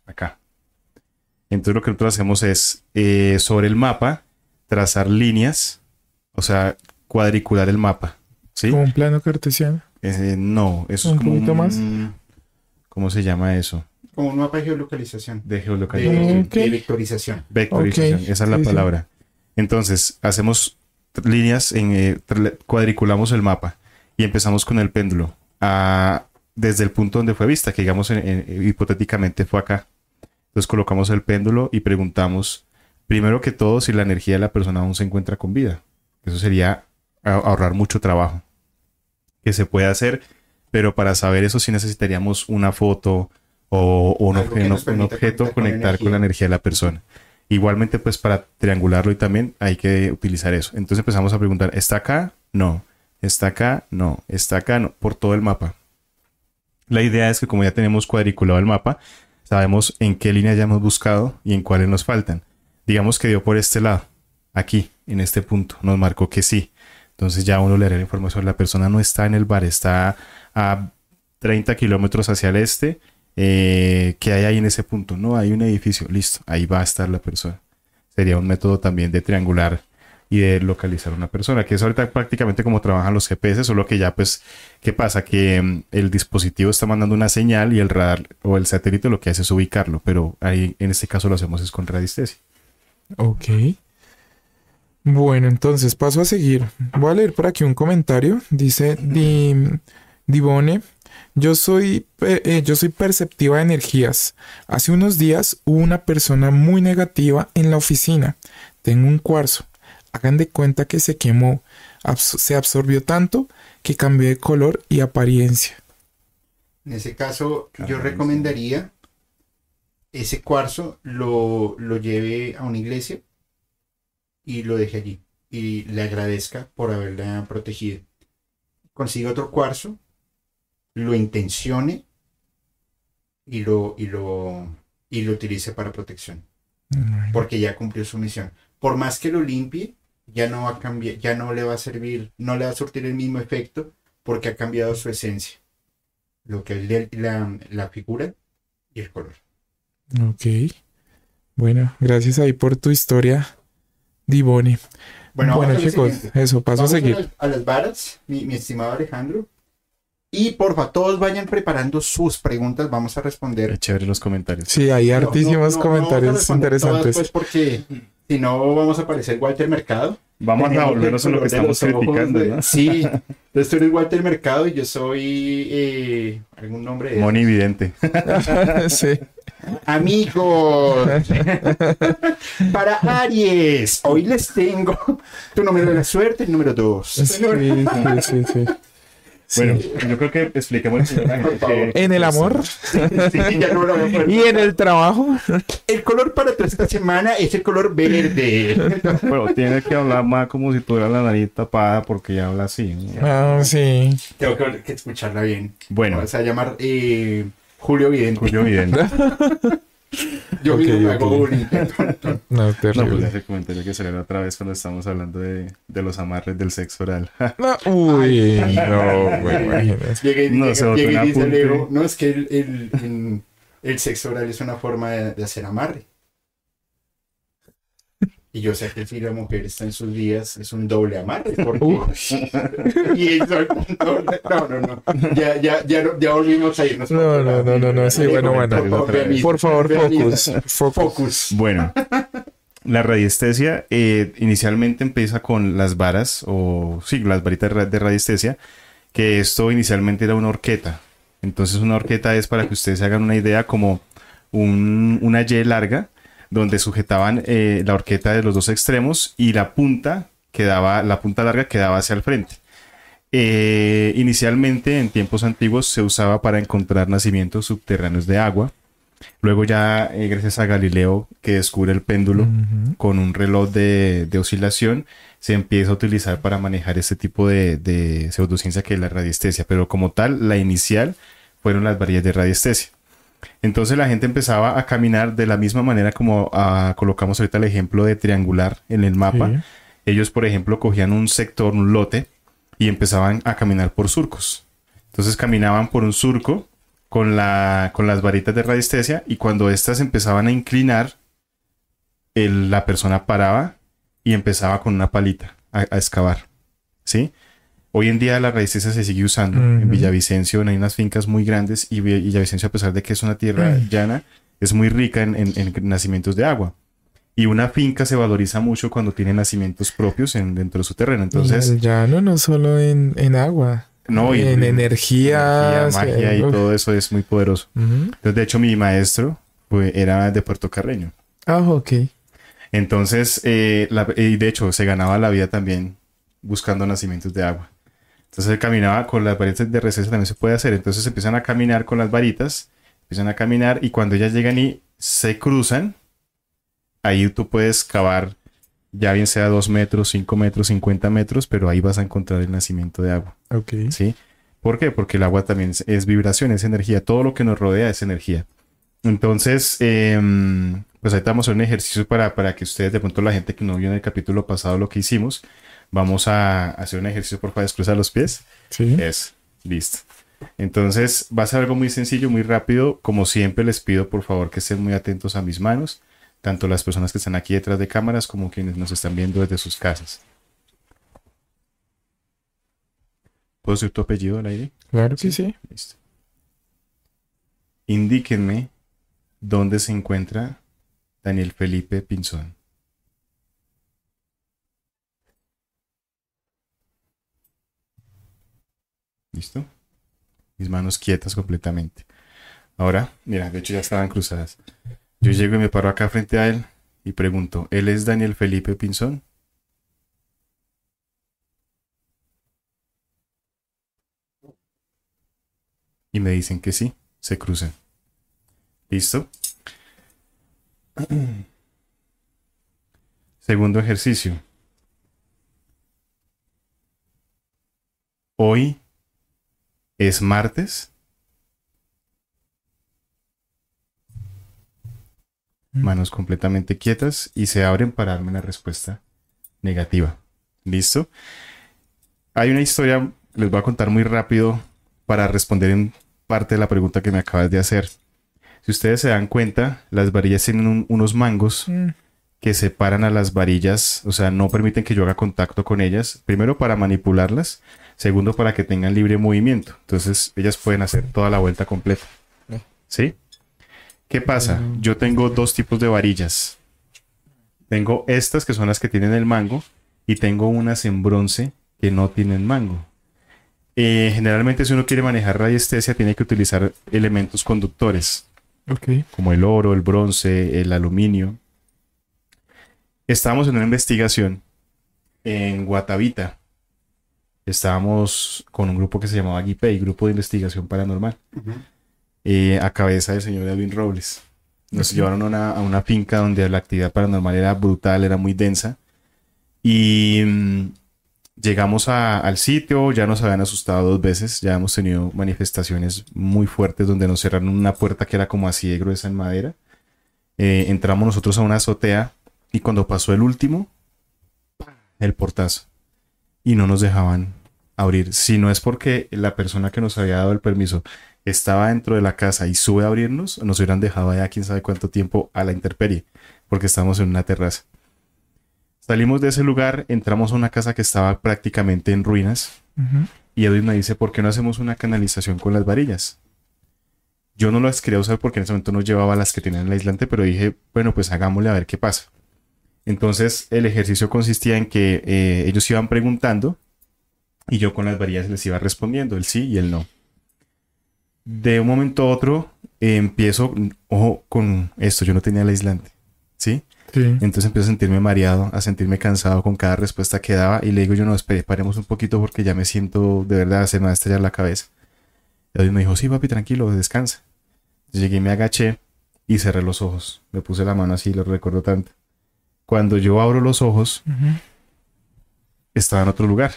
acá. Entonces lo que nosotros hacemos es eh, sobre el mapa trazar líneas, o sea, cuadricular el mapa. ¿Sí?
Como un plano cartesiano.
Eh, no, eso
¿Un
es como
poquito más?
¿Cómo se llama eso?
Como un mapa de geolocalización.
De
De,
geolocalización.
De vectorización.
Vectorización, esa es la
sí, sí.
palabra. Entonces, hacemos líneas, en, eh, cuadriculamos el mapa y empezamos con el péndulo a- desde el punto donde fue vista, que digamos en- en- hipotéticamente fue acá. Entonces colocamos el péndulo y preguntamos, primero que todo, si la energía de la persona aún se encuentra con vida. Eso sería ahorrar mucho trabajo que se puede hacer, pero para saber eso sí necesitaríamos una foto o, o un, objeto
conectar
conectar con la energía de la persona. Igualmente, pues para triangularlo y también hay que utilizar eso. Entonces empezamos a preguntar, ¿está acá? No. ¿Está acá? No. ¿Está acá? No. Por todo el mapa. La idea es que como ya tenemos cuadriculado el mapa, sabemos en qué línea ya hemos buscado y en cuáles nos faltan. Digamos que dio por este lado, aquí, en este punto, nos marcó que sí. Entonces ya uno le dará la información. La persona no está en el bar, está a 30 kilómetros hacia el este. Eh, ¿Qué hay ahí en ese punto? No, hay un edificio. Listo, ahí va a estar la persona. Sería un método también de triangular y de localizar una persona, que es ahorita prácticamente como trabajan los GPS, solo que ya pues, ¿qué pasa? Que mm, el dispositivo está mandando una señal y el radar o el satélite lo que hace es ubicarlo, pero ahí en este caso lo hacemos es con radiestesia.
Ok. Bueno, entonces paso a seguir. Voy a leer por aquí un comentario. Dice Di, Divone. Yo soy, eh, yo soy perceptiva de energías. Hace unos días hubo una persona muy negativa en la oficina. Tengo un cuarzo. Hagan de cuenta que se quemó. Se absorbió tanto que cambió de color y apariencia.
En ese caso, yo recomendaría ese cuarzo lo, lo lleve a una iglesia y lo deje allí. Y le agradezca por haberla protegido. Consiga otro cuarzo, lo intencione y lo, y lo, y lo utilice para protección. Porque ya cumplió su misión. Por más que lo limpie, ya no va a cambiar, ya no le va a servir, no le va a surtir el mismo efecto porque ha cambiado su esencia. Lo que es de- la, la figura y el color.
Ok. Bueno, gracias ahí por tu historia, Divone.
Bueno,
Bueno,
a
chicos, eso, paso a
Vamos
seguir.
las, a las varas, mi, mi estimado Alejandro. Y porfa, todos vayan preparando sus preguntas. Vamos a responder.
Qué chévere los comentarios.
Sí, hay hartísimos
no, no, no a
comentarios
todas,
interesantes.
pues, porque si no, vamos a parecer Walter Mercado.
Vamos a volvernos a lo que estamos criticando,
de-
¿no?
Sí, [LAUGHS] entonces tú eres Walter Mercado y yo soy eh, algún nombre de
Moni Vidente. [LAUGHS]
sí.
Amigos, [LAUGHS] para Aries, hoy les tengo tu número de la suerte, el número 2.
Sí, sí, sí, sí.
Bueno, yo creo que expliquemos.
En el amor
Sí, ya no lo voy a poder-
y en el trabajo.
El color para toda esta semana es el color verde.
Pero tiene que hablar más como si tuviera la nariz tapada porque ya habla así. ¿no?
Ah, sí.
Tengo que, que escucharla bien.
Bueno,
Vamos a llamar eh, Julio Vidente.
Julio Vidente. [LAUGHS]
Yo
Ok,
mismo hago bullying. [LAUGHS]
No,
No, pues
terrible.
ese comentario que salió otra vez cuando estamos hablando de, de los amarres del sexo oral. [LAUGHS]
No, uy, no, güey, imagínate.
Llegué,
No,
llegué- llegué y dice. Leo, no, es que el, el, el- el sexo oral es una forma de, de hacer amarre. Y yo sé que si la mujer está en sus días, es un doble amarre. [LAUGHS] Porque... [LAUGHS] y eso es un doble- No, no, no. Ya, ya, ya, no- ya volvimos a irnos.
No, no, no, no, no, sí, bueno, bueno.
Por favor,
focus. Focus.
Focus.
Bueno, la radiestesia eh, inicialmente empieza con las varas, o sí, las varitas de radiestesia, que esto inicialmente era una horqueta. Entonces una horqueta es para que ustedes se hagan una idea como un- una Y larga donde sujetaban eh, la horqueta de los dos extremos y la punta quedaba, la punta larga quedaba hacia el frente. Eh, inicialmente en tiempos antiguos se usaba para encontrar nacimientos subterráneos de agua. Luego ya, eh, gracias a Galileo, que descubre el péndulo con un reloj de, de oscilación, se empieza a utilizar para manejar este tipo de, de pseudociencia que es la radiestesia. Pero como tal, la inicial fueron las varillas de radiestesia. Entonces la gente empezaba a caminar de la misma manera como ah, colocamos ahorita el ejemplo de triangular en el mapa.
Sí.
Ellos, por ejemplo, cogían un sector, un lote, y empezaban a caminar por surcos. Entonces caminaban por un surco con, la, con las varitas de radiestesia y cuando éstas empezaban a inclinar, el- la persona paraba y empezaba con una palita a, a excavar. ¿Sí? Hoy en día la radiestesia se sigue usando. En. Villavicencio hay unas fincas muy grandes y Vi- Villavicencio, a pesar de que es una tierra llana, es muy rica en, en- en nacimientos de agua. Y una finca se valoriza mucho cuando tiene nacimientos propios en, dentro de su terreno. Entonces,
Y el llano no solo en, en agua.
no, y-
en energía,
magia y todo eso es muy poderoso. Entonces, de hecho, mi maestro pues, era de Puerto Carreño.
Ah, ok.
Entonces, eh, la- y de hecho, se ganaba la vida también buscando nacimientos de agua. Entonces, él caminaba con las varitas de receso, también se puede hacer. Entonces, empiezan a caminar con las varitas, empiezan a caminar y cuando ellas llegan y se cruzan, ahí tú puedes cavar, ya bien sea 2 metros, 5 metros, 50 metros, pero ahí vas a encontrar el nacimiento de agua.
Ok.
¿Sí? ¿Por qué? Porque el agua también es, es vibración, es energía. Todo lo que nos rodea es energía. Entonces, em, pues ahorita vamos a hacer un ejercicio para, para que ustedes, de pronto la gente que no vio en el capítulo pasado lo que hicimos, vamos a hacer un ejercicio, por favor, cruzar los pies.
Sí.
Es, listo. Entonces, va a ser algo muy sencillo, muy rápido. Como siempre, les pido, por favor, que estén muy atentos a mis manos, tanto las personas que están aquí detrás de cámaras como quienes nos están viendo desde sus casas. ¿Puedo decir tu apellido al aire?
Claro que sí.
Listo. Indíquenme dónde se encuentra Daniel Felipe Pinzón. ¿Listo? Mis manos quietas completamente. Ahora, mira, de hecho ya estaban cruzadas. Yo llego y me paro acá frente a él y pregunto, ¿él es Daniel Felipe Pinzón? Y me dicen que sí, se cruzan. ¿Listo? [CLEARS THROAT] Segundo ejercicio. Hoy es martes. Manos completamente quietas y se abren para darme una respuesta negativa. ¿Listo? Hay una historia, les voy a contar muy rápido para responder en parte de la pregunta que me acabas de hacer. Si ustedes se dan cuenta, las varillas tienen un- unos mangos
Mm,
que separan a las varillas, o sea, no permiten que yo haga contacto con ellas, primero para manipularlas, segundo para que tengan libre movimiento. Entonces, ellas pueden hacer toda la vuelta completa. ¿Sí? ¿Qué pasa? Yo tengo dos tipos de varillas. Tengo estas que son las que tienen el mango y tengo unas en bronce que no tienen mango. Eh, generalmente si uno quiere manejar radiestesia tiene que utilizar elementos conductores como el oro, el bronce, el aluminio. Estábamos en una investigación en Guatavita. Estábamos con un grupo que se llamaba GIPEI, Grupo de Investigación Paranormal, eh, a cabeza del señor Edwin Robles. Nos llevaron a una, a una finca donde la actividad paranormal era brutal, era muy densa. Y mm, llegamos a- al sitio, ya nos habían asustado dos veces, ya hemos tenido manifestaciones muy fuertes donde nos cerraron una puerta que era como así de gruesa en madera Eh, entramos nosotros a una azotea y cuando pasó el último, el portazo. Y no nos dejaban abrir. Si no es porque la persona que nos había dado el permiso estaba dentro de la casa y sube a abrirnos, nos hubieran dejado allá quién sabe cuánto tiempo a la intemperie, porque estamos en una terraza. Salimos de ese lugar, entramos a una casa que estaba prácticamente en ruinas y Edwin me dice, ¿por qué no hacemos una canalización con las varillas? Yo no las quería usar porque en ese momento no llevaba las que tenían el aislante, pero dije, bueno, pues hagámosle a ver qué pasa. Entonces el ejercicio consistía en que eh, ellos iban preguntando y yo con las varillas les iba respondiendo el sí y el no. De un momento a otro eh, empiezo, ojo, con esto, yo no tenía el aislante, ¿sí?
Sí.
Entonces empiezo a sentirme mareado, a sentirme cansado con cada respuesta que daba y le digo yo, no, espere, paremos un poquito porque ya me siento, de verdad, se me va a estallar la cabeza. Y me dijo, sí, papi, tranquilo, descansa. Llegué y me agaché y cerré los ojos. Me puse la mano así, lo recuerdo tanto. Cuando yo abro los ojos, estaba en otro lugar.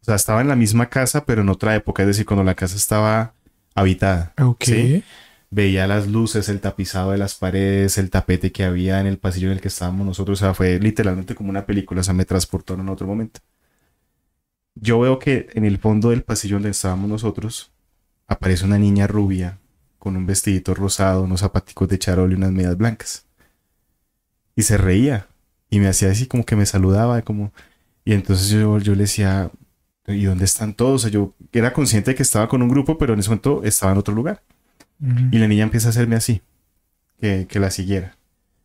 O sea, estaba en la misma casa, pero en otra época, es decir, cuando la casa estaba habitada.
Ok.
¿sí? Veía las luces, el tapizado de las paredes, el tapete que había en el pasillo en el que estábamos nosotros. O sea, fue literalmente como una película. O sea, me transportó en otro momento. Yo veo que en el fondo del pasillo donde estábamos nosotros aparece una niña rubia con un vestidito rosado, unos zapaticos de charol y unas medias blancas. Y se reía. Y me hacía así como que me saludaba, como... Y entonces yo, yo le decía, ¿y dónde están todos? O sea, yo era consciente de que estaba con un grupo, pero en ese momento estaba en otro lugar. Y la niña empieza a hacerme así, que, que la siguiera.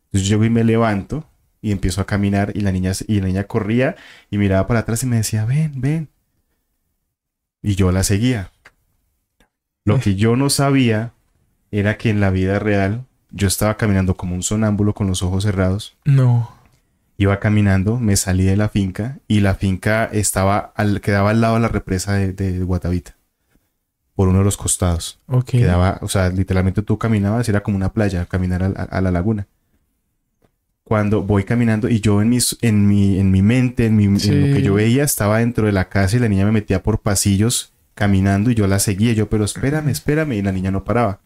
Entonces yo y me levanto y empiezo a caminar y la niña, y la niña corría y miraba para atrás y me decía, ven, ven. Y yo la seguía. Lo que yo no sabía era que en la vida real yo estaba caminando como un sonámbulo con los ojos cerrados.
No.
Iba caminando, me salí de la finca y la finca estaba al, quedaba al lado de la represa de, de Guatavita, por uno de los costados.
Ok.
Quedaba, o sea, literalmente tú caminabas, era como una playa, caminar a, a- a la laguna. Cuando voy caminando y yo en, mis, en, mi, en mi mente, en, mi, en lo que yo veía, estaba dentro de la casa y la niña me metía por pasillos caminando y yo la seguía. Yo, pero espérame, espérame. Y la niña no paraba.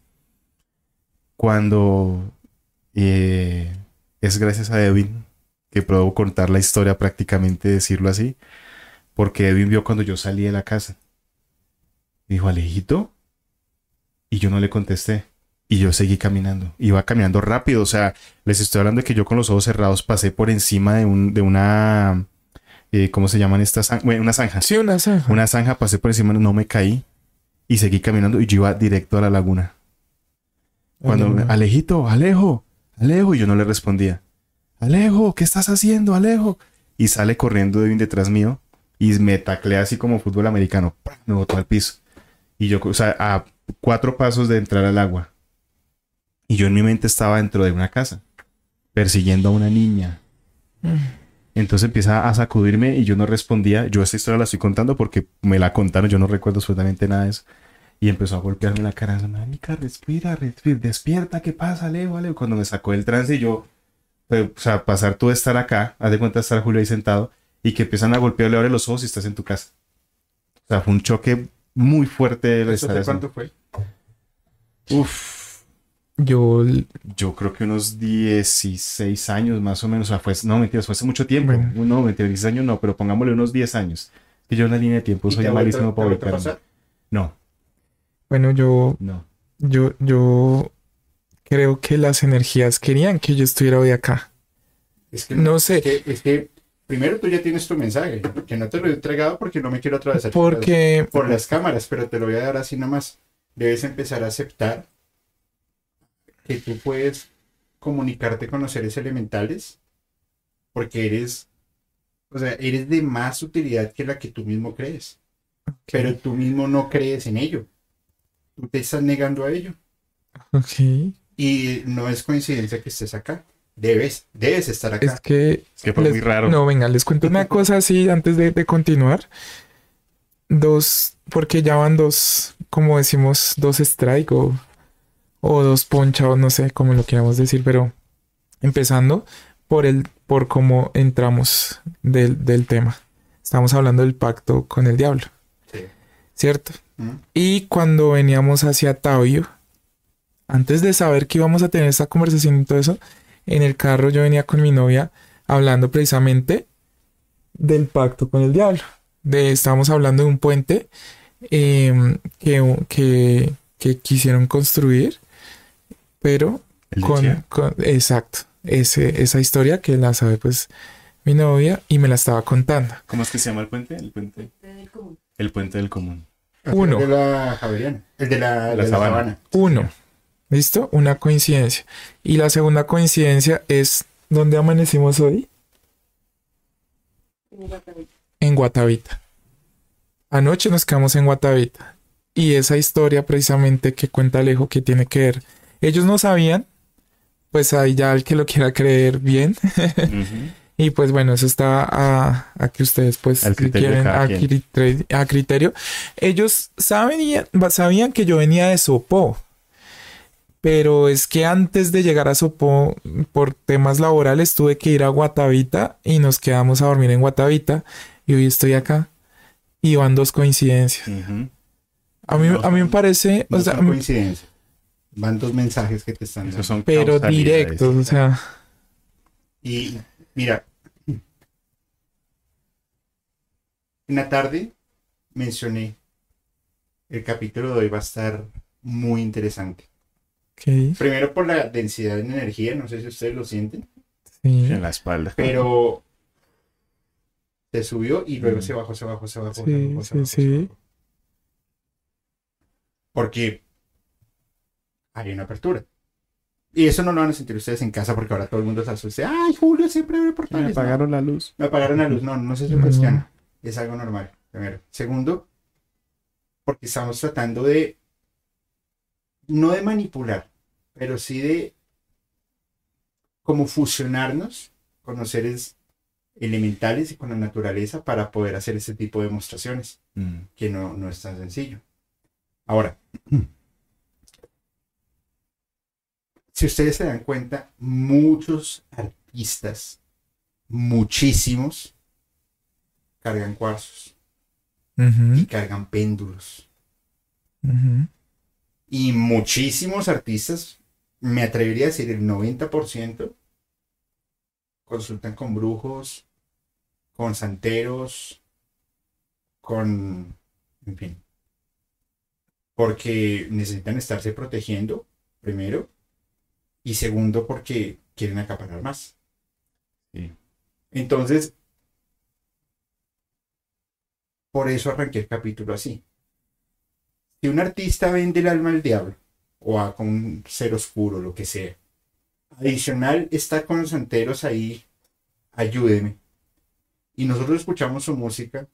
Cuando eh, es gracias a Edwin que puedo contar la historia prácticamente, decirlo así, porque Edwin vio cuando yo salí de la casa. Dijo, Alejito. Y yo no le contesté. Y yo seguí caminando. Iba caminando rápido. O sea, les estoy hablando de que yo con los ojos cerrados pasé por encima de, un, de una... eh, ¿Cómo se llaman estas? zan- Bueno, una zanja.
Sí, una zanja.
Una zanja, pasé por encima, no me caí. Y seguí caminando y yo iba directo a la laguna. Cuando. Alejito, Alejo, Alejo, y yo no le respondía. Alejo, ¿qué estás haciendo, Alejo? Y sale corriendo Devin detrás mío y me taclea así como fútbol americano. Me botó al piso. Y yo, o sea, a cuatro pasos de entrar al agua. Y yo en mi mente estaba dentro de una casa, persiguiendo a una niña.
Mm.
Entonces empieza a sacudirme y yo no respondía. Yo esta historia la estoy contando porque me la contaron, yo no recuerdo absolutamente nada de eso. Y empezó a golpearme la cara. Marica, respira, respira, despierta, ¿qué pasa, Leo? Leo? Cuando me sacó del trance, yo, pues, o sea, pasar tú de estar acá, haz de cuenta estar Julio ahí sentado, y que empiezan a golpearle, abre los ojos y estás en tu casa. O sea, fue un choque muy fuerte. de
¿Eso de cuánto fue?
Uf,
Yo,
yo creo que unos 16 años más o menos. O sea, fue, no, mentiras, fue hace mucho tiempo.
Bueno.
No, mentiras, 16 años no, pero pongámosle unos 10 años. Que yo en la línea de tiempo
¿Y
soy malísimo para ubicarme. No,
bueno, yo,
no.
yo, yo creo que las energías querían que yo estuviera hoy acá.
Es que
No sé.
Es que, es que primero tú ya tienes tu mensaje, que no te lo he entregado porque no me quiero atravesar
Porque,
por las cámaras, pero te lo voy a dar así nomás. Debes empezar a aceptar que tú puedes comunicarte con los seres elementales porque eres, o sea, eres de más utilidad que la que tú mismo crees, pero tú mismo no crees en ello. Tú te estás negando a ello
ok,
y no es coincidencia que estés acá. Debes, debes estar acá.
es que
Es que fue
Les-
muy raro.
No, venga, les cuento una cosa así antes de, de continuar. Dos, porque ya van dos, como decimos, dos strike o, o dos ponchados, no sé cómo lo queramos decir, pero empezando por el, por cómo entramos del, del tema. Estamos hablando del pacto con el diablo. ¿Cierto?
¿Mm?
Y cuando veníamos hacia Taoyo, antes de saber que íbamos a tener esta conversación y todo eso, en el carro yo venía con mi novia hablando precisamente del pacto con el diablo. De, estábamos hablando de un puente em, que, que, que quisieron construir, pero
¿El de
con, exacto, ese, esa historia que la sabe pues mi novia y me la estaba contando.
¿Cómo es que se llama el puente? El puente. El puente del común.
Uno.
El de la Javeriana. El de la,
La
de la
Sabana.
sabana.
Uno, ¿listo? Una coincidencia. Y la segunda coincidencia es ¿dónde amanecimos hoy? En Guatavita. Anoche nos quedamos en Guatavita. Y esa historia precisamente que cuenta Alejo que tiene que ver. Ellos no sabían, pues ahí ya el que lo quiera creer bien. [LAUGHS] Y pues bueno, eso está a, a que ustedes pues
Al
si quieren a, criterio, a criterio. Ellos saben y- sabían que yo venía de Sopó. Pero es que antes de llegar a Sopó, por temas laborales, tuve que ir a Guatavita y nos quedamos a dormir en Guatavita. Y hoy estoy acá. Y van dos coincidencias. A mí,
No
a mí me parece,
No
o sea,
coincidencias. Van dos mensajes que te están dando.
son
pero directos, o sea,
Y mira, en la tarde mencioné, el capítulo de hoy va a estar muy interesante.
ok,
Primero por la densidad en energía, no sé si ustedes lo sienten,
sí,
En la espalda.
pero [LAUGHS] se subió y luego
Mm.
se bajó, se bajó, se bajó. se
Sí,
bajó, se
sí,
bajó, se
sí.
bajó. Porque hay una apertura. Y eso no lo van a sentir ustedes en casa porque ahora todo el mundo se asusta. Ay, Julio siempre abre
Me
portales. No.
apagaron la luz.
Me apagaron la luz. No, no se
No.
sugestiona. Es algo normal. Primero. Segundo, porque estamos tratando de. No de manipular, pero sí de. Como fusionarnos con los seres elementales y con la naturaleza para poder hacer este tipo de demostraciones,
Mm.
que no, no es tan sencillo. Ahora, si ustedes se dan cuenta, muchos artistas, muchísimos, cargan cuarzos y cargan péndulos. Y muchísimos artistas, me atrevería a decir el 90%, consultan con brujos, con santeros, con... en fin. Porque necesitan estarse protegiendo, primero, y segundo, porque quieren acaparar más.
Sí.
Entonces, por eso arranqué el capítulo así. Si un artista vende el alma al diablo, o a con un ser oscuro, lo que sea, adicional está con los santeros ahí, ayúdeme, y nosotros escuchamos su música,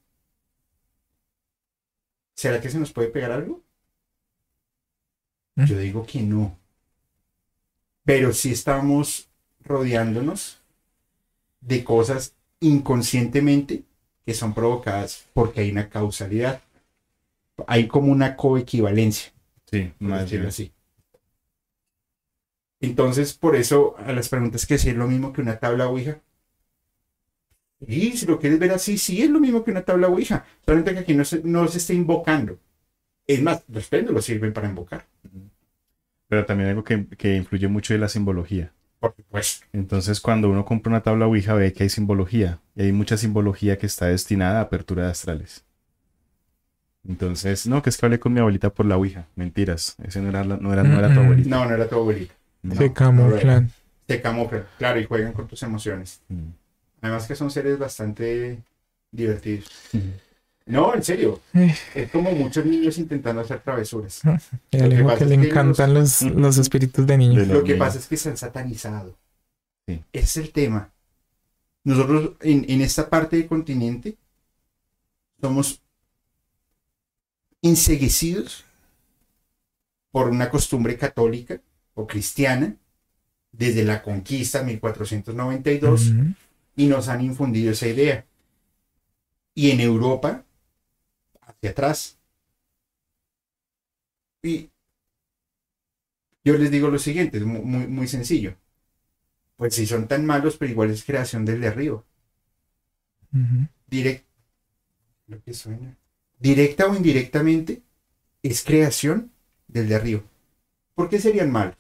¿será que se nos puede pegar algo?
¿Mm?
Yo digo que no. Pero sí estamos rodeándonos de cosas inconscientemente que son provocadas porque hay una causalidad. Hay como una coequivalencia,
Sí, más bien.
así. Entonces, por eso, a las preguntas que si es lo mismo que una tabla Ouija. Y si lo quieres ver así, sí es lo mismo que una tabla Ouija. Solamente que aquí no se, no se está invocando. Es más, los péndulos sirven para invocar,
Pero también algo que, que influye mucho es la simbología.
por supuesto.
Entonces, cuando uno compra una tabla Ouija, ve que hay simbología. Y hay mucha simbología que está destinada a apertura de astrales. Entonces, no, que es que hablé con mi abuelita por la Ouija. Mentiras. Ese no era, la- no era, no era tu abuelita.
No, no era tu abuelita.
No.
se
no
camuflan.
Se camuflan, claro, y juegan con tus emociones.
Mm.
Además que son seres bastante divertidos. No, en serio. Es como muchos niños intentando hacer travesuras. [LAUGHS] Lo que
que le encantan los, los espíritus de niños.
Lo que pasa es que se han satanizado.
Sí.
Ese es el tema. Nosotros en, en esta parte del continente somos enseguecidos por una costumbre católica o cristiana desde la conquista 1492
Ujú.
y nos han infundido esa idea. Y en Europa, hacia atrás. Y yo les digo lo siguiente, es mu- muy, muy sencillo. Pues si son tan malos, pero igual es creación del de arriba. Direct, lo que suena. Directa o indirectamente, es creación del de arriba. ¿Por qué serían malos?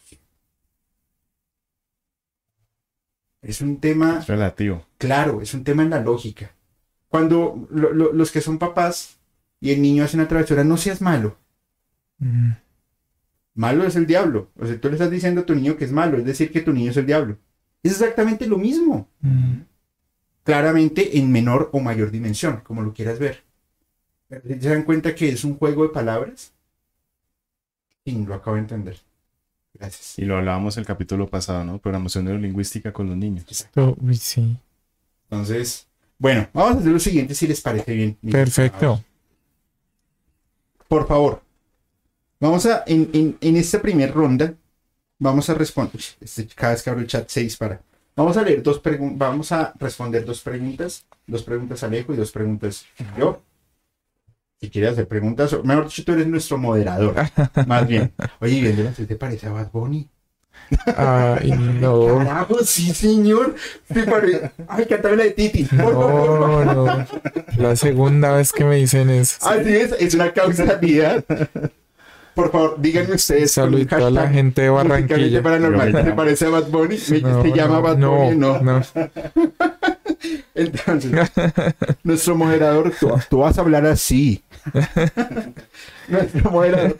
Es un tema
Es relativo.
Claro, es un tema en la lógica. Cuando lo- lo- los que son papás y el niño hace una travesura, no seas malo.
Mm,
Malo es el diablo. O sea, tú le estás diciendo a tu niño que es malo, es decir, que tu niño es el diablo. Es exactamente lo mismo.
mm.
Claramente en menor o mayor dimensión, como lo quieras ver. ¿Se dan cuenta que es un juego de palabras? Sí, lo acabo de entender. Gracias.
Y lo hablábamos el capítulo pasado, ¿no? Programación neurolingüística con los niños.
Oh, uy, sí.
Entonces, bueno, vamos a hacer lo siguiente si les parece bien.
Perfecto.
Por favor, vamos a, en, en, en esta primera ronda, vamos a responder, este, cada vez que abro el chat se dispara. Vamos a leer dos preguntas, vamos a responder dos preguntas, dos preguntas a Alejo y dos preguntas yo. Si quieres hacer preguntas, mejor dicho, tú eres nuestro moderador, [LAUGHS] más bien. Oye, viéndola, ¿qué te parece a Bad Bunny?
Ay, no.
Carajo, sí, señor. ¿Te? Ay, cántame la de Titi.
No, no. La segunda vez que me dicen eso.
Así es, es una causalidad. Por favor, díganme ustedes.
Saludito a la gente de Barranquilla.
Paranormal. ¿Te parece a Bad Bunny? ¿Me-
No,
¿Se llama
no,
Bad
no,
Bunny? No.
no. [LAUGHS]
Entonces, nuestro moderador, tú, tú vas a hablar así. [LAUGHS] nuestro moderador.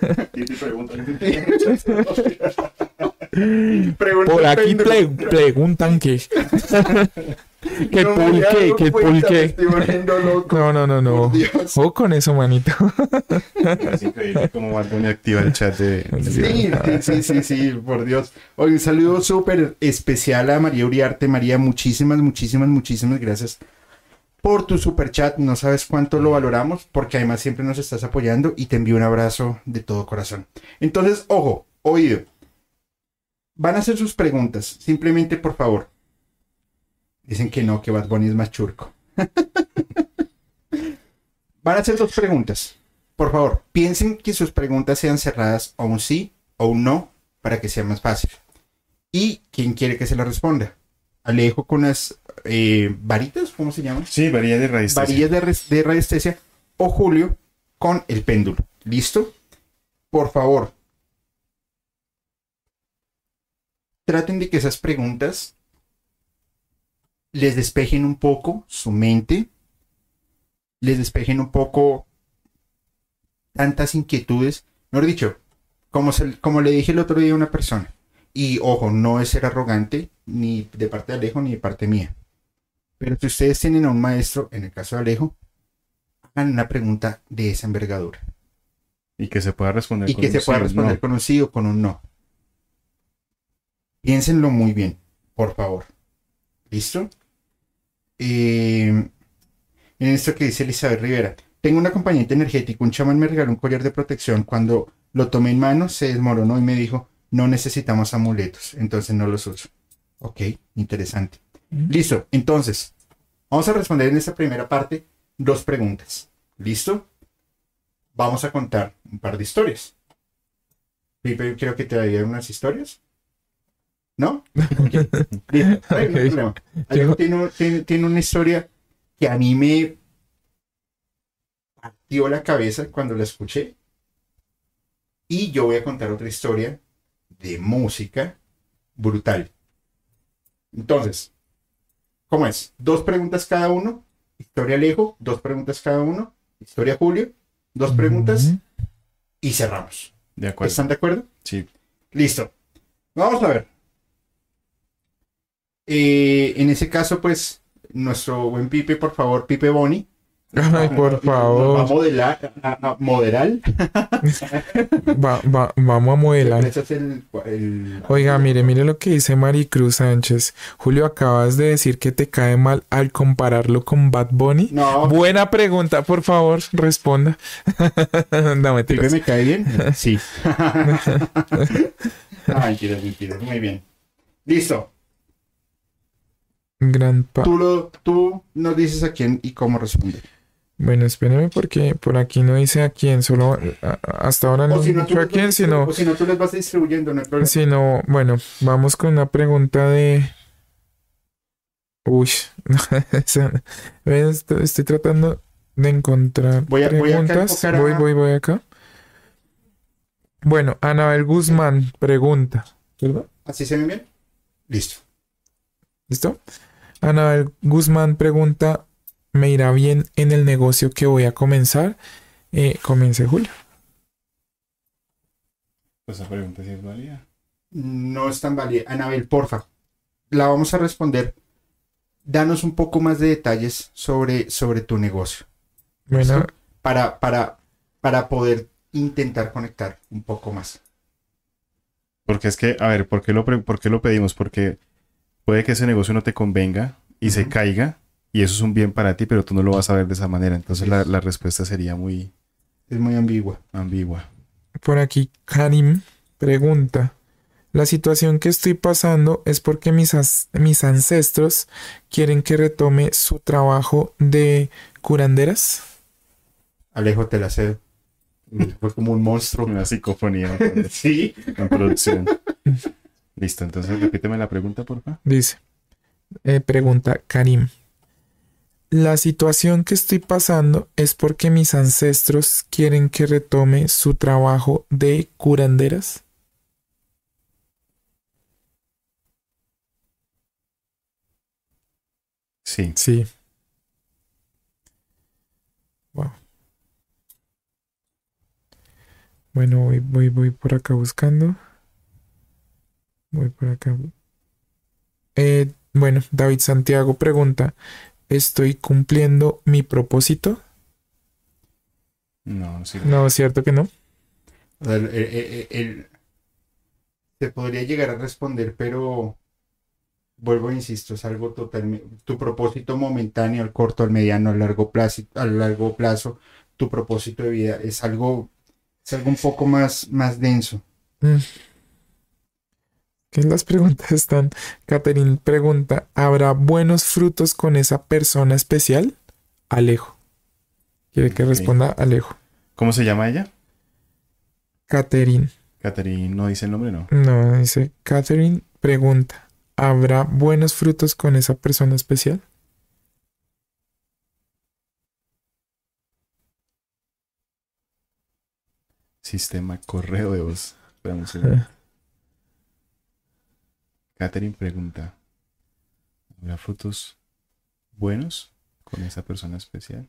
Pregunta [LAUGHS]
Por aquí preguntan que. que el
No
pulque, que el pulque.
Estoy volviendo loco.
No, no, no, no. O con eso, manito.
Es increíble cómo Bad Bunny activa el chat de...
Sí, sí, sí, sí, por Dios. Oye, un saludo súper especial a María Uriarte. María, muchísimas, muchísimas, muchísimas gracias por tu super chat. No sabes cuánto lo valoramos, porque además siempre nos estás apoyando y te envío un abrazo de todo corazón. Entonces, ojo, oído. Van a hacer sus preguntas. Simplemente, por favor. Dicen que no, que Bad Bunny es más churco. [LAUGHS] Van a hacer dos preguntas. Por favor, piensen que sus preguntas sean cerradas o un sí o un no para que sea más fácil. ¿Y quién quiere que se la responda? Alejo con las eh, varitas, ¿cómo se llaman?
Sí, varía de raíz.
Varillas de, de radiestesia o Julio con el péndulo. ¿Listo? Por favor, traten de que esas preguntas les despejen un poco su mente, les despejen un poco tantas inquietudes. Mejor dicho, como, se- como le dije el otro día a una persona, y ojo, no es ser arrogante ni de parte de Alejo ni de parte mía. Pero si ustedes tienen a un maestro, en el caso de Alejo, hagan una pregunta de esa envergadura.
Y que se pueda responder
Y
con
que
un
se pueda
sí
responder
no.
con un sí o con un no. Piénsenlo muy bien, por favor. ¿Listo? Eh, en esto que dice Elizabeth Rivera. Tengo un acompañante energético, un chamán me regaló un collar de protección. Cuando lo tomé en mano, se desmoronó y me dijo, no necesitamos amuletos, entonces no los uso. Ok, interesante. Listo, entonces, vamos a responder en esta primera parte dos preguntas. ¿Listo? Vamos a contar un par de historias. Pipe, creo que te daría unas historias. ¿No? Listo, [LAUGHS] hay tiene, tiene- tiene una historia que a mí me partió la cabeza cuando la escuché. Y yo voy a contar otra historia de música brutal. Entonces, ¿cómo es? Dos preguntas cada uno. Historia Alejo, dos preguntas cada uno. Historia Julio, dos preguntas y cerramos.
De acuerdo.
¿Están de acuerdo?
Sí.
Listo. Vamos a ver. Eh, en ese caso, pues, nuestro buen Pipe, por favor, Pipe Boni.
Ay, por
Nos va a
favor.
modelar, a, a moderar. [LAUGHS]
Va- va- vamos a modelar.
El- el-
Oiga, mire, mire lo que dice Maricruz Sánchez. Julio, acabas de decir que te cae mal al compararlo con Bad Bunny.
No,
Buena pregunta, por favor, responda. [LAUGHS] no, mentiras.
me cae bien. Sí. [LAUGHS] Ay, mentiras, mentiras. Muy bien. Listo.
Gran pa-
Tú, lo, tú nos dices a quién y cómo responder.
Bueno, espérame porque por aquí no dice a quién, solo a- hasta ahora no
si
dicho a quién, sino,
o si no, tú les vas distribuyendo, no hay problema.
sino, bueno, vamos con una pregunta de... Uy, [LAUGHS] ven, estoy, estoy tratando de encontrar
Voy a- voy acá a
preguntas. voy, voy, voy acá. Bueno, Anabel Guzmán pregunta. ¿Perdón?
¿Así se ve bien? Listo.
¿Listo? Anabel Guzmán pregunta, ¿me irá bien en el negocio que voy a comenzar? Eh, comience Julio.
Pues esa pregunta sí es válida.
No es tan válida. Anabel, porfa. La vamos a responder. Danos un poco más de detalles sobre, sobre tu negocio.
Bueno,
¿Listo? Para, para, para poder intentar conectar un poco más.
Porque es que, a ver, ¿por qué lo, por qué lo pedimos? Porque puede que ese negocio no te convenga y se caiga, y eso es un bien para ti, pero tú no lo vas a ver de esa manera. Entonces la,
es.
la respuesta sería muy
Es muy ambigua.
ambigua.
por aquí Karim pregunta, la situación que estoy pasando es porque mis, mis ancestros quieren que retome su trabajo de curanderas.
Alejo, te la cedo. [LAUGHS] Fue como un monstruo.
Una psicofonía [LAUGHS]
Sí.
en producción. Listo, entonces repíteme la pregunta, por favor.
Dice, eh, pregunta Karim. La situación que estoy pasando es porque mis ancestros quieren que retome su trabajo de curanderas.
Sí.
Sí. Wow. Bueno, voy, voy, voy por acá buscando. Voy por acá. Eh, bueno, David Santiago pregunta, ¿estoy cumpliendo mi propósito?
No, sí.
No, cierto que no.
El- el- el- se podría llegar a responder, pero vuelvo insisto, es algo totalmente, tu propósito momentáneo, al corto, al mediano, al largo plazo, al largo plazo, tu propósito de vida es algo, es algo un poco más, más denso.
Mm. Que las preguntas están. Catherine pregunta: ¿Habrá buenos frutos con esa persona especial? Alejo. Quiere que responda Alejo.
¿Cómo se llama ella?
Catherine.
Catherine, no dice el nombre, no.
No, dice Catherine pregunta: ¿Habrá buenos frutos con esa persona especial?
Sistema correo de voz. Espera un [LAUGHS] segundo. Catherine pregunta: ¿Habrá frutos buenos con esa persona especial?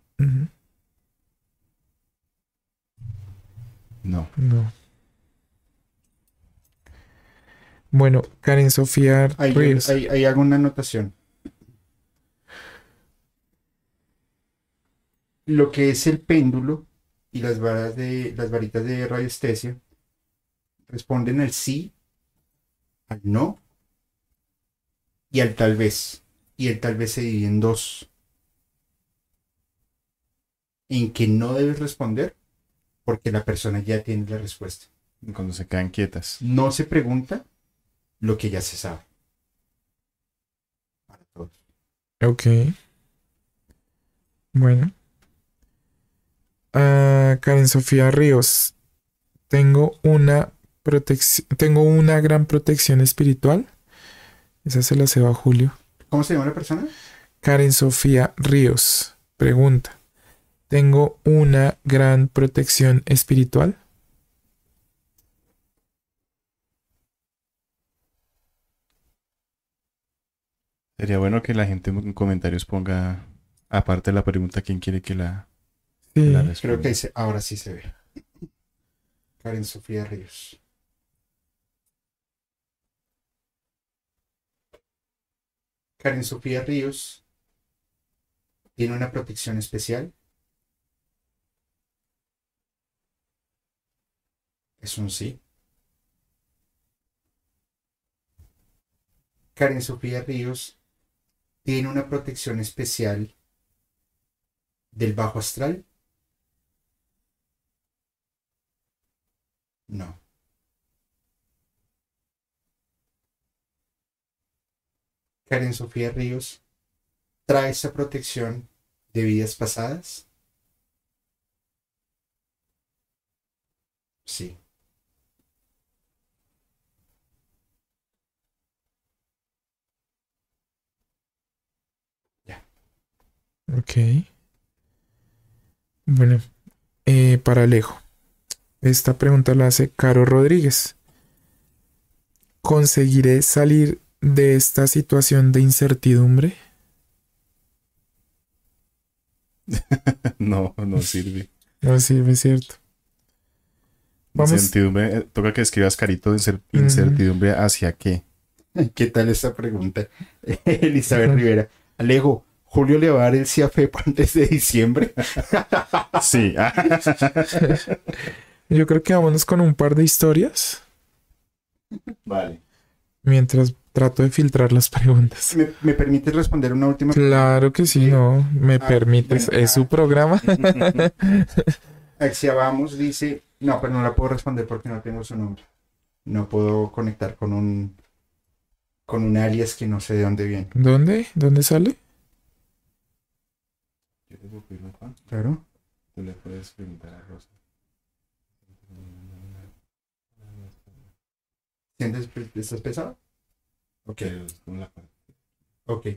No.
No. Bueno, Karen Sofía
Ahí,
Ríos.
ahí- ahí hago una anotación. Lo que es el péndulo y las varas de las varitas de radiestesia responden al sí, al no y al tal vez. Y el tal vez se divide en dos. En que no debes responder porque la persona ya tiene la respuesta.
Cuando se quedan quietas.
No se pregunta lo que ya se sabe. Para todos.
Ok. Bueno. Ah, Karen Sofía Ríos. Tengo una protección. Tengo una gran protección espiritual. Esa se la cedo a Julio.
¿Cómo se llama la persona?
Karen Sofía Ríos pregunta. ¿Tengo una gran protección espiritual?
Sería bueno que la gente en comentarios ponga, aparte de la pregunta, quién quiere que la,
Sí.
la
Creo que ahora sí se ve. Karen Sofía Ríos. Karen Sofía Ríos tiene una protección especial. Es un sí. Karen Sofía Ríos tiene una protección especial del bajo astral. No. Karen Sofía Ríos trae esa protección de vidas pasadas. Sí.
Ok. Bueno, eh, para Alejo. Esta pregunta la hace Caro Rodríguez. ¿Conseguiré salir de esta situación de incertidumbre? [LAUGHS]
no, no sirve.
No sirve, cierto.
Vamos. Incertidumbre, eh, toca que escribas carito de incertidumbre hacia qué. [LAUGHS]
¿Qué tal esta pregunta? [LAUGHS] Elizabeth Rivera. Alejo, ¿Julio le va a dar el CIAFEP antes de diciembre?
sí.
Yo creo que vámonos con un par de historias.
Vale.
Mientras trato de filtrar las [LAUGHS] preguntas.
¿Me, me permites responder una última
pregunta? Claro que sí, no. Me ah, permites. es su programa. [LAUGHS]
Axia Vamos dice. No, pero no la puedo responder porque no tengo su nombre. No puedo conectar con un. con un alias que no sé de dónde viene.
¿Dónde? ¿Dónde sale?
Claro.
Tú le puedes preguntar a Rosa.
¿Sientes que estás pesado? Ok. Ok.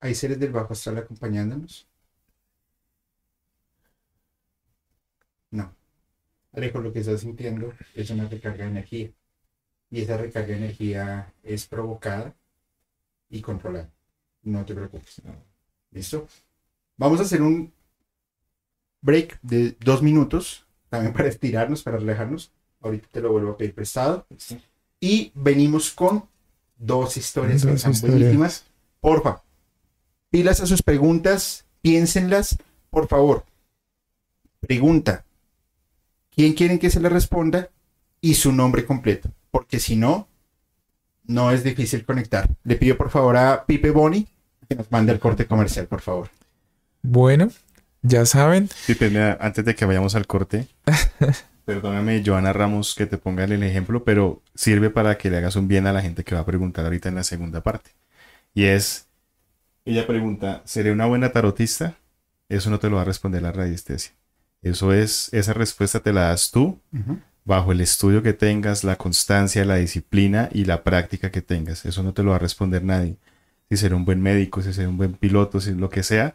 ¿Hay seres del bajo astral acompañándonos? No. Alejo, lo que estás sintiendo es una recarga de energía. Y esa recarga de energía es provocada y controlada. No te preocupes. ¿Listo? Vamos a hacer un break de dos minutos, también para estirarnos, para relajarnos. Ahorita te lo vuelvo a pedir prestado. Y venimos con dos historias que son buenísimas. Porfa, pilas a sus preguntas, piénsenlas, por favor. Pregunta, quién quieren que se le responda y su nombre completo. Porque si no, no es difícil conectar. Le pido por favor a Pipe Boni que nos mande el corte comercial, por favor.
Bueno, ya saben.
Pipe, antes de que vayamos al corte, [LAUGHS] perdóname, Joana Ramos, que te ponga el ejemplo, pero sirve para que le hagas un bien a la gente que va a preguntar ahorita en la segunda parte. Y es, ella pregunta, ¿seré una buena tarotista? Eso no te lo va a responder la radiestesia. Eso es, esa respuesta te la das tú bajo el estudio que tengas, la constancia, la disciplina y la práctica que tengas. Eso no te lo va a responder nadie. Si ser un buen médico, si ser un buen piloto, si lo que sea,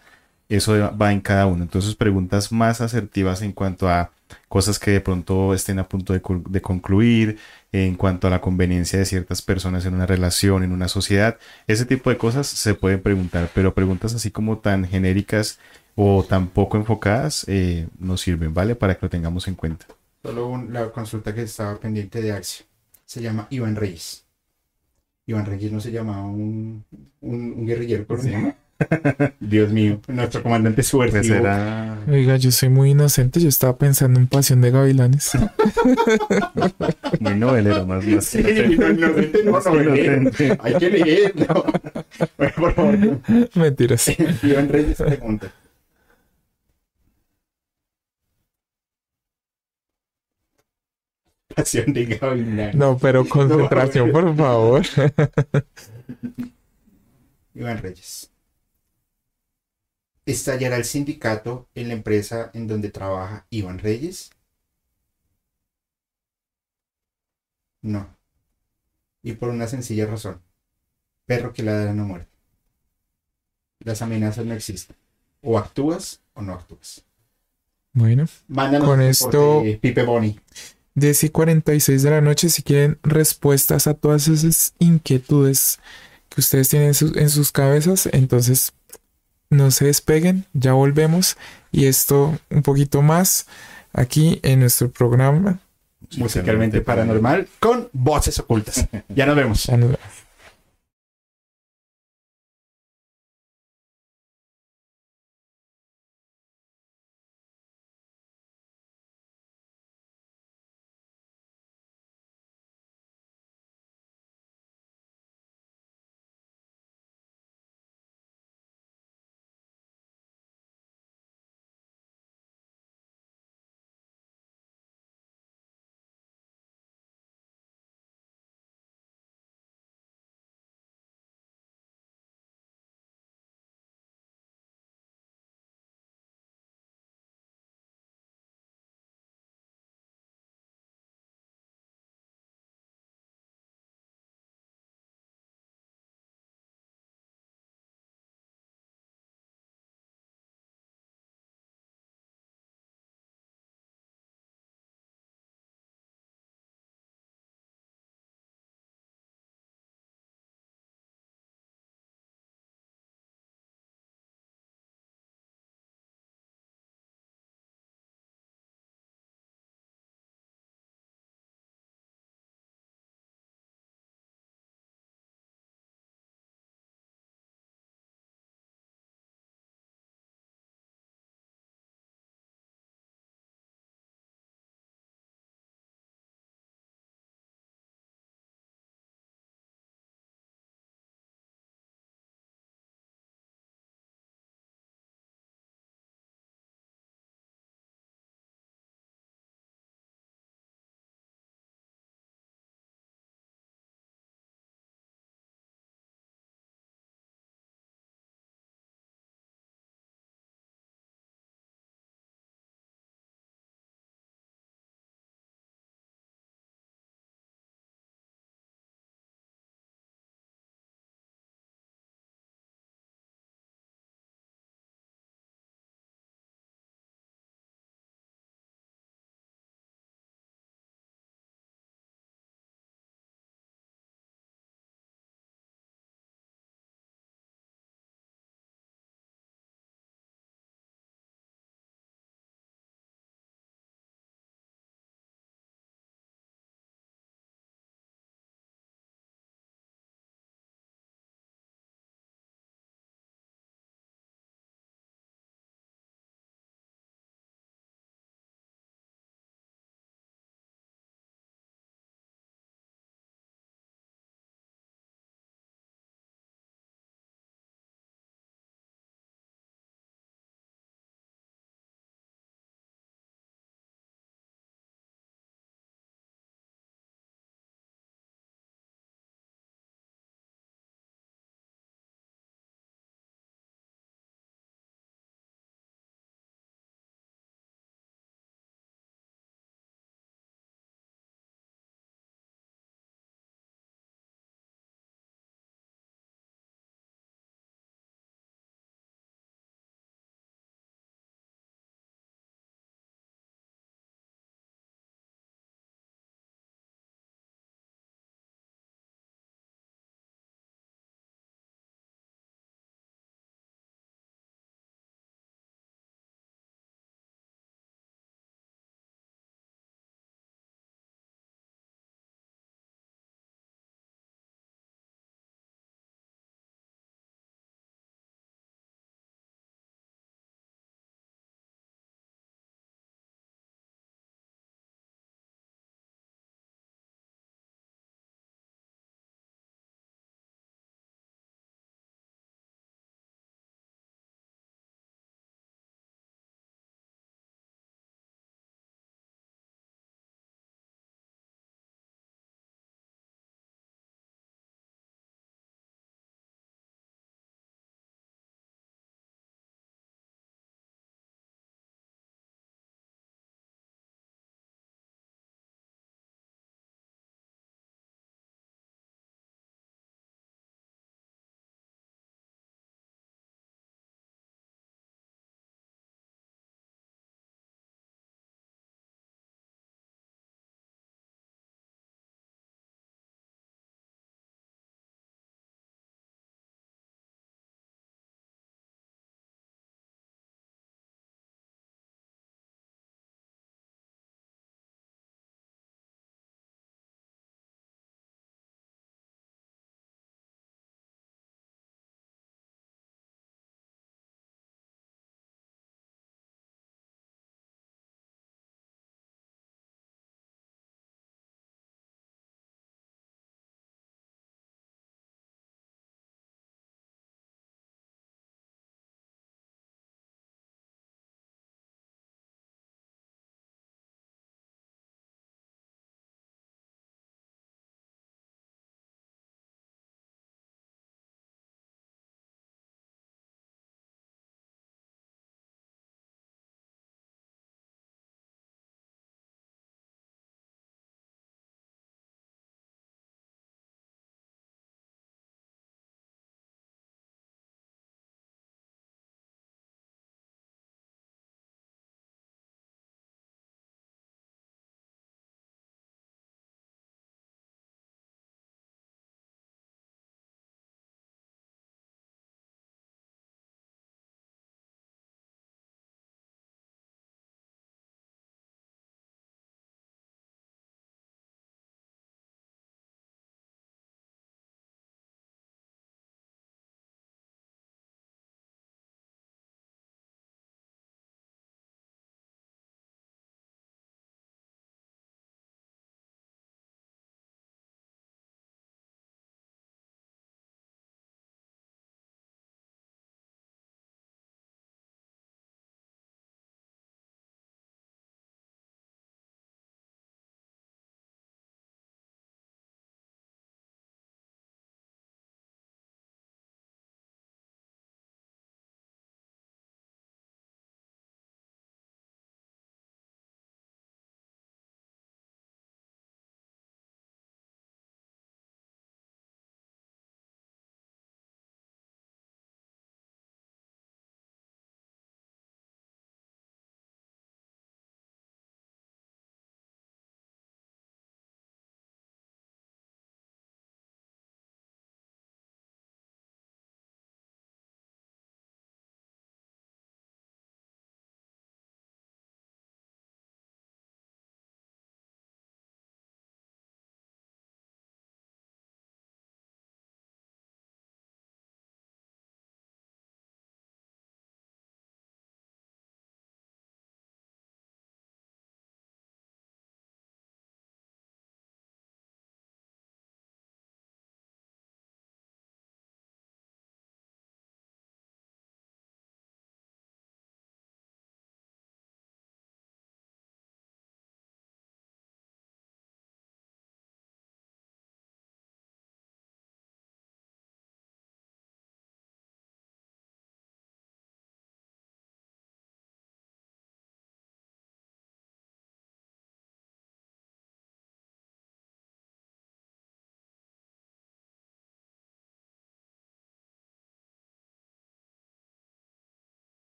eso va en cada uno. Entonces preguntas más asertivas en cuanto a cosas que de pronto estén a punto de, de, concluir, en cuanto a la conveniencia de ciertas personas en una relación, en una sociedad, ese tipo de cosas se pueden preguntar, pero preguntas así como tan genéricas o tan poco enfocadas eh, no sirven, ¿vale? Para que lo tengamos en cuenta.
Solo la consulta que estaba pendiente de Axio. Se llama Iván Reyes. Iván Reyes no se llamaba un, un, guerrillero colombiano. [LAUGHS] Dios mío, nuestro comandante subversivo.
Oiga, yo soy muy inocente, yo estaba pensando en Pasión de Gavilanes. [LAUGHS]
muy novelero, más bien.
Sí, inocente no, novelero. Hay que leerlo. [LAUGHS] Bueno, por favor.
Mentiras.
Iván Reyes pregunta. [LAUGHS]
No, pero [LAUGHS] concentración, [LAUGHS] por favor.
Iván Reyes. ¿Estallará el sindicato en la empresa en donde trabaja Iván Reyes? No. Y por una sencilla razón. Perro que la no muere. Las amenazas no existen. O actúas o no actúas.
Bueno, con esto,
Pipe Boni.
10 y 46 de la noche si quieren respuestas a todas esas inquietudes que ustedes tienen en, sus cabezas. Entonces, no se despeguen, ya volvemos. Y esto un poquito más aquí en nuestro programa.
Musicalmente paranormal con voces ocultas. [LAUGHS] Ya nos vemos. Ya nos vemos.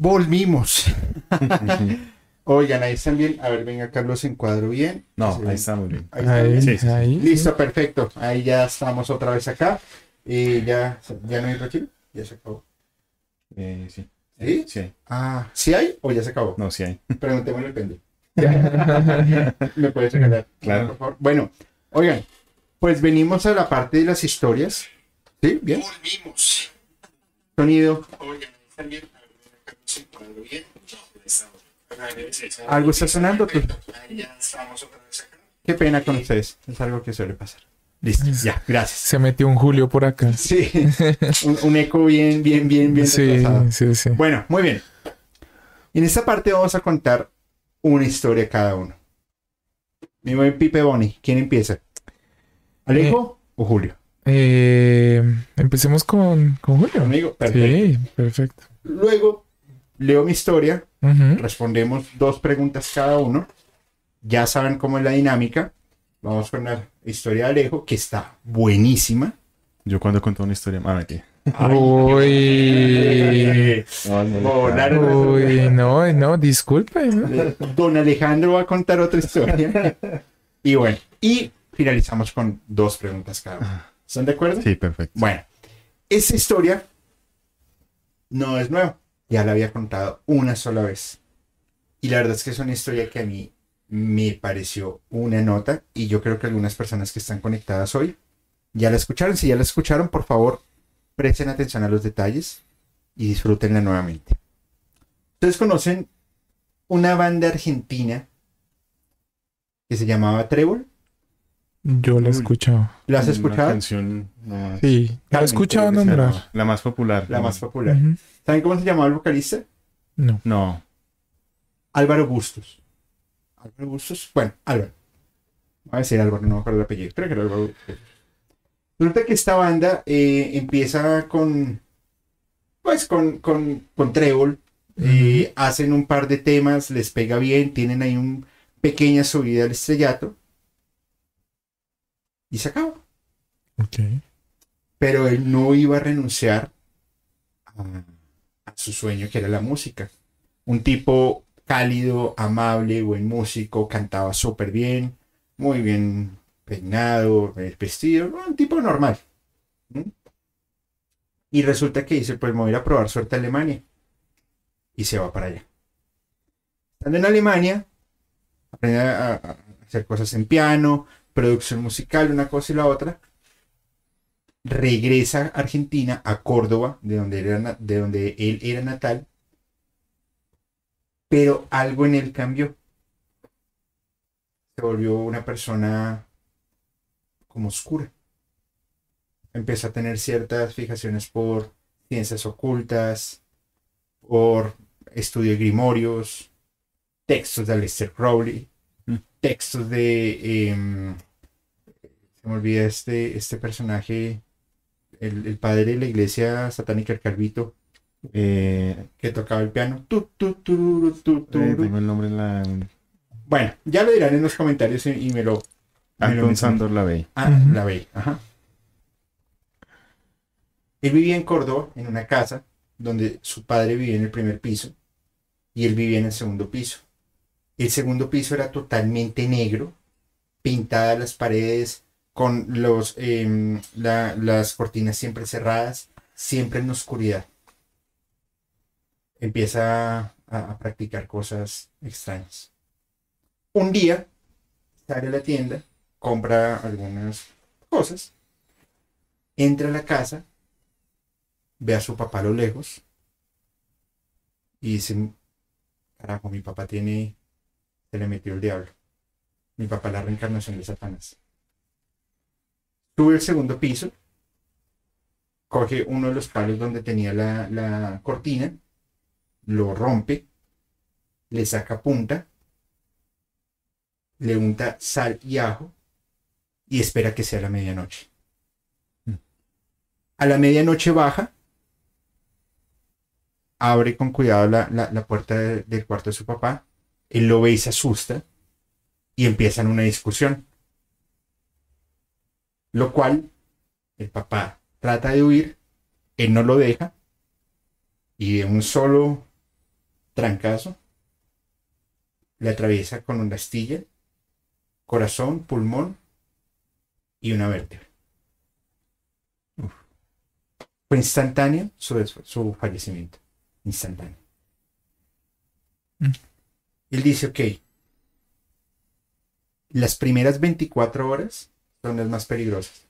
Volvimos. [LAUGHS] Oigan, ahí están bien. A ver, venga, Carlos, encuadro bien.
No,
Sí.
ahí está muy bien.
Ahí está
Ahí,
bien.
Sí, sí, sí.
ahí.
Listo, perfecto. Ahí ya estamos otra vez acá. Y ya, ya no hay retiro. Ya se acabó.
Eh, sí.
¿Sí?
Sí.
Ah, ¿sí hay o ya se acabó?
No, sí hay. [LAUGHS]
Preguntémosle el pende. [LAUGHS] ¿Me puedes regalar?
Claro.
Por favor. Bueno, oigan, pues venimos a la parte de las historias. ¿Sí? ¿Bien? Volvimos. Sonido. Oigan, ¿están bien? Algo está sonando. tú? Qué pena con ustedes. Es algo que suele pasar. Listo. Ya, gracias.
Se metió un Julio por acá.
Sí. un, un eco bien, bien, bien, bien.
Sí, sí, sí.
Bueno, muy bien. En esta parte vamos a contar una historia cada uno. Mi buen Pipe Boni, ¿quién empieza? ¿Alejo o Julio?
Eh, empecemos con, con Julio.
Conmigo, perfecto.
Sí, perfecto.
Luego leo mi historia, respondemos dos preguntas cada uno. Ya saben cómo es la dinámica. Vamos con la historia de Alejo, que está buenísima.
Yo cuando conté una historia. Ah, metí.
Uy, uy, no, no, disculpe.
Don Alejandro va a contar otra historia. Y bueno, y finalizamos con dos preguntas cada uno. ¿Están de acuerdo?
Sí, perfecto.
Bueno, esa historia no es nueva. Ya la había contado una sola vez. Y la verdad es que es una historia que a mí me pareció una nota. Y yo creo que algunas personas que están conectadas hoy ya la escucharon. Si ya la escucharon, por favor, presten atención a los detalles y disfrútenla nuevamente. Ustedes conocen una banda argentina que se llamaba Trébol.
Yo lo he escuchado.
¿La has
Una
escuchado?
canción no,
Sí, lo he escuchado nombrar.
la más popular.
La más popular. ¿Saben cómo se llamaba el vocalista?
No.
No.
Álvaro Bustos. Álvaro Bustos. Bueno, Álvaro. Voy a decir Álvaro, no me acuerdo el apellido. Creo que era Álvaro. Bustos. Resulta que esta banda eh, empieza con. Pues con, con, con Trébol. eh, hacen un par de temas, les pega bien, tienen ahí una pequeña subida al estrellato. Y se acabó.
Ok.
Pero él no iba a renunciar a, a su sueño, que era la música. Un tipo cálido, amable, buen músico, cantaba súper bien, muy bien peinado, eh, vestido, un tipo normal. Y resulta que dice, pues me voy a probar suerte a Alemania. Y se va para allá. Estando en Alemania, aprende a hacer cosas en piano, producción musical, una cosa y la otra regresa a Argentina, a Córdoba, de donde, era, de donde él era natal, pero algo en él cambió. Se volvió una persona como oscura. Empezó a tener ciertas fijaciones por ciencias ocultas, por estudio de grimorios, textos de Aleister Crowley,
Mm.
textos de... em, se me olvida este, este personaje, el, el padre de la iglesia satánica, el Calvito,
Eh,
que tocaba el piano. Tu, tu, tu,
eh, tengo el nombre en la.
Bueno, ya lo dirán en los comentarios y, y me lo... me lo
Anton. Sandor Lavey.
Ah,
Ujú.
la veí, ajá. Él vivía en Córdoba, en una casa, donde su padre vivía en el primer piso y él vivía en el segundo piso. El segundo piso era totalmente negro, pintadas las paredes con los, em, la- las cortinas siempre cerradas, siempre en oscuridad. Empieza a, a practicar cosas extrañas. Un día sale a la tienda, compra algunas cosas, entra a la casa, ve a su papá a lo lejos y dice, carajo, mi papá tiene, se le metió el diablo. Mi papá la reencarnación de Satanás. Sube al segundo piso, coge uno de los palos donde tenía la, la cortina, lo rompe, le saca punta, le unta sal y ajo y espera que sea la medianoche.
Mm.
A la medianoche baja, abre con cuidado la, la- la puerta de- del cuarto de su papá, él lo ve y se asusta y empiezan una discusión. Lo cual el papá trata de huir, él no lo deja y de un solo trancazo, le atraviesa con una astilla, corazón, pulmón y una vértebra. Fue instantáneo su, su fallecimiento. Instantáneo.
Mm.
Él dice, ok, las primeras 24 horas son las más peligrosas,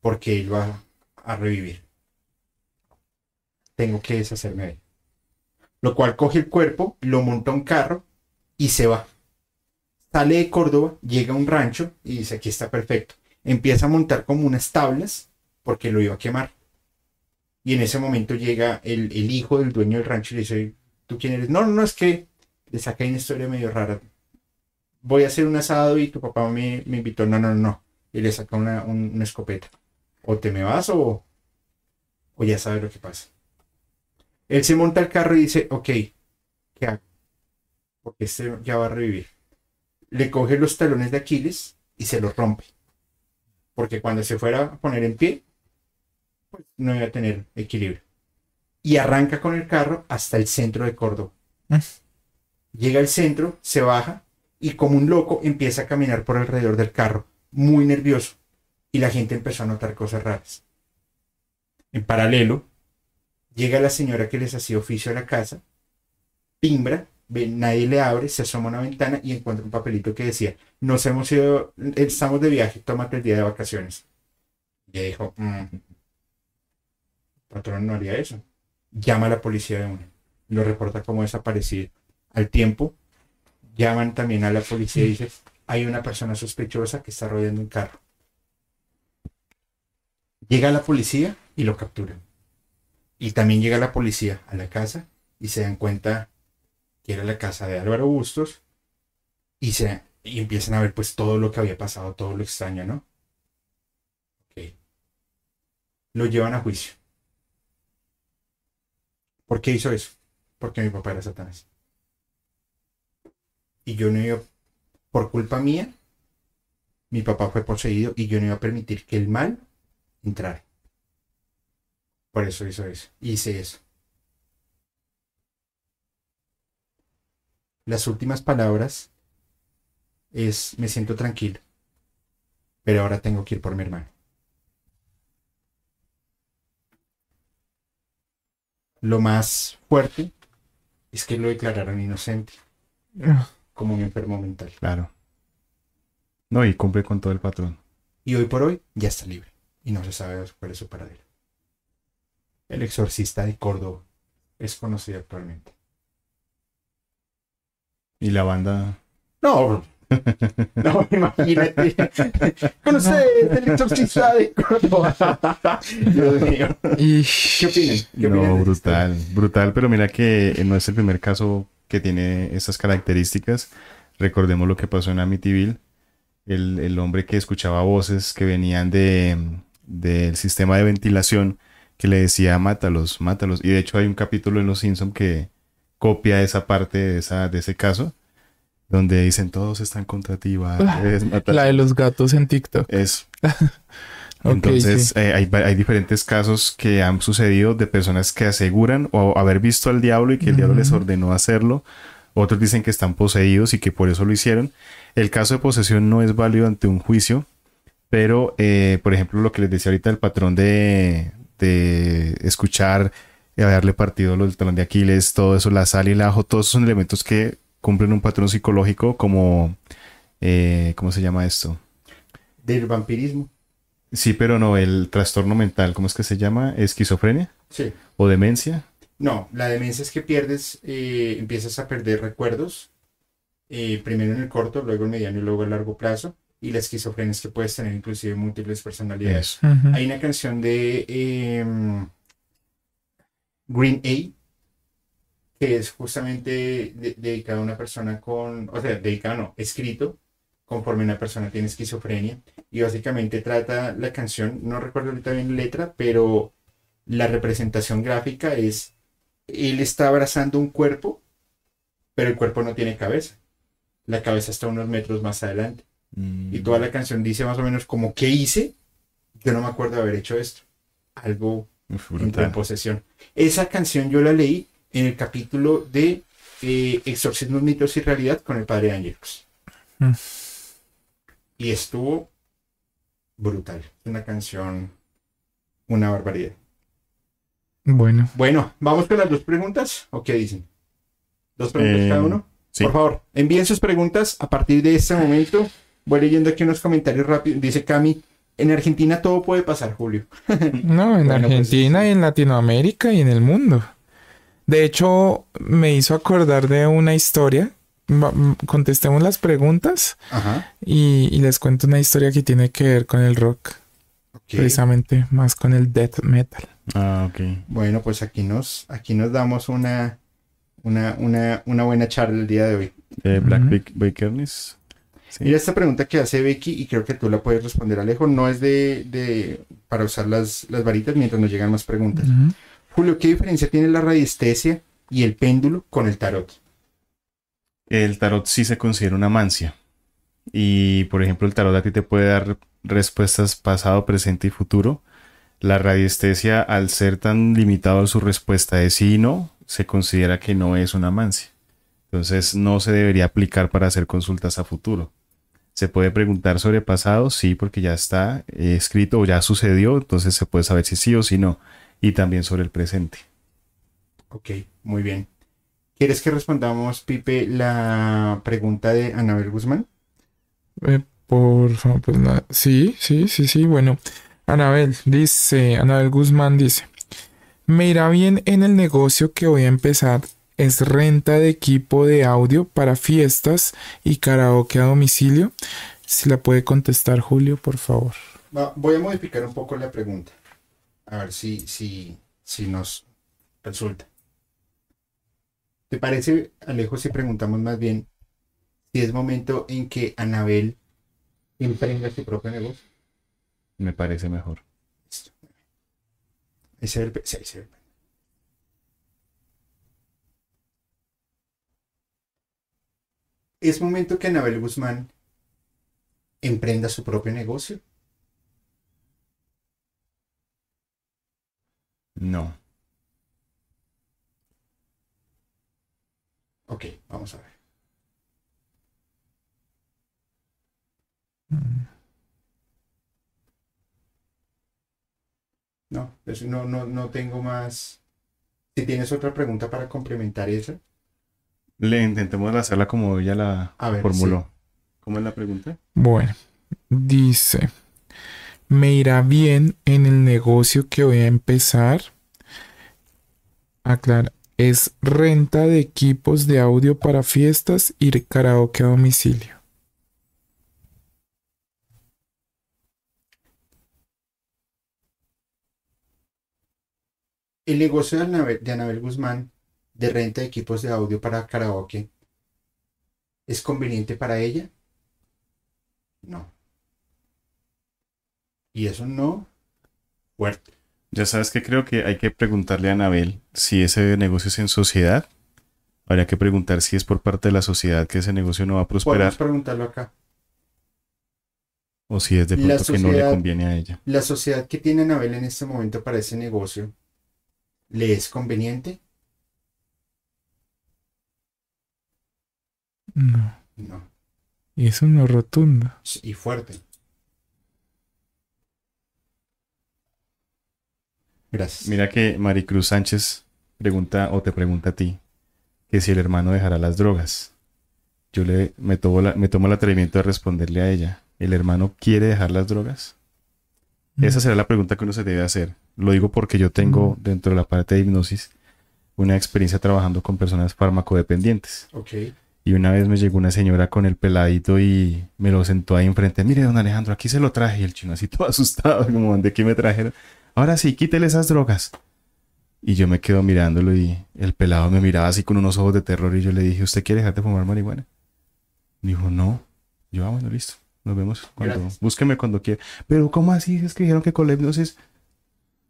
porque él va a revivir. Tengo que deshacerme de él. Lo cual coge el cuerpo, lo monta a un carro y se va. Sale de Córdoba, llega a un rancho y dice, aquí está perfecto. Empieza a montar como unas tablas porque lo iba a quemar. Y en ese momento llega el, hijo del dueño del rancho y le dice, ¿tú quién eres? No, no, no, es que le saca una historia medio rara. Voy a hacer un asado y tu papá me, me invitó. No, no, no. Y le saca una, un- una escopeta. O te me vas o, o ya sabes lo que pasa. Él se monta al carro y dice, ok, ¿qué hago? Porque este ya va a revivir. Le coge los talones de Aquiles y se los rompe. Porque cuando se fuera a poner en pie, pues no iba a tener equilibrio. Y arranca con el carro hasta el centro de Córdoba. Llega al centro, se baja y como un loco empieza a caminar por alrededor del carro, muy nervioso. Y la gente empezó a notar cosas raras. En paralelo, llega la señora que les hacía oficio a la casa, timbra, nadie le abre, se asoma a una ventana y encuentra un papelito que decía, nos hemos ido, estamos de viaje, tómate el día de vacaciones. Y dijo, "Mm, patrón no haría eso. Llama a la policía de una. Lo reporta como desaparecido. Al tiempo, llaman también a la policía y dicen, hay una persona sospechosa que está rodeando un carro. Llega la policía y lo capturan. Y también llega la policía a la casa y se dan cuenta que era la casa de Álvaro Bustos y, se, y empiezan a ver pues todo lo que había pasado, todo lo extraño, ¿no? Ok. Lo llevan a juicio. ¿Por qué hizo eso? Porque mi papá era Satanás. Y yo no iba, por culpa mía, mi papá fue poseído y yo no iba a permitir que el mal entrara. Por eso hizo eso. Hice eso. Las últimas palabras es me siento tranquilo. Pero ahora tengo que ir por mi hermano. Lo más fuerte es que lo declararon inocente, como un enfermo mental.
Claro. No, y cumple con todo el patrón.
Y hoy por hoy ya está libre. Y no se sabe cuál es su paradero. El exorcista de Córdoba es conocido actualmente.
Y la banda.
No, [LAUGHS] no, imagínate. [LAUGHS] Con ustedes, el exorcista de Córdoba. [LAUGHS] Dios mío. ¿Qué opinan? ¿Qué
No, brutal, brutal, pero mira que no es el primer caso que tiene estas características. Recordemos lo que pasó en Amityville. El, el hombre que escuchaba voces que venían de, del sistema de ventilación que le decía mátalos, mátalos. Y de hecho hay un capítulo en Los Simpson que copia esa parte de, esa, de ese caso, donde dicen todos están contra ti, va, debes matar".
la de los gatos en TikTok.
Eso. [LAUGHS] Entonces,
sí.
eh, hay, diferentes casos que han sucedido de personas que aseguran o haber visto al diablo y que el diablo les ordenó hacerlo. Otros dicen que están poseídos y que por eso lo hicieron. El caso de posesión no es válido ante un juicio, pero, eh, por ejemplo, lo que les decía ahorita el patrón de, de escuchar, y darle partido del talón de Aquiles, todo eso, la sal y el ajo, todos esos son elementos que cumplen un patrón psicológico como, eh, ¿cómo se llama esto?
Del vampirismo.
Sí, pero no, el trastorno mental, ¿cómo es que se llama? ¿Esquizofrenia?
Sí.
¿O demencia?
No, la demencia es que pierdes, eh, empiezas a perder recuerdos, eh, primero en el corto, luego en mediano y luego a largo plazo. Y la esquizofrenia es que puedes tener inclusive múltiples personalidades. Hay una canción de em, Green A que es justamente de- dedicada a una persona con, o sea, dedicada no, escrito conforme una persona tiene esquizofrenia y básicamente trata la canción, no recuerdo ahorita bien la letra, pero la representación gráfica es él está abrazando un cuerpo, pero el cuerpo no tiene cabeza. La cabeza está unos metros más adelante.
Mm.
Y toda la canción dice más o menos como, ¿qué hice? Yo no me acuerdo de haber hecho esto. Algo
Uf,
en posesión. Esa canción yo la leí en el capítulo de eh, Exorcismos, mitos y realidad con el padre Ángelos.
Mm.
Y estuvo brutal. Una canción, una barbaridad.
Bueno,
Bueno, vamos con las dos preguntas. ¿O qué dicen? Dos preguntas
Eh,
cada uno.
sí.
Por favor, envíen sus preguntas a partir de este momento. Voy leyendo aquí unos comentarios rápidos. Dice Cami, en Argentina todo puede pasar, Julio. [LAUGHS]
no, en
Bueno, pues,
Argentina
sí.
y en Latinoamérica y en el mundo. De hecho, me hizo acordar de una historia. Contestemos las preguntas
Ajá.
y, y les cuento una historia que tiene que ver con el rock, precisamente más con el death metal.
Ah, ok.
Bueno, pues aquí nos, aquí nos damos una, una, una, una buena charla el día de hoy.
Eh, Black Bakernis. Sí.
Mira esta pregunta que hace Becky y creo que tú la puedes responder, Alejo. No es de, de para usar las, las varitas mientras nos llegan más preguntas. Julio, ¿qué diferencia tiene la radiestesia y el péndulo con el tarot?
El tarot sí se considera una mancia. Y, por ejemplo, el tarot a ti te puede dar respuestas pasado, presente y futuro. La radiestesia, al ser tan limitado a su respuesta de sí y no, se considera que no es una mancia. Entonces, no se debería aplicar para hacer consultas a futuro. Se puede preguntar sobre pasado, sí, porque ya está eh, escrito o ya sucedió, entonces se puede saber si sí o si no. Y también sobre el presente.
Ok, muy bien. ¿Quieres que respondamos, Pipe, la pregunta de Anabel Guzmán?
Eh, por favor, pues nada. Sí, sí, sí, sí. Bueno, Anabel dice, Anabel Guzmán dice, me irá bien en el negocio que voy a empezar. Es renta de equipo de audio para fiestas y karaoke a domicilio. Si la puede contestar Julio, por favor.
Voy a modificar un poco la pregunta. A ver si, si, si nos resulta. ¿Te parece, Alejo, si preguntamos más bien si es momento en que Anabel emprenda su propio negocio?
Me parece mejor.
Ese es el, pe- sí, ese es el pe- Es momento que Anabel Guzmán emprenda su propio negocio.
No.
Ok, vamos a ver. No, eso no, no, no tengo más. Si tienes otra pregunta para complementar esa.
Le intentemos hacerla como ella la
A ver,
formuló. ¿Cómo es la pregunta?
Bueno, dice, me irá bien en el negocio que voy a empezar. Aclara, es renta de equipos de audio para fiestas y karaoke a domicilio.
El negocio de Anabel, Guzmán de renta de equipos de audio para karaoke es conveniente para ella? No. Y eso no. Fuerte.
Ya sabes que creo que hay que preguntarle a Anabel si ese negocio es en sociedad. Habría que preguntar si es por parte de la sociedad que ese negocio no va a prosperar
Podemos preguntarlo acá.
o si es de pronto que no le conviene a ella.
¿La sociedad que tiene Anabel en este momento para ese negocio le es conveniente?
No,
No.
y es rotundo.
Y fuerte. Gracias.
Mira que Maricruz Sánchez pregunta o te pregunta a ti que si el hermano dejará las drogas. Yo le me tomo, la- me tomo el atrevimiento de responderle a ella. ¿El hermano quiere dejar las drogas? Esa será la pregunta que uno se debe hacer. Lo digo porque yo tengo
Mm.
dentro de la parte de hipnosis una experiencia trabajando con personas farmacodependientes.
Ok.
Y una vez me llegó una señora con el peladito y me lo sentó ahí enfrente. Mire, don Alejandro, aquí se lo traje. Y el chino así todo [LAUGHS] asustado, como, ¿de qué me trajeron? Ahora sí, quítele esas drogas. Y yo me quedo mirándolo y el pelado me miraba así con unos ojos de terror y yo le dije, ¿usted quiere dejar de fumar marihuana? Dijo, no. Yo, ah, bueno, listo. Nos vemos cuando...
Gracias.
Búsqueme cuando quiera. Pero ¿cómo así? Es que dijeron que con la hipnosis...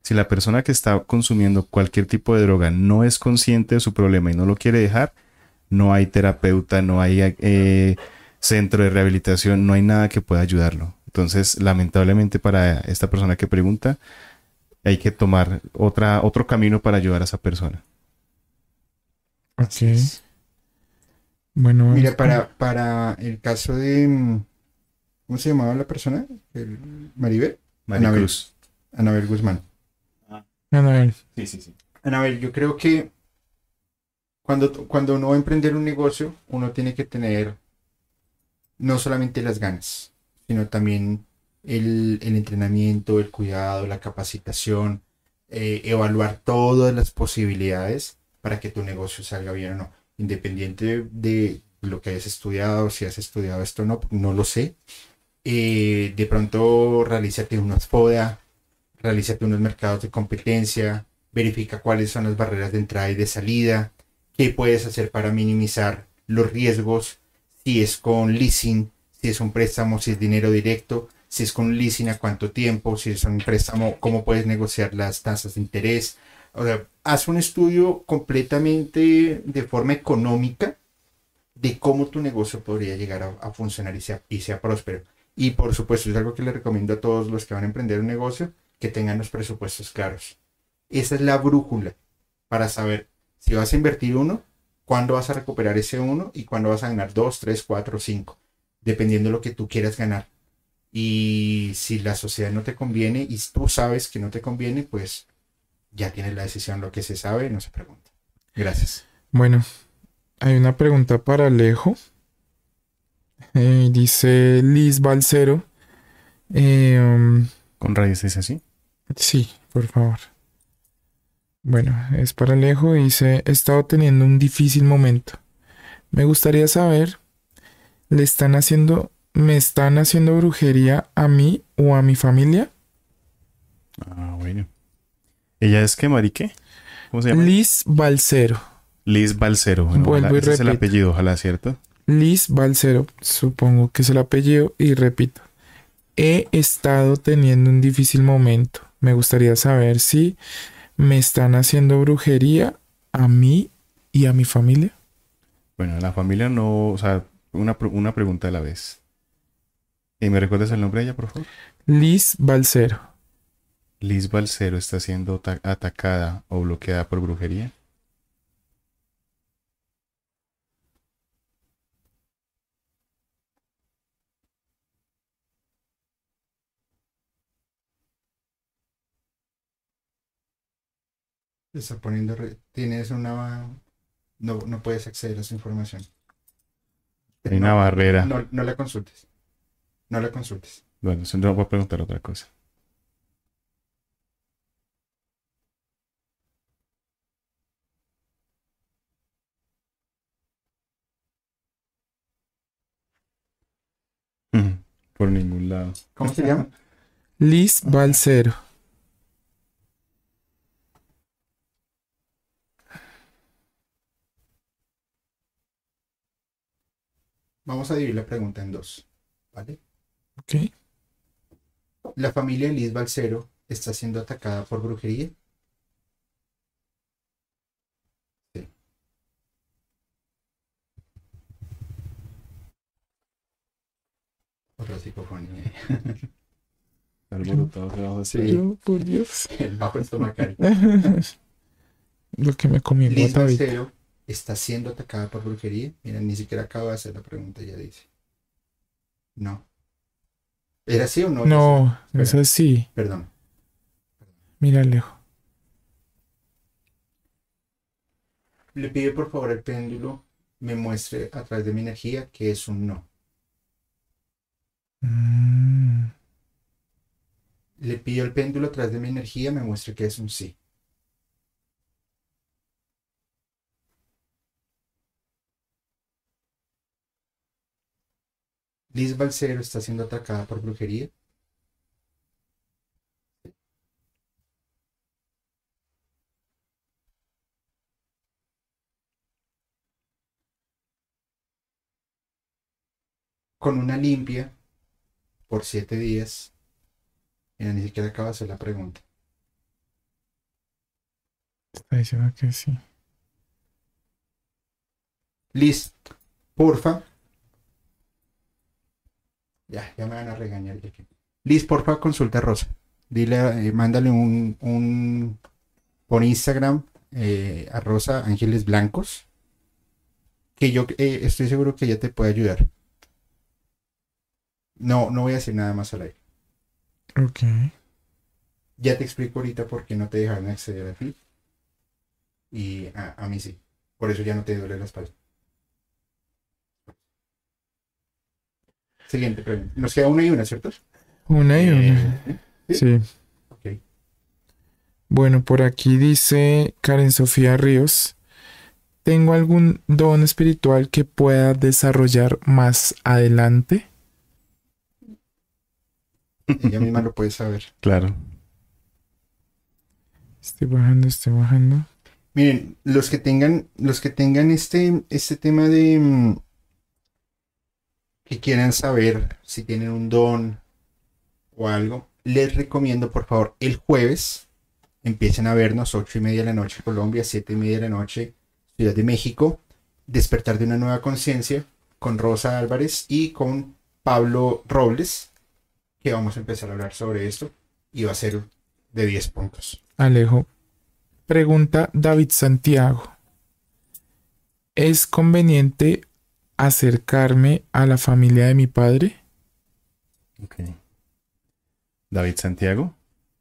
Si la persona que está consumiendo cualquier tipo de droga no es consciente de su problema y no lo quiere dejar, no hay terapeuta, no hay eh, centro de rehabilitación, no hay nada que pueda ayudarlo. Entonces, lamentablemente para esta persona que pregunta, hay que tomar otra, otro camino para ayudar a esa persona.
Ok. Bueno,
Mira, para, para el caso de... ¿Cómo se llamaba la persona? El, Maribel. Anabel. Anabel Guzmán.
con- Anabel.
Sí, sí, sí.
Anabel, yo creo que cuando, cuando uno va a emprender un negocio, uno tiene que tener no solamente las ganas, sino también el, el entrenamiento, el cuidado, la capacitación, eh, evaluar todas las posibilidades para que tu negocio salga bien o no. Independiente de lo que hayas estudiado, si has estudiado esto o no, no lo sé. Eh, de pronto realízate unos FODA, realízate unos mercados de competencia, verifica cuáles son las barreras de entrada y de salida, qué puedes hacer para minimizar los riesgos, si es con leasing, si es un préstamo, si es dinero directo, si es con leasing a cuánto tiempo, si es un préstamo, cómo puedes negociar las tasas de interés. O sea, haz un estudio completamente de forma económica de cómo tu negocio podría llegar a, funcionar y sea, y sea próspero. Y por supuesto, es algo que le recomiendo a todos los que van a emprender un negocio, que tengan los presupuestos claros. Esa es la brújula para saber si vas a invertir uno, cuándo vas a recuperar ese uno y cuándo vas a ganar dos, tres, cuatro, cinco, dependiendo de lo que tú quieras ganar. Y si la sociedad no te conviene y tú sabes que no te conviene, pues ya tienes la decisión. Lo que se sabe no se pregunta. Gracias.
Bueno, hay una pregunta para Alejo. Eh, dice Liz Balcero. Eh, um,
Con raíces así.
sí, por favor. Bueno, es para Alejo. y Dice, he estado teniendo un difícil momento. Me gustaría saber, ¿le están haciendo, me están haciendo brujería a mí o a mi familia?
Ah, bueno. ¿Ella es qué, Marique? ¿Cómo se llama?
Liz Balcero.
Liz Balcero. Bueno,
Vuelvo
ojalá-
y
ese es el apellido, ojalá, ¿cierto?
Liz Balcero, supongo que es el apellido, y repito, he estado teniendo un difícil momento. Me gustaría saber si me están haciendo brujería a mí y a mi familia.
Bueno, la familia no, o sea, una, una pregunta a la vez. ¿Y me recuerdas el nombre de ella, por favor?
Liz Balcero.
Liz Balcero está siendo ta- atacada o bloqueada por brujería.
Está poniendo. re- Tienes una. No, no puedes acceder a esa información.
Hay una barrera.
No, no la consultes. No la consultes.
Bueno, eso no voy a preguntar otra cosa. Ujú, Por ningún lado.
¿Cómo se llama?
Liz Balcero.
Vamos a dividir la pregunta en dos. ¿Vale? La familia de Liz Balcero está siendo atacada por brujería. Sí. Otra psicofonía. [LAUGHS]
Alborotado de
Sí.
Yo, por Dios.
El bajo estomacal. [LAUGHS]
Lo que me comí en
Liz. Balcero está siendo atacada por brujería. Mira, ni siquiera acaba de hacer la pregunta, ya dice. No. ¿Era sí o no?
No,
Espera.
es así.
sí? Perdón.
Mira, Alejo.
Le pido por favor al péndulo me muestre a través de mi energía que es un no.
Mm,
Le pido al péndulo a través de mi energía me muestre que es un sí. Liz Balcero está siendo atacada por brujería. Con una limpia por siete días. Mira, ni siquiera acaba de hacer la pregunta.
está diciendo que sí.
Liz, porfa. Ya, ya me van a regañar. Liz, porfa, consulta a Rosa. Dile, eh, mándale un, un por Instagram eh, a Rosa Ángeles Blancos que yo eh, estoy seguro que ella te puede ayudar. No, no voy a decir nada más al aire.
Ok.
Ya te explico ahorita por qué no te dejaron acceder a ti. Y a, a mí sí. Por eso ya no te duele la espalda. Siguiente pregunta. Nos queda una y una, ¿cierto?
Una y una.
Eh,
Sí.
ok.
Bueno, por aquí dice Karen Sofía Ríos. ¿Tengo algún don espiritual que pueda desarrollar más adelante?
Ella misma lo puede saber.
Claro.
Estoy bajando, estoy bajando.
Miren, los que tengan, los que tengan este, este tema de mm, que quieran saber si tienen un don o algo, les recomiendo por favor el jueves empiecen a vernos ocho y media de la noche Colombia, siete y media de la noche Ciudad de México, despertar de una nueva conciencia con Rosa Álvarez y con Pablo Robles, que vamos a empezar a hablar sobre esto y va a ser de 10 puntos.
Alejo. Pregunta David Santiago. ¿Es conveniente acercarme a la familia de mi padre?
Ok. David Santiago.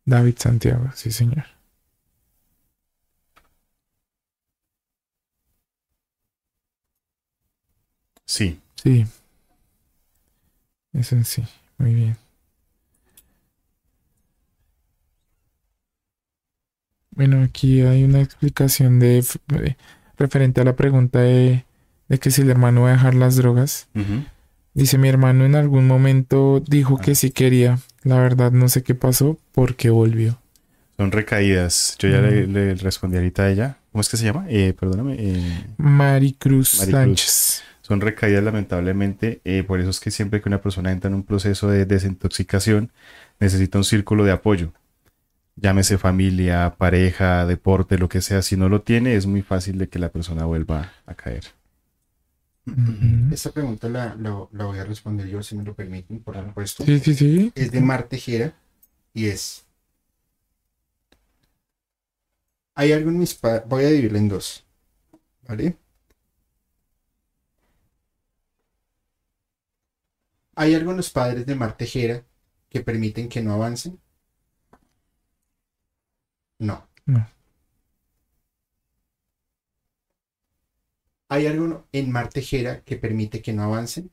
David Santiago, sí señor.
Sí.
Sí. Eso en sí. Muy bien. Bueno, aquí hay una explicación de referente a la pregunta de, de que si el hermano va a dejar las drogas. Dice mi hermano en algún momento dijo
Ah.
que sí quería. La verdad no sé qué pasó porque volvió.
Son recaídas. Yo ya le, le respondí ahorita a ella. ¿Cómo es que se llama? Eh, perdóname. eh,
Maricruz,
Maricruz.
Sánchez.
son recaídas lamentablemente. eh, por eso es que siempre que una persona entra en un proceso de desintoxicación, necesita un círculo de apoyo. Llámese familia, pareja, deporte, lo que sea. Si no lo tiene, es muy fácil de que la persona vuelva a caer.
Ujú.
Esta pregunta la, la- la voy a responder yo, si me lo permiten, por supuesto.
Sí, sí, sí.
Es de Mar Tejera y es... Hay algo en mis padres... Voy a dividirla en dos. ¿Vale? ¿Hay algo en los padres de Mar Tejera que permiten que no avancen? No.
No.
¿Hay algo en Mar Tejera que permite que no avancen?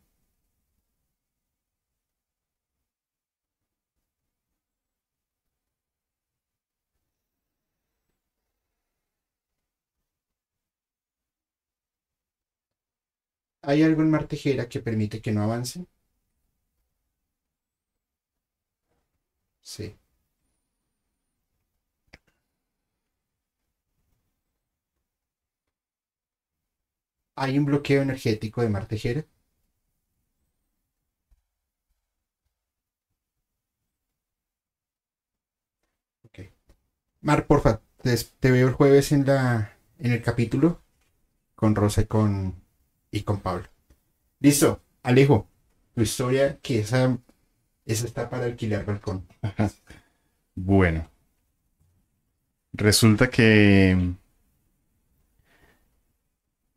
¿Hay algo en Mar Tejera que permite que no avancen? Sí. ¿Hay un bloqueo energético de Mar Tejera? Ok. Mar, porfa, te, te veo el jueves en la en el capítulo con Rosa y con y con Pablo. Listo, Alejo, tu historia que esa esa está para alquilar balcón. [LAUGHS]
Bueno. Resulta que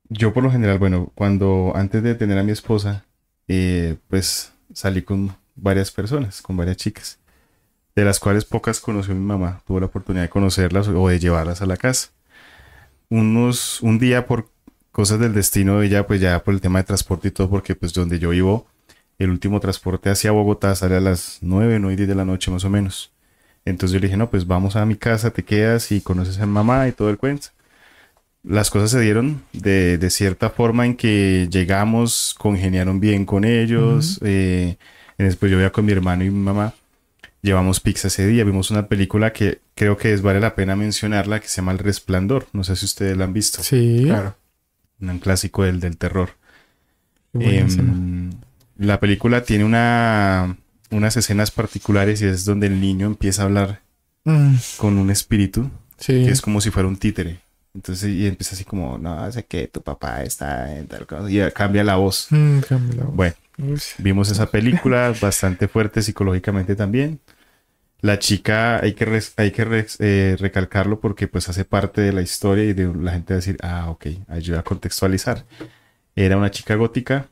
yo por lo general, bueno, cuando antes de tener a mi esposa, eh, pues salí con varias personas, con varias chicas, de las cuales pocas conoció mi mamá. Tuvo la oportunidad de conocerlas o de llevarlas a la casa. Unos, un día por cosas del destino de ella, pues ya por el tema de transporte y todo, porque pues donde yo vivo, el último transporte hacia Bogotá sale a las 9, 9 y 10 de la noche más o menos. Entonces yo le dije, no, pues vamos a mi casa, te quedas y conoces a mi mamá y todo el cuento. Las cosas se dieron de, de cierta forma en que llegamos, congeniaron bien con ellos. eh, después yo veía con mi hermano y mi mamá. Llevamos pizza ese día, vimos una película que creo que es, vale la pena mencionarla, que se llama El Resplandor. No sé si ustedes la han visto.
Sí.
Claro.
Un clásico del, del terror. Em, la película tiene una, unas escenas particulares y es donde el niño empieza a hablar
Mm,
con un espíritu
sí.
que es como si fuera un títere. Entonces, y empieza así como, no sé qué, tu papá está en tal cosa. Y ya cambia la voz.
Mm, cambia la voz.
Bueno,
Uy,
vimos esa película, [LAUGHS] bastante fuerte psicológicamente también. La chica, hay que, res- hay que res- eh, recalcarlo porque pues hace parte de la historia y de la gente decir, ah, ok, ayuda a contextualizar. Era una chica gótica.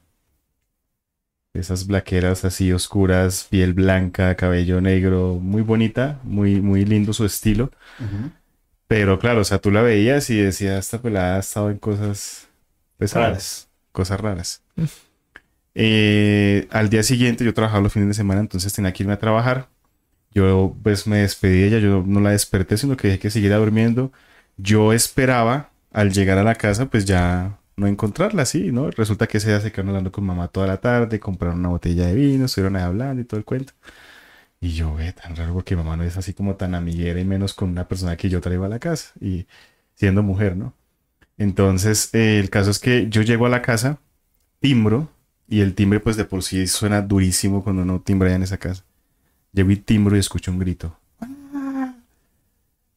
Esas blaqueras así oscuras, piel blanca, cabello negro, muy bonita, muy, muy lindo su estilo. Pero claro, o sea, tú la veías y decías, esta pelada ha estado en cosas pesadas, cosas raras. Eh, al día siguiente yo trabajaba los fines de semana, entonces tenía que irme a trabajar. Yo pues me despedí de ella, yo no la desperté, sino que dije que siguiera durmiendo. Yo esperaba al llegar a la casa pues ya no encontrarla así, ¿no? Resulta que ese día se quedaron hablando con mamá toda la tarde, compraron una botella de vino, estuvieron ahí hablando y todo el cuento. Y yo, ve, tan raro porque mamá no es así como tan amiguera y menos con una persona que yo traigo a la casa y siendo mujer, ¿no? Entonces, eh, el caso es que yo llego a la casa, timbro, y el timbre pues de por sí suena durísimo cuando uno timbra en esa casa. Llego y timbro y escucho un grito.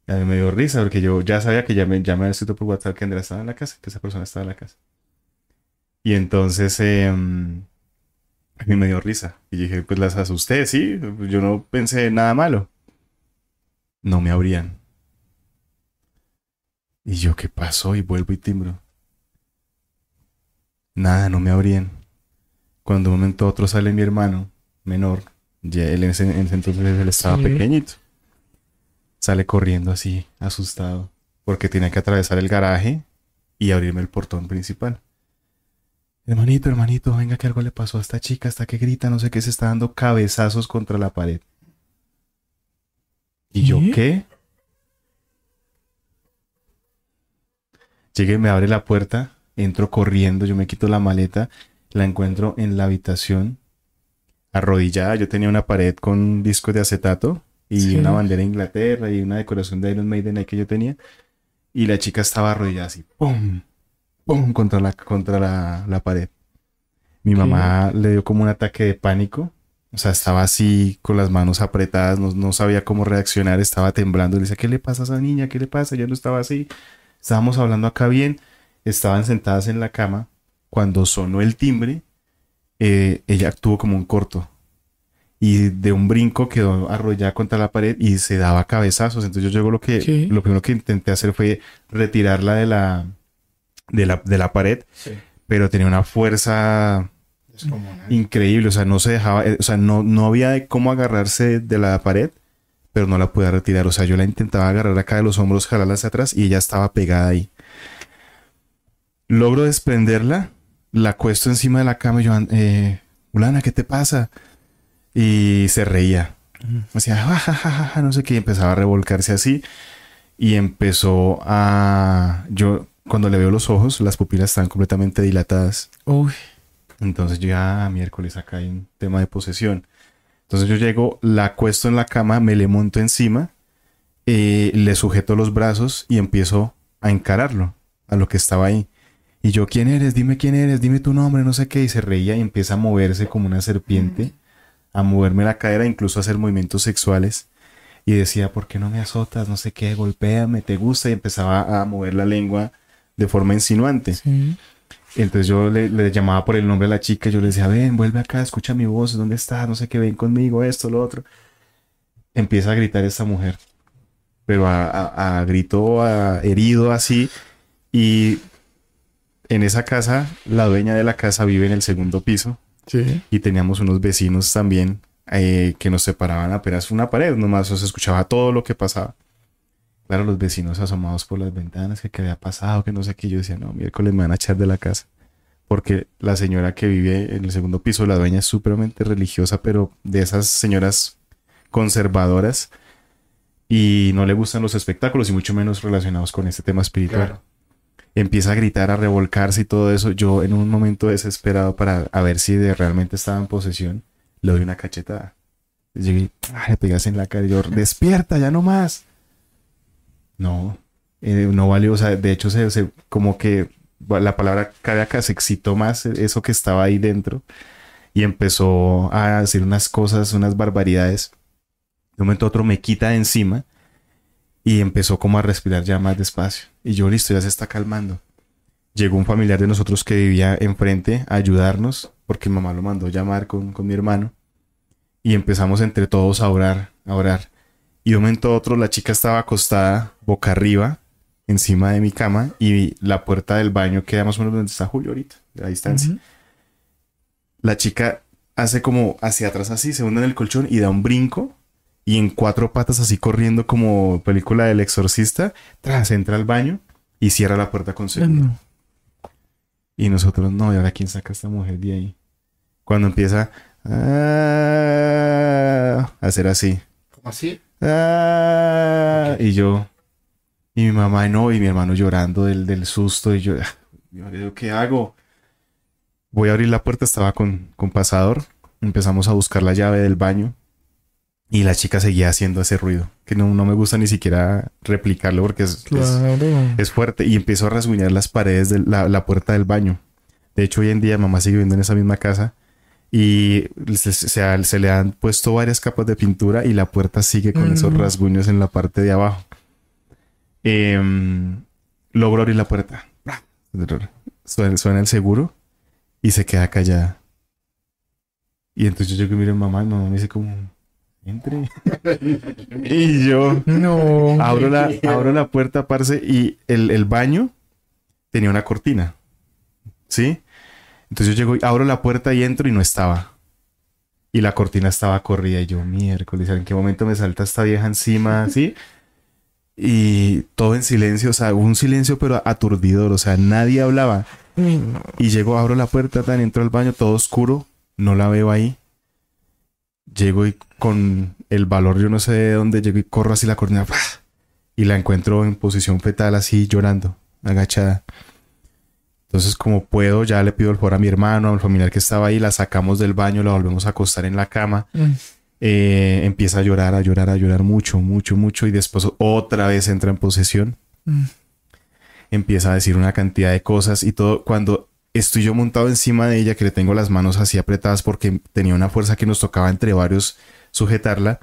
A mí me dio risa porque yo ya sabía que ya me, ya me había escrito por WhatsApp que Andrea estaba en la casa, que esa persona estaba en la casa. Y entonces em, a mí me dio risa. Y dije, pues las asusté, sí. Yo no pensé nada malo. No me abrían. Y yo, ¿qué pasó? Y vuelvo y timbro. Nada, no me abrían. Cuando un momento a otro sale mi hermano menor, ya él en ese, entonces él estaba pequeñito sale corriendo así, asustado, porque tiene que atravesar el garaje y abrirme el portón principal. Hermanito, hermanito, venga que algo le pasó a esta chica, hasta que grita, no sé qué, se está dando cabezazos contra la pared. ¿Y yo qué? Llegué, me abre la puerta, entro corriendo, yo me quito la maleta, la encuentro en la habitación, arrodillada. Yo tenía una pared con discos de acetato y una bandera de Inglaterra y una decoración de Iron Maiden ahí que yo tenía. Y la chica estaba arrodillada así, ¡pum! ¡Pum! contra la, contra la, pared. Mi mamá le dio como un ataque de pánico. O sea, estaba así con las manos apretadas, no, sabía cómo reaccionar, estaba temblando. Le decía, ¿qué le pasa a esa niña? ¿Qué le pasa? Ya no estaba así. Estábamos hablando acá bien. Estaban sentadas en la cama. Cuando sonó el timbre, eh, ella actuó como un corto y de un brinco quedó arrollada contra la pared y se daba cabezazos. Entonces yo llego lo que lo primero que intenté hacer fue retirarla de la de la, de la pared, pero tenía una fuerza increíble, o sea, no se dejaba, eh, o sea, no, no había de cómo agarrarse de la pared, pero no la podía retirar, o sea, yo la intentaba agarrar acá de los hombros, jalarla hacia atrás y ella estaba pegada ahí. Logro desprenderla, la acuesto encima de la cama y yo, eh, Ulana, ¿qué te pasa? y se reía. Hacía, ja, no sé qué, y empezaba a revolcarse así. Y empezó a. Yo, cuando le veo los ojos, las pupilas están completamente dilatadas. Uy. Entonces yo ya, ah, miércoles, acá hay un tema de posesión. Entonces yo llego, la acuesto en la cama, me le monto encima, eh, le sujeto los brazos y empiezo a encararlo, a lo que estaba ahí. Y yo, ¿quién eres? Dime quién eres, dime tu nombre, no sé qué. Y se reía y empieza a moverse como una serpiente a moverme la cadera, incluso a hacer movimientos sexuales. Y decía, ¿por qué no me azotas? No sé qué, golpéame, te gusta. Y empezaba a mover la lengua de forma insinuante. Entonces yo le, llamaba por el nombre a la chica, yo le decía, ven, vuelve acá, escucha mi voz, ¿dónde estás? No sé qué, ven conmigo, esto, lo otro. Empieza a gritar esta mujer, pero a, grito herido así. Y en esa casa, la dueña de la casa vive en el segundo piso, y teníamos unos vecinos también eh, que nos separaban apenas una pared, nomás se escuchaba todo lo que pasaba. Claro, los vecinos asomados por las ventanas, que qué había pasado, que no sé qué. Yo decía, no, miércoles me van a echar de la casa. Porque la señora que vive en el segundo piso, la dueña es supremamente religiosa, pero de esas señoras conservadoras y no le gustan los espectáculos y mucho menos relacionados con este tema espiritual empieza a gritar, a revolcarse y todo eso. Yo en un momento desesperado para a ver si de realmente estaba en posesión, le doy una cachetada. Llegué, ah, le pegas en la cara y yo, despierta, ya no más. No, eh, no valió, o sea, de hecho se, como que la palabra cardíaca se excitó más eso que estaba ahí dentro y empezó a decir unas cosas, unas barbaridades. De un momento a otro me quita de encima y empezó como a respirar ya más despacio. Y yo, listo, ya se está calmando. Llegó un familiar de nosotros que vivía enfrente a ayudarnos, porque mamá lo mandó llamar con, con mi hermano. Y empezamos entre todos a orar, a orar. Y de un momento a otro la chica estaba acostada boca arriba, encima de mi cama, y la puerta del baño queda más o menos donde está Julio ahorita. la distancia. La chica hace como hacia atrás así, se hunde en el colchón y da un brinco y en cuatro patas así corriendo como película del exorcista, tras entra al baño y cierra la puerta con seguro. Y nosotros, no, ¿y ahora quién saca a esta mujer de ahí? Cuando empieza ah, a hacer así.
¿Cómo así?
Ah, Y yo, y mi mamá no, y mi hermano llorando del, del susto, y yo, ah, yo, ¿qué hago? Voy a abrir la puerta, estaba con, con pasador, empezamos a buscar la llave del baño, y la chica seguía haciendo ese ruido, que no, no me gusta ni siquiera replicarlo porque es, es,
Claro.
es fuerte, y empezó a rasguñar las paredes de la, la puerta del baño. De hecho, hoy en día mamá sigue viviendo en esa misma casa y se, se- se le han puesto varias capas de pintura y la puerta sigue con esos rasguños en la parte de abajo. Em, logro abrir la puerta. Suena, suena el seguro y se queda callada. Y entonces yo y miro a mamá y mamá me dice como, entre. [LAUGHS] y yo
No.
abro la, abro la puerta, parce, y el, el baño tenía una cortina. ¿Sí? Entonces yo llego y abro la puerta y entro y no estaba. Y la cortina estaba corrida y yo, miércoles, ¿en qué momento me salta esta vieja encima? [LAUGHS] ¿Sí? Y todo en silencio, o sea, un silencio pero aturdidor, o sea, nadie hablaba. Y llego, abro la puerta, tan entro al baño, todo oscuro, no la veo ahí. Llego y con el valor, yo no sé de dónde, llego y corro así la cortina, ¡pah! y la encuentro en posición fetal, así llorando, agachada. Entonces, como puedo, ya le pido el favor a mi hermano, al familiar que estaba ahí, la sacamos del baño, la volvemos a acostar en la cama.
Mm.
Eh, empieza a llorar, a llorar, a llorar mucho, mucho, mucho, y después otra vez entra en posesión
Mm.
empieza a decir una cantidad de cosas y todo. Cuando estoy yo montado encima de ella, que le tengo las manos así apretadas porque tenía una fuerza que nos tocaba entre varios sujetarla,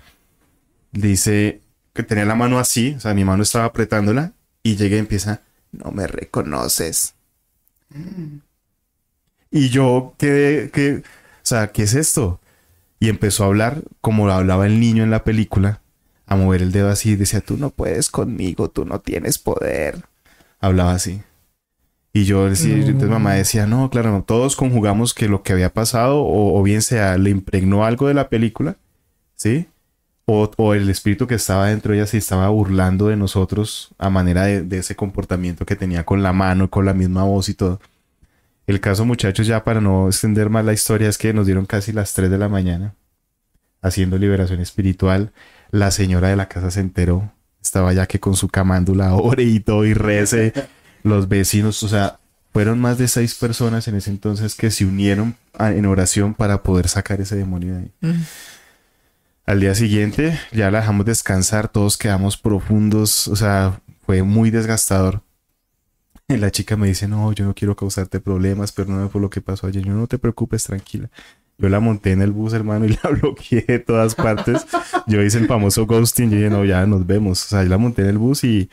dice que tenía la mano así, o sea, mi mano estaba apretándola y llega y empieza, no me reconoces. Y yo quedé, que, o sea, ¿qué es esto? Y empezó a hablar como hablaba el niño en la película, a mover el dedo así, decía, tú no puedes conmigo, tú no tienes poder hablaba así. Y yo decía, entonces mamá decía, no, claro, no, todos conjugamos que lo que había pasado, o, o bien sea, le impregnó algo de la película, ¿sí? O, el espíritu que estaba dentro de ella se estaba burlando de nosotros a manera de, ese comportamiento que tenía con la mano, con la misma voz y todo. El caso, muchachos, ya para no extender más la historia, es que nos dieron casi las 3 de la mañana haciendo liberación espiritual. La señora de la casa se enteró. Estaba ya que con su camándula [LAUGHS] ore y todo y rece. Los vecinos, o sea, fueron más de seis personas en ese entonces que se unieron en oración para poder sacar ese demonio de ahí.
Mm.
Al día siguiente ya la dejamos descansar, todos quedamos profundos, o sea, fue muy desgastador. Y [LAUGHS] la chica me dice, no, yo no quiero causarte problemas, pero no por lo que pasó ayer. Yo no te preocupes, tranquila. Yo la monté en el bus, hermano, y [LAUGHS] la bloqueé de todas partes. Yo hice el famoso ghosting. Yo dije, no, ya nos vemos. O sea, yo la monté en el bus y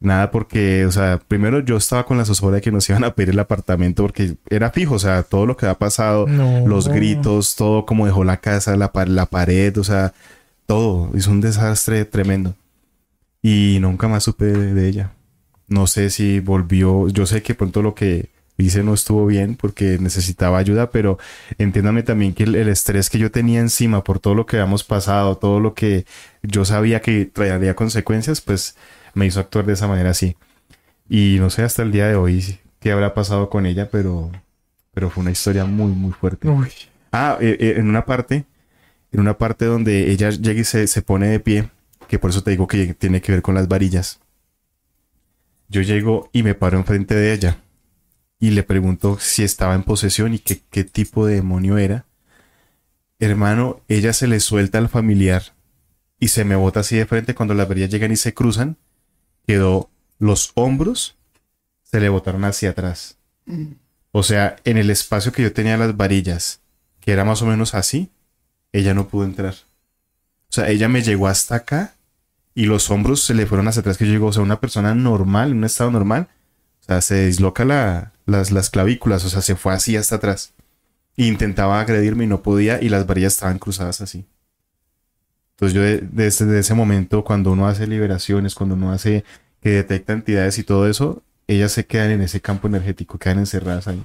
nada, porque, o sea, primero yo estaba con la zozobra de que nos iban a pedir el apartamento porque era fijo, o sea, todo lo que ha pasado,
No.
los gritos, todo como dejó la casa, la, la pared, o sea, todo. Hizo un desastre tremendo. Y nunca más supe de, de ella. No sé si volvió. Yo sé que pronto lo que hice no estuvo bien porque necesitaba ayuda, pero entiéndame también que el, el estrés que yo tenía encima por todo lo que habíamos pasado, todo lo que yo sabía que traería consecuencias, pues me hizo actuar de esa manera así. Y no sé hasta el día de hoy qué habrá pasado con ella, pero, pero fue una historia muy, muy fuerte.
Uy.
Ah, eh, eh, en una parte, en una parte donde ella llega y se, se pone de pie, que por eso te digo que tiene que ver con las varillas. Yo llego y me paro enfrente de ella y le pregunto si estaba en posesión y qué, qué tipo de demonio era. Hermano, ella se le suelta al familiar y se me bota así de frente cuando las varillas llegan y se cruzan. Quedó los hombros, se le botaron hacia atrás. O sea, en el espacio que yo tenía las varillas, que era más o menos así, ella no pudo entrar. O sea, ella me llegó hasta acá y los hombros se le fueron hacia atrás que yo digo, o sea, una persona normal, en un estado normal, o sea, se disloca la- las, las clavículas, o sea, se fue así hasta atrás. E intentaba agredirme y no podía y las varillas estaban cruzadas así. Entonces yo de- desde de ese momento, cuando uno hace liberaciones, cuando uno hace que detecta entidades y todo eso, ellas se quedan en ese campo energético, quedan encerradas ahí.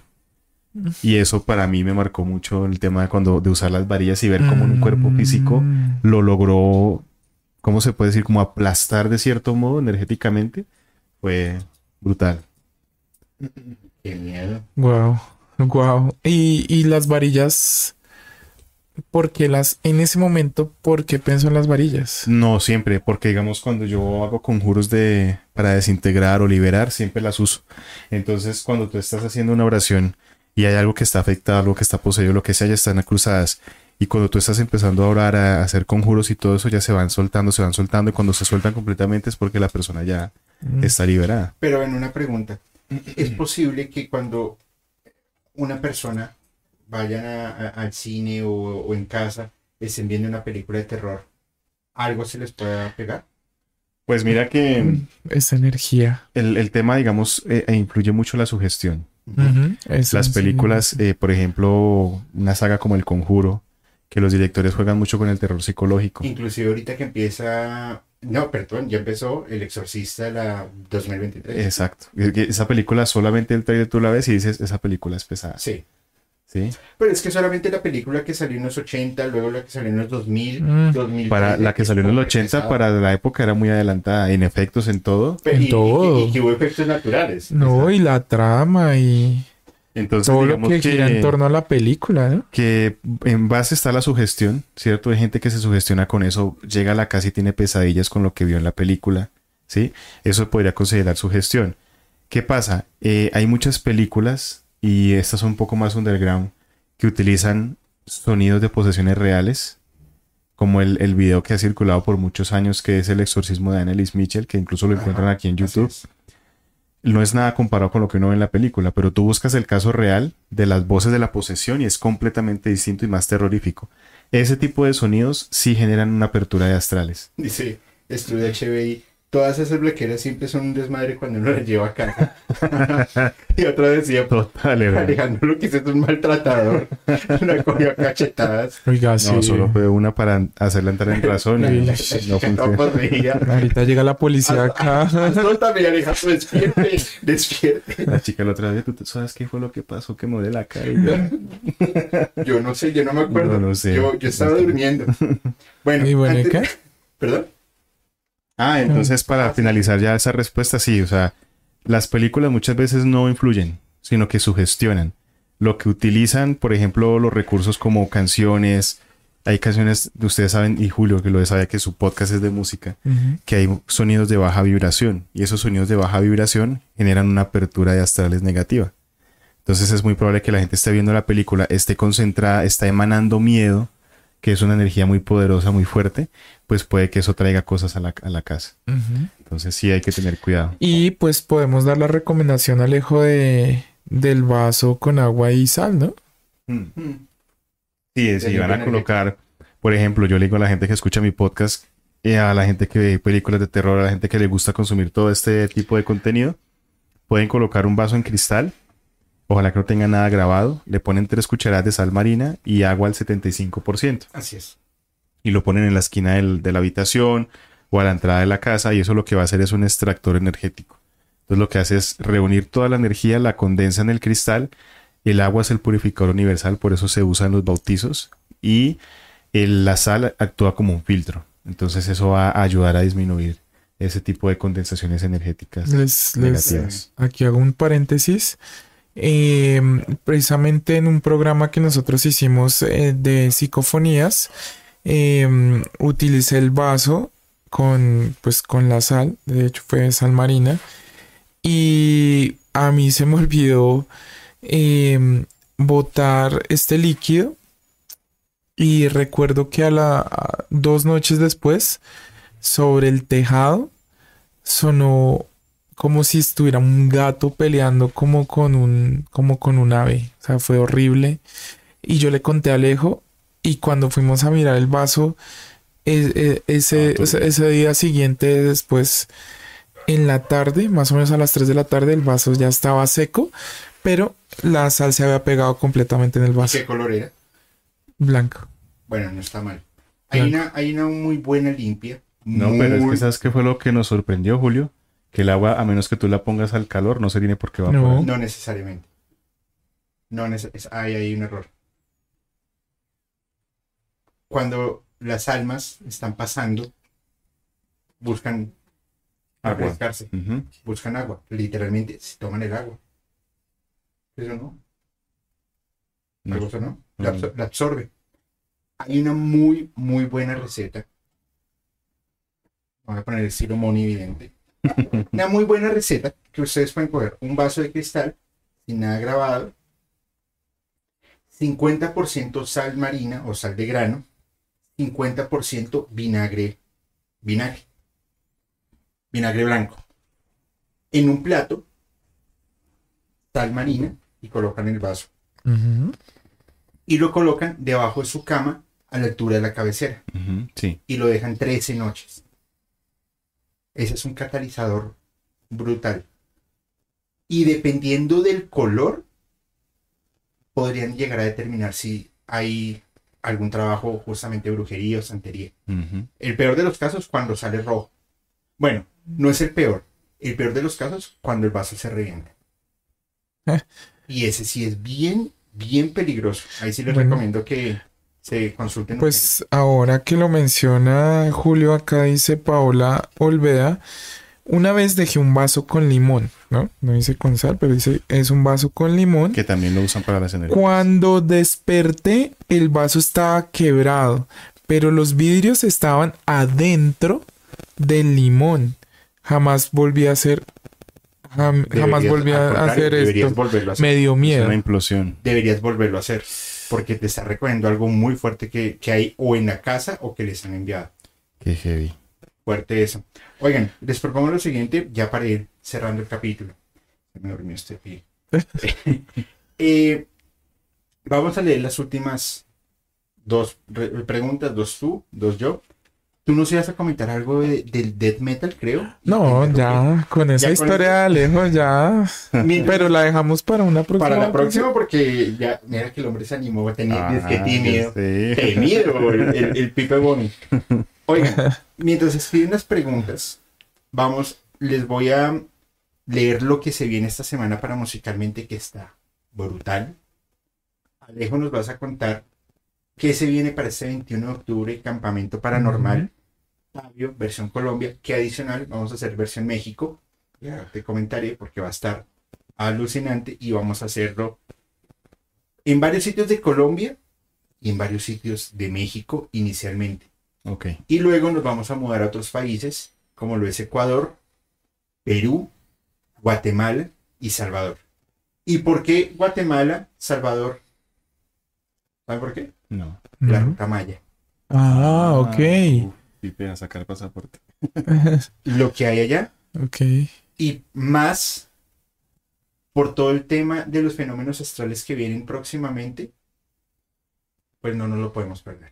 Y eso para mí me marcó mucho el tema de cuando de usar las varillas y ver cómo un cuerpo físico
Mm.
lo logró, ¿cómo se puede decir? Como aplastar de cierto modo energéticamente. Fue brutal.
Qué miedo.
Wow, wow. Y, y las varillas, ¿por qué las, en ese momento, por qué pensó en las varillas?
No siempre, porque digamos cuando yo hago conjuros de para desintegrar o liberar, siempre las uso. Entonces, cuando tú estás haciendo una oración y hay algo que está afectado, algo que está poseído, lo que sea, ya están cruzadas. Y cuando tú estás empezando a orar, a hacer conjuros y todo eso, ya se van soltando, se van soltando. Y cuando se sueltan completamente es porque la persona ya
Mm.
está liberada.
Pero en una pregunta, ¿es [CLEARS THROAT] posible que cuando una persona vaya a- a- al cine o, o en casa estén viendo una película de terror, algo se les pueda pegar?
Pues mira que
Esa energía.
el, el tema, digamos, eh, eh, influye mucho la sugestión. Las películas, eh, por ejemplo, una saga como El Conjuro, que los directores juegan mucho con el terror psicológico.
Inclusive ahorita que empieza, no, perdón, ya empezó El Exorcista la 2023.
Exacto. Esa película solamente el trailer tú la ves y dices, esa película es pesada.
Sí,
¿Sí?
pero es que solamente la película que salió en los 80, luego la que salió en los 2000,
Mm.
2000
Para la que salió en el 80, para la época era muy adelantada en efectos, en todo.
y,
En
y-
todo.
y que hubo efectos naturales.
No, y la trama y
Entonces,
todo lo
digamos
que gira en torno a la película, ¿no?
que en base está la sugestión, ¿cierto? Hay gente que se sugestiona con eso, llega a la casa y tiene pesadillas con lo que vio en la película, ¿sí? Eso podría considerar sugestión. ¿Qué pasa? Eh, hay muchas películas, y estas son un poco más underground, que utilizan sonidos de posesiones reales, como el, el video que ha circulado por muchos años, que es el exorcismo de Annelies Mitchell, que incluso lo encuentran aquí en YouTube no es nada comparado con lo que uno ve en la película, pero tú buscas el caso real de las voces de la posesión y es completamente distinto y más terrorífico. Ese tipo de sonidos sí generan una apertura de astrales.
Dice, estudia HBI. Todas esas blequeras siempre son un desmadre cuando uno [LAUGHS] las lleva a casa. [LAUGHS] y otra decía,
Total.
Alejandro lo que es un maltratador. [LAUGHS] Una cogió a cachetadas.
Oiga, sí.
No, solo fue una para hacerla entrar en razón y
Sí.
no funciona.
podría.
Ahorita llega la policía acá.
Suéltame, Alejandro, despierte, despierte.
La chica la otra vez, ¿tú sabes qué fue lo que pasó? Que duele la cara. Y yo,
no sé, yo no me acuerdo.
No, no sé.
Yo, yo estaba durmiendo. Bueno,
Y bueno, ¿y
antes-
qué?
¿Perdón?
Ah, entonces para finalizar ya esa respuesta, sí, o sea, las películas muchas veces no influyen, sino que sugestionan. Lo que utilizan, por ejemplo, los recursos como canciones, hay canciones, ustedes saben, y Julio que lo sabe que su podcast es de música, que hay sonidos de baja vibración, y esos sonidos de baja vibración generan una apertura de astrales negativa. Entonces es muy probable que la gente esté viendo la película, esté concentrada, está emanando miedo, que es una energía muy poderosa, muy fuerte, pues puede que eso traiga cosas a la, a la casa. Entonces sí hay que tener cuidado.
Y pues podemos dar la recomendación, Alejo, de del vaso con agua y sal, ¿no?
Mm.
Sí, si
Energía
van a colocar, por ejemplo, yo le digo a la gente que escucha mi podcast, y a la gente que ve películas de terror, a la gente que le gusta consumir todo este tipo de contenido, pueden colocar un vaso en cristal, ojalá que no tenga nada grabado, le ponen tres cucharadas de sal marina y agua al 75%.
Así es.
y lo ponen en la esquina del- de la habitación o a la entrada de la casa y eso lo que va a hacer es un extractor energético. Entonces lo que hace es reunir toda la energía, la condensa en el cristal, el agua es el purificador universal, por eso se usa en los bautizos y el- la sal actúa como un filtro. Entonces eso va a ayudar a disminuir ese tipo de condensaciones energéticas
Les, les-
negativas.
aquí hago un paréntesis. Eh, precisamente en un programa que nosotros hicimos eh, de psicofonías, eh, utilicé el vaso con, pues, con la sal, de hecho fue sal marina, y a mí se me olvidó eh, botar este líquido y recuerdo que a la a- dos noches después sobre el tejado sonó como si estuviera un gato peleando como con un como con un ave, o sea, fue horrible. Y yo le conté a Alejo y cuando fuimos a mirar el vaso e- e- ese,
Ah, tú-
ese, ese día siguiente después en la tarde, más o menos a las 3 de la tarde, el vaso ya estaba seco, pero la sal se había pegado completamente en el vaso
¿Qué color era?
blanco.
Bueno, no está mal. Hay una, hay una muy buena limpia.
No, pero es que
muy-
¿sabes qué fue lo que nos sorprendió, Julio? Que el agua, a menos que tú la pongas al calor, no se tiene por qué evaporar.
No.
No necesariamente. No, es, es- hay ahí un error. Cuando las almas están pasando, buscan
Agua.
refrescarse, buscan agua. Literalmente se toman el agua. Eso no.
No.
Eso no. La,
No.
absor- la absorbe. Hay una muy, muy buena receta. Voy a poner el estilo Moni evidente. Una muy buena receta que ustedes pueden coger un vaso de cristal sin nada grabado, 50% sal marina o sal de grano, 50% vinagre, vinagre, vinagre blanco. En un plato, sal marina y colocan el vaso y lo colocan debajo de su cama a la altura de la cabecera
Sí.
y lo dejan 13 noches. Ese es un catalizador brutal. Y dependiendo del color, podrían llegar a determinar si hay algún trabajo justamente de brujería o santería. El peor de los casos cuando sale rojo. Bueno, no es el peor. El peor de los casos cuando el vaso se revienta.
Eh.
Y ese sí es bien, bien peligroso. Ahí sí les
Bueno.
recomiendo que se consulten.
Pues ahora que lo menciona Julio, acá dice Paola Olveda, una vez dejé un vaso con limón, ¿no? No dice con sal, pero dice es un vaso con limón.
Que también lo usan para las energías.
Cuando desperté, el vaso estaba quebrado, pero los vidrios estaban adentro del limón. Jamás volví a hacer, jam- jamás volví a hacer
deberías
esto.
volverlo a hacer.
Me dio
Es
miedo.
una implosión.
Deberías volverlo a hacer. Porque te está recogiendo algo muy fuerte que, que hay o en la casa o que les han enviado.
Qué heavy.
Fuerte eso. Oigan, les propongo lo siguiente, ya para ir cerrando el capítulo. Se Me durmió este pie. [LAUGHS] Eh, vamos a leer las últimas dos re- preguntas, dos tú, dos yo. Tú nos ibas a comentar algo de- del death metal, creo.
No, ya, con esa
con
historia de Alejo, ya. [LAUGHS] Pero la dejamos para una próxima.
para la próxima, porque ya, mira que el hombre se animó a tener, es que
Ah,
tímido.
sí. [LAUGHS]
Temido, el, el, el Pipe Bonnie. [LAUGHS] Oigan, mientras escriben las preguntas, vamos, les voy a leer lo que se viene esta semana para musicalmente, que está brutal. Alejo nos vas a contar qué se viene para este 21 de octubre, Campamento Paranormal, Fabio, versión Colombia, que adicional vamos a hacer versión México. Ya te comentaré porque va a estar alucinante y vamos a hacerlo en varios sitios de Colombia y en varios sitios de México inicialmente.
Ok.
Y luego nos vamos a mudar a otros países, como lo es Ecuador, Perú, Guatemala y Salvador. ¿Y por qué Guatemala, Salvador? ¿Saben por qué?
No.
La ruta maya.
Ah, ok.
Uf, Pipe, a sacar pasaporte. [LAUGHS]
Lo que hay allá
ok.
y más por todo el tema de los fenómenos astrales que vienen próximamente, pues no nos lo podemos perder.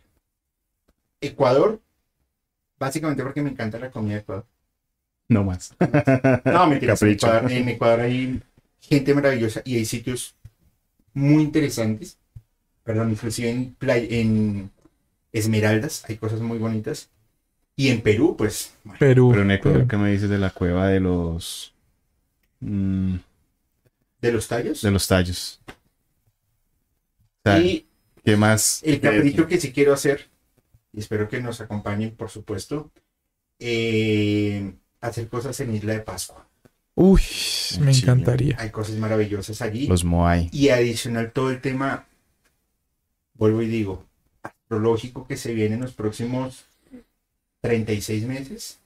Ecuador, básicamente porque me encanta la comida de Ecuador.
No más.
No, mentira. En. Ecuador, en Ecuador hay gente maravillosa y hay sitios muy interesantes. Perdón, inclusive en, play- en Esmeraldas hay cosas muy bonitas. Y en Perú, pues, bueno,
Perú.
Pero en Ecuador,
Perú.
¿qué me dices de la cueva de los... mm,
de los tallos.
de los tallos? O sea,
y
¿qué más?
el capricho que sí quiero hacer, y espero que nos acompañen, por supuesto, eh, hacer cosas en Isla de Pascua.
Uy, me
Chile.
encantaría.
Hay cosas maravillosas allí.
Los Moai.
Y adicional todo el tema, vuelvo y digo, astrológico que se viene en los próximos 36 meses,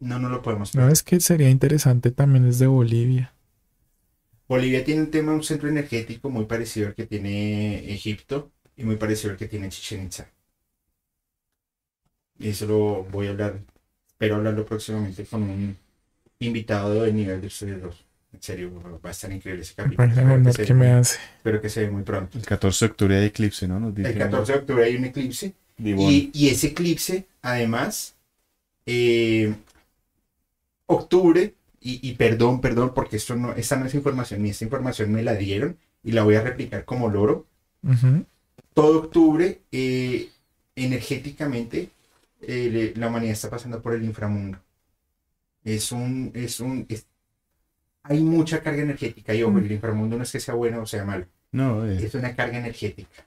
no nos lo podemos
No, es que sería interesante también desde Bolivia.
Bolivia tiene un tema, un centro energético muy parecido al que tiene Egipto y muy parecido al que tiene Chichen Itza. Y eso lo voy a hablar, espero hablarlo próximamente con un invitado del nivel de ustedes dos. En serio, va a estar increíble ese capítulo.
Bueno,
Espero que, se,
me hace.
espero que se dé muy pronto.
El 14 de octubre hay eclipse, ¿no? Nos dice
El 14 de octubre hay un eclipse. Y, y ese eclipse, además, eh, octubre, y, y perdón, perdón, porque esto no, esta no es información, ni esta información me la dieron y la voy a replicar como loro. Todo octubre, eh, energéticamente, eh, la humanidad está pasando por el inframundo. Es un, es un, es- hay mucha carga energética. Y ojo, el inframundo no es que sea bueno o sea malo.
No,
Es una carga energética.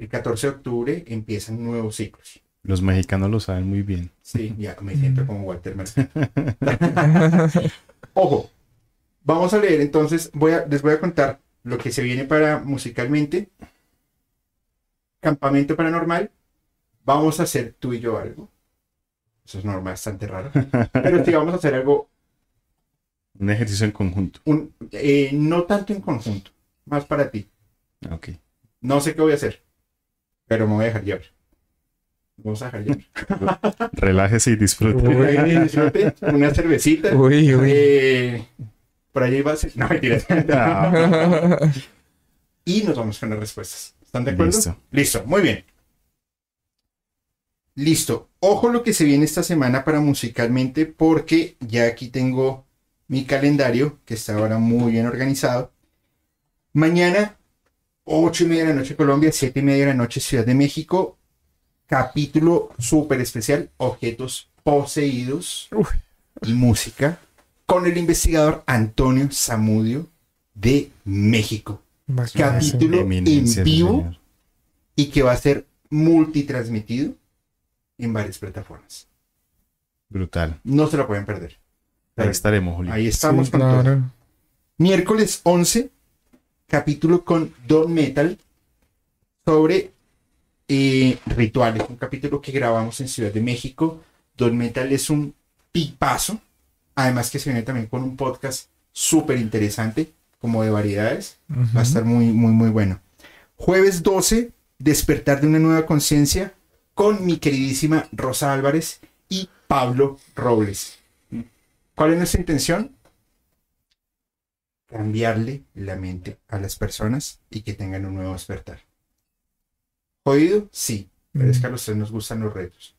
El 14 de octubre empiezan nuevos ciclos.
los mexicanos lo saben muy bien.
Sí, ya me siento como Walter Mercado. [LAUGHS] Ojo, vamos a leer entonces, voy a, les voy a contar lo que se viene para musicalmente. Campamento paranormal. Vamos a hacer tú y yo algo. Eso es normal, bastante raro. Pero sí vamos a hacer algo,
Un ejercicio en conjunto.
un, eh, no tanto en conjunto, más para ti.
Ok.
No sé qué voy a hacer, pero me voy a dejar llevar. Vamos a dejar llevar. [LAUGHS]
Relájese y disfrute.
Una cervecita.
Uy, uy.
Eh, por allá iba a ser. No, mentira.
Ah, [LAUGHS]
y nos vamos con las respuestas. ¿Están de acuerdo?
Listo.
Listo, muy bien. Listo. Ojo lo que se viene esta semana para musicalmente, porque ya aquí tengo mi calendario, que está ahora muy bien organizado. Mañana, 8 y media de la noche Colombia, 7 y media de la noche Ciudad de México. Capítulo súper especial, objetos poseídos
Uf.
y música, con el investigador Antonio Zamudio de México. Capítulo
Eminencia,
en vivo y que va a ser multitransmitido en varias plataformas.
Brutal.
No se lo pueden perder.
Ahí estaremos, Julio.
Ahí estamos
Sí,
con todo.
claro.
Miércoles 11, capítulo con Don Metal sobre eh, rituales. Un capítulo que grabamos en Ciudad de México. Don Metal es un pipazo. Además que se viene también con un podcast súper interesante, como de variedades. Va a estar muy, muy, muy bueno. Jueves 12, despertar de una nueva conciencia con mi queridísima Rosa Álvarez y Pablo Robles. ¿Cuál es nuestra intención? Cambiarle la mente a las personas y que tengan un nuevo despertar. ¿Jodido? Sí, pero es que a los tres nos gustan los retos.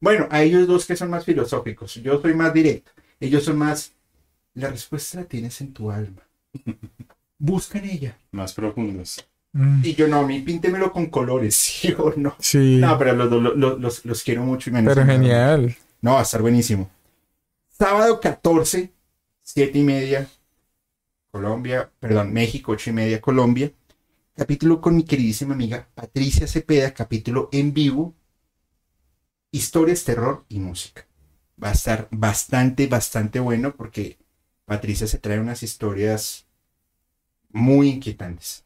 Bueno, a ellos dos que son más filosóficos, yo soy más directo, ellos son más... La respuesta la tienes en tu alma. [LAUGHS] Busca en ella.
Más profundos.
Mm,
Y yo no, a mí píntemelo con colores, [LAUGHS] ¿sí o no?
Sí,
No, pero los, los, los, los- los quiero mucho y me
pero genial.
No, va a estar buenísimo. Sábado 14, 7 y media, Colombia, perdón, México, 8 y media, Colombia. Capítulo con mi queridísima amiga Patricia Cepeda, capítulo en vivo. Historias, terror y música. Va a estar bastante, bastante bueno porque Patricia se trae unas historias muy inquietantes.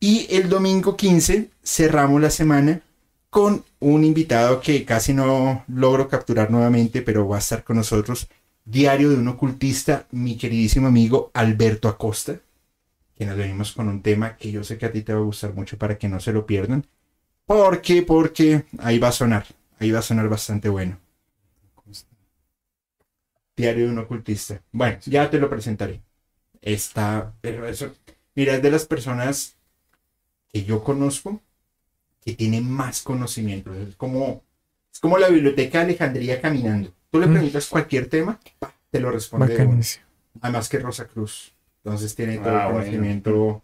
Y el domingo 15 cerramos la semana con un invitado que casi no logro capturar nuevamente, pero va a estar con nosotros. Diario de un ocultista, mi queridísimo amigo Alberto Acosta, que nos venimos con un tema que yo sé que a ti te va a gustar mucho para que no se lo pierdan. ¿Por qué? Porque ahí va a sonar, ahí va a sonar bastante bueno. Diario de un ocultista. Bueno, ya te lo presentaré. Está, pero eso, mira, es de las personas que yo conozco que tiene más conocimiento. Es como, es como la biblioteca de Alejandría caminando. Tú le
Mm.
preguntas cualquier tema, pa, te lo responde. Además que Rosa Cruz. Entonces tiene todo
Ah,
el
bueno.
conocimiento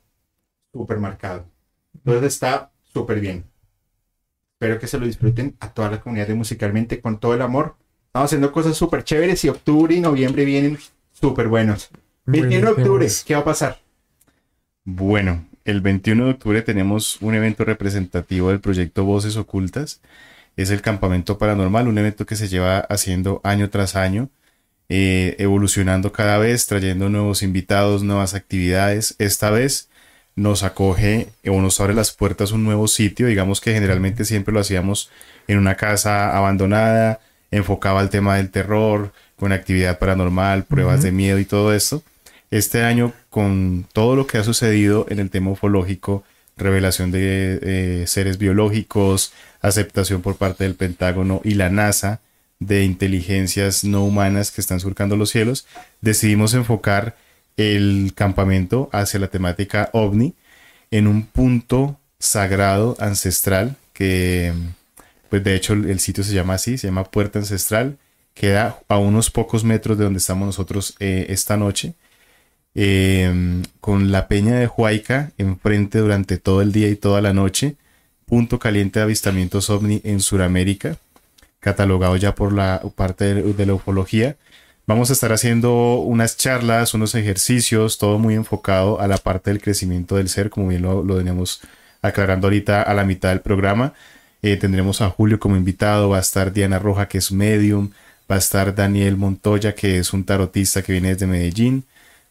súper marcado. Entonces está súper bien. Espero que se lo disfruten a toda la comunidad de Musicalmente con todo el amor. Estamos haciendo cosas súper chéveres y octubre y noviembre vienen súper buenos. 21 de octubre. ¿qué va a pasar?
Bueno, el 21 de octubre tenemos un evento representativo del proyecto Voces Ocultas. Es el Campamento Paranormal, un evento que se lleva haciendo año tras año, eh, evolucionando cada vez, trayendo nuevos invitados, nuevas actividades. Esta vez nos acoge o nos abre las puertas un nuevo sitio, digamos que generalmente siempre lo hacíamos en una casa abandonada, enfocaba al tema del terror, con actividad paranormal, pruebas de miedo y todo esto. Este año, con todo lo que ha sucedido en el tema ufológico, revelación de eh, seres biológicos, aceptación por parte del Pentágono y la NASA de inteligencias no humanas que están surcando los cielos, decidimos enfocar el campamento hacia la temática ovni en un punto sagrado ancestral que pues de hecho el, sitio se llama así, se llama Puerta Ancestral, queda a unos pocos metros de donde estamos nosotros eh, esta noche, eh, con la peña de Huayca enfrente durante todo el día y toda la noche, punto caliente de avistamientos ovni en Sudamérica, catalogado ya por la parte de, la ufología. Vamos a estar haciendo unas charlas, unos ejercicios, todo muy enfocado a la parte del crecimiento del ser, como bien lo, lo veníamos aclarando ahorita a la mitad del programa. Eh, tendremos a Julio como invitado, va a estar Diana Roja, que es medium, va a estar Daniel Montoya, que es un tarotista que viene desde Medellín,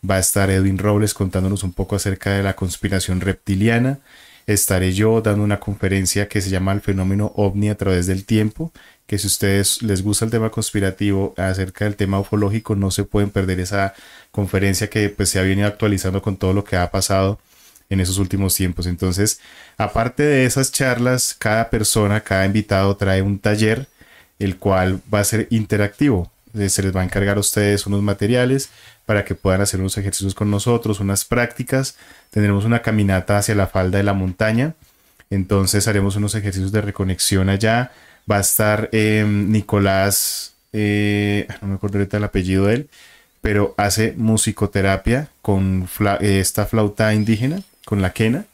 va a estar Edwin Robles contándonos un poco acerca de la conspiración reptiliana, estaré yo dando una conferencia que se llama El fenómeno ovni a través del tiempo, que si ustedes les gusta el tema conspirativo acerca del tema ufológico, no se pueden perder esa conferencia que pues se ha venido actualizando con todo lo que ha pasado en esos últimos tiempos. Entonces, aparte de esas charlas, cada persona, cada invitado trae un taller, el cual va a ser interactivo. Se les va a encargar a ustedes unos materiales para que puedan hacer unos ejercicios con nosotros, unas prácticas. Tendremos una caminata hacia la falda de la montaña. Entonces haremos unos ejercicios de reconexión allá. Va a estar em, Nicolás, eh, no me acuerdo ahorita el apellido de él, pero hace musicoterapia con eh, esta flauta indígena con la quena.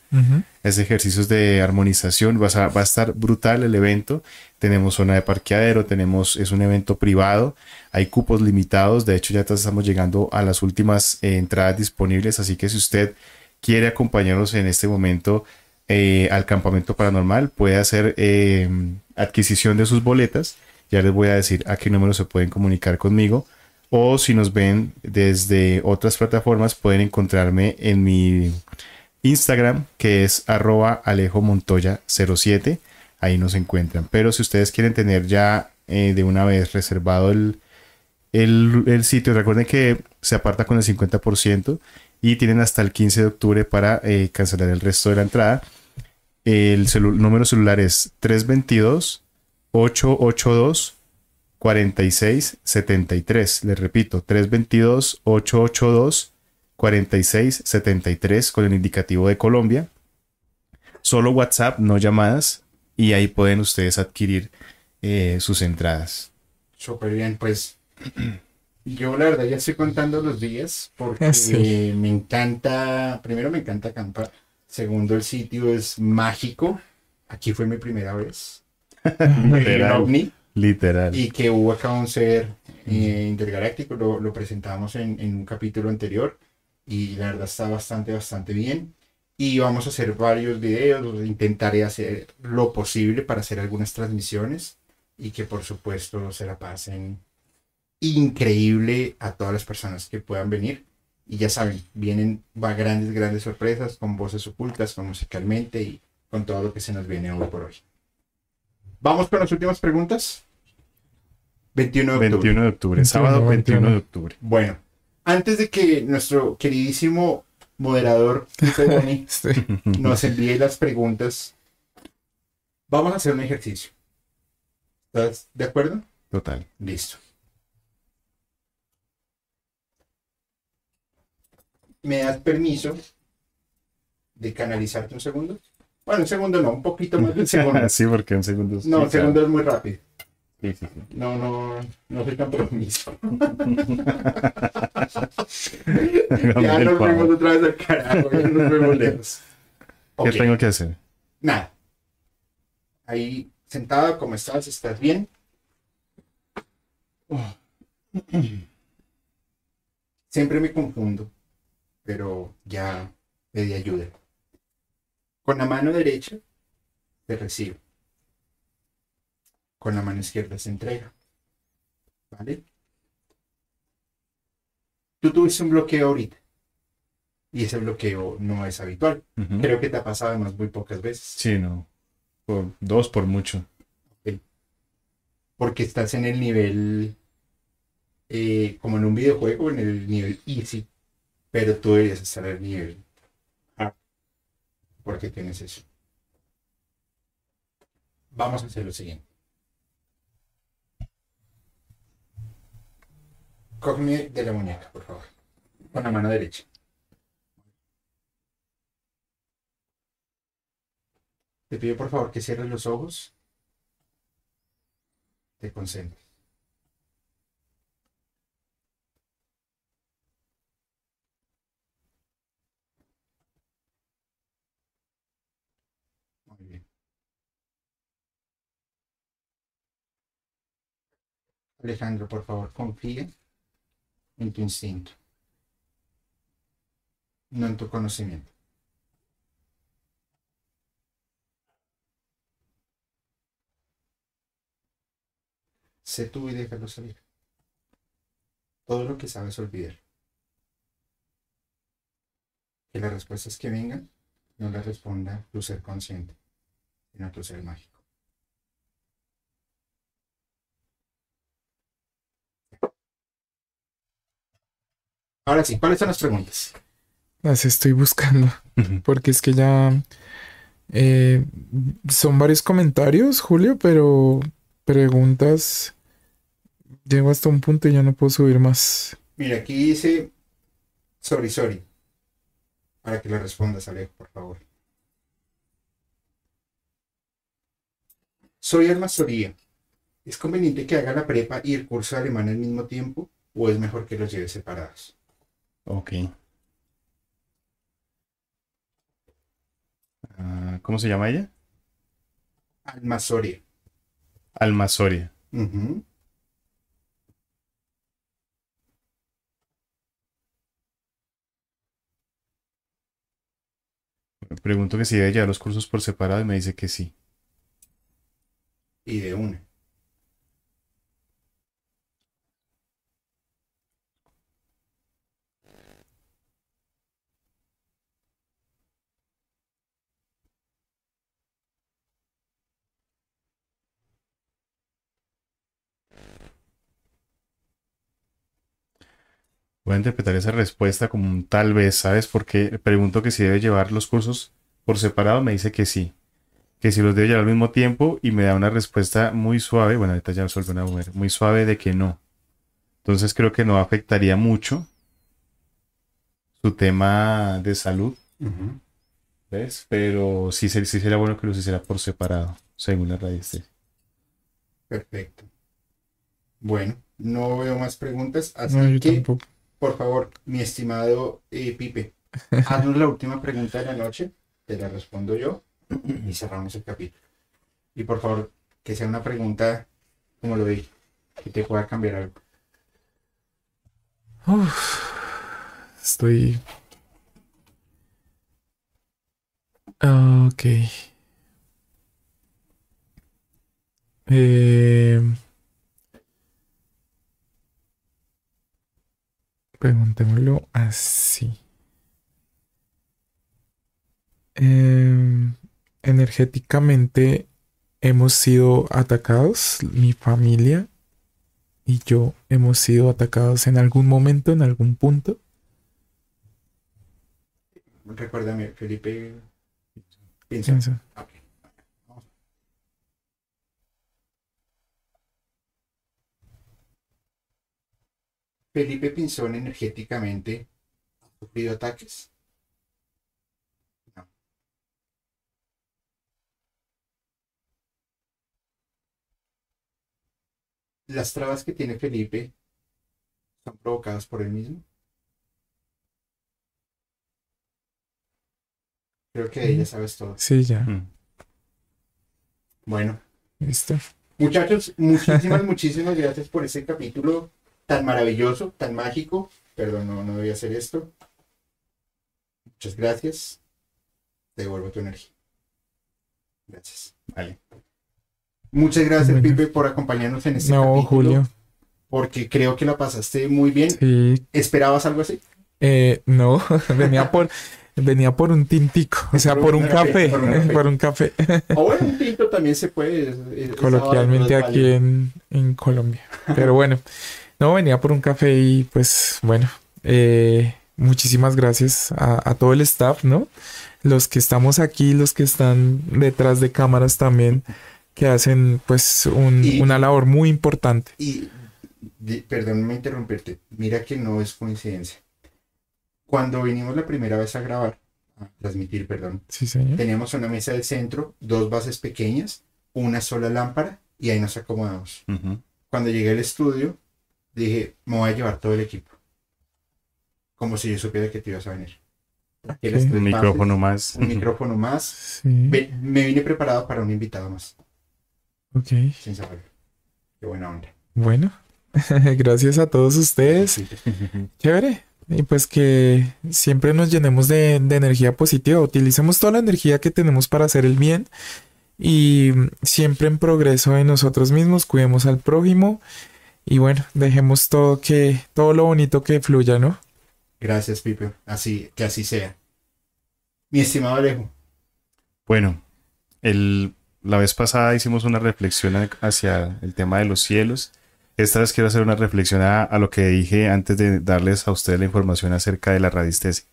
Es ejercicios de armonización. Va a, estar brutal el evento. Tenemos zona de parqueadero, tenemos, es un evento privado. Hay cupos limitados. De hecho, ya estamos llegando a las últimas eh, entradas disponibles. Así que si usted quiere acompañarnos en este momento eh, al campamento paranormal, puede hacer eh, adquisición de sus boletas. Ya les voy a decir a qué número se pueden comunicar conmigo. O si nos ven desde otras plataformas, pueden encontrarme en mi Instagram, que es arroba alejomontoya07. Ahí nos encuentran. Pero si ustedes quieren tener ya eh, de una vez reservado el, el, sitio, recuerden que se aparta con el 50% y tienen hasta el 15 de octubre para eh, cancelar el resto de la entrada. El número celular es 322 882 4673. Les repito, 322 882 4673 con el indicativo de Colombia. Solo WhatsApp, no llamadas. Y ahí pueden ustedes adquirir eh, sus entradas.
Súper bien, pues [CLEARS THROAT] yo la verdad ya estoy contando los días porque [LAUGHS] me encanta, primero me encanta acampar, segundo el sitio es mágico, aquí fue mi primera vez. [LAUGHS]
Literal. Literal.
Y que hubo acá un ser eh, intergaláctico, lo, lo presentamos en, en, un capítulo anterior y la verdad está bastante, bastante bien. Y vamos a hacer varios videos, intentaré hacer lo posible para hacer algunas transmisiones y que por supuesto se la pasen increíble a todas las personas que puedan venir. Y ya saben, vienen va grandes, grandes sorpresas con voces ocultas, con musicalmente y con todo lo que se nos viene hoy por hoy. Vamos con las últimas preguntas. 21 de octubre.
21 de octubre, sábado 21 de octubre.
Bueno, antes de que nuestro queridísimo moderador [LAUGHS] nos envíe las preguntas, vamos a hacer un ejercicio. ¿Estás de acuerdo?
Total.
Listo. ¿Me das permiso de canalizarte un segundo? Bueno, un segundo no, un poquito más de un [LAUGHS] segundo.
sí, porque un segundo
es... No, un segundo es muy rápido. No, no, no soy tan permiso. [LAUGHS] ya nos fuimos otra vez al carajo, ya nos fuimos [LAUGHS] lejos.
¿Qué tengo que hacer?
Nada. Ahí sentado, ¿cómo estás? ¿Estás bien? [CLEARS THROAT] Siempre me confundo, pero ya pedí ayuda. Con la mano derecha te recibo con la mano izquierda se entrega. ¿Vale? Tú tuviste un bloqueo ahorita. Y ese bloqueo no es habitual. Creo que te ha pasado además muy pocas veces.
Sí, no. Por dos por mucho.
Porque estás en el nivel, eh, como en un videojuego, en el nivel easy. Pero tú deberías estar en el nivel hard. Porque tienes eso. Vamos a hacer lo siguiente. Cógeme de la muñeca, por favor. Con la mano derecha. Te pido por favor que cierres los ojos. Te concentres. Muy bien. Alejandro, por favor, confía en tu instinto, no en tu conocimiento. Sé tú y déjalo salir. Todo lo que sabes olvidar. Que las respuestas que vengan no las responda tu ser consciente, sino tu ser mágico. Ahora sí, ¿cuáles son las preguntas?
Las estoy buscando. Porque es que ya eh, son varios comentarios, Julio, pero preguntas. Llego hasta un punto y ya no puedo subir más.
Mira, aquí dice sorry, sorry. Para que le respondas, Alejo, por favor. Soy Alma Soría. ¿Es conveniente que haga la prepa y el curso de alemán al mismo tiempo? ¿O es mejor que los lleve separados?
Ok. Ah, ¿Cómo se llama ella?
Alma Soria.
Alma Soria.
Ujú.
Pregunto que si debe llevar los cursos por separado y me dice que sí.
Y de una.
Voy a interpretar esa respuesta como un tal vez, ¿sabes? Porque pregunto que si debe llevar los cursos por separado, me dice que sí. Que si los debe llevar al mismo tiempo y me da una respuesta muy suave, bueno, ahorita ya resuelve una mujer, muy suave de que no. Entonces creo que no afectaría mucho su tema de salud. ¿ves? Pero sí, sí sería bueno que los hiciera por separado, según la radiestesia.
Perfecto. Bueno, no veo más preguntas, así
No,
que,
tampoco.
Por favor, mi estimado eh, Pipe, haznos la última pregunta de la noche, te la respondo yo [CLEARS THROAT] y cerramos el capítulo. Y por favor, que sea una pregunta, como lo dije, que te pueda cambiar algo.
Uf, estoy. Ok. Eh, preguntémoslo así. Em, energéticamente hemos sido atacados, mi familia y yo hemos sido atacados en algún momento, en algún punto.
Recuérdame, Felipe. Piensa. Felipe Pinzón energéticamente ha sufrido ataques. No. Las trabas que tiene Felipe son provocadas por él mismo. Creo que de ella sabes todo.
Sí, ya.
Mm.
Bueno,
Listo.
Muchachos, muchísimas, [LAUGHS] muchísimas gracias por ese capítulo tan maravilloso, tan mágico. Perdón, no, no debía hacer esto. Muchas gracias. Te devuelvo tu energía. Gracias.
Vale.
Muchas gracias,
Bueno.
Pipe, por acompañarnos en este
No,
capítulo.
Julio.
Porque creo que la pasaste muy bien.
Sí.
¿Esperabas algo así?
Eh, no, [LAUGHS] venía por, venía por un tintico, o sea,
Por
por
un café,
café,
por un [LAUGHS] café.
por un café,
O bueno, un tinto también se puede. es- es-
coloquialmente aquí en, en Colombia. Pero bueno, no, venía por un café y pues bueno, eh, muchísimas gracias a, a todo el staff, ¿no? Los que estamos aquí, los que están detrás de cámaras también, que hacen pues un-
Y-
una labor muy importante.
Y, perdóname interrumpirte, mira que no es coincidencia. Cuando vinimos la primera vez a grabar, a transmitir, perdón,
Sí, señor.
teníamos una mesa del centro, dos bases pequeñas, una sola lámpara y ahí nos acomodamos. Cuando llegué al estudio, dije, me voy a llevar todo el equipo. Como si yo supiera que te ibas a venir. Tres
Un
bases,
micrófono más.
un micrófono más.
Sí,
Ve- me vine preparado para un invitado más,
ok.
sin saberlo. Qué buena onda.
Bueno, [LAUGHS] Gracias a todos ustedes. [LAUGHS] Chévere. Y pues que siempre nos llenemos de, de, energía positiva, utilicemos toda la energía que tenemos para hacer el bien y siempre en progreso en nosotros mismos, cuidemos al prójimo y bueno, dejemos todo que todo lo bonito que fluya, ¿no?
Gracias, Pipe. Así que así sea. Mi estimado Alejo.
Bueno, el, la vez pasada hicimos una reflexión hacia el tema de los cielos esta vez quiero hacer una reflexión a, lo que dije antes de darles a ustedes la información acerca de la radiestesia.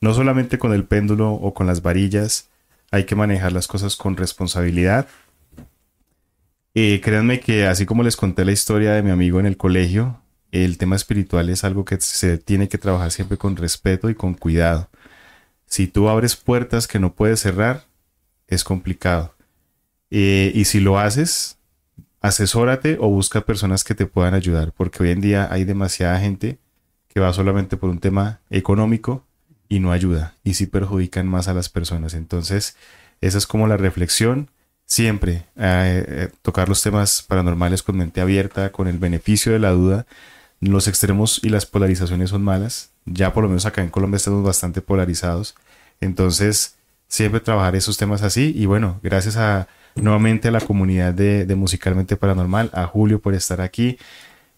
No solamente con el péndulo o con las varillas, hay que manejar las cosas con responsabilidad. Eh, créanme que así como les conté la historia de mi amigo en el colegio, el tema espiritual es algo que se tiene que trabajar siempre con respeto y con cuidado. Si tú abres puertas que no puedes cerrar, es complicado. Eh, y si lo haces, asesórate o busca personas que te puedan ayudar, porque hoy en día hay demasiada gente que va solamente por un tema económico y no ayuda, y sí perjudican más a las personas. Entonces, esa es como la reflexión. Siempre eh, eh, tocar los temas paranormales con mente abierta, con el beneficio de la duda. Los extremos y las polarizaciones son malas. Ya por lo menos acá en Colombia estamos bastante polarizados. Entonces, siempre trabajar esos temas así. Y bueno, gracias a, nuevamente a la comunidad de, Musicalmente Paranormal, a Julio por estar aquí,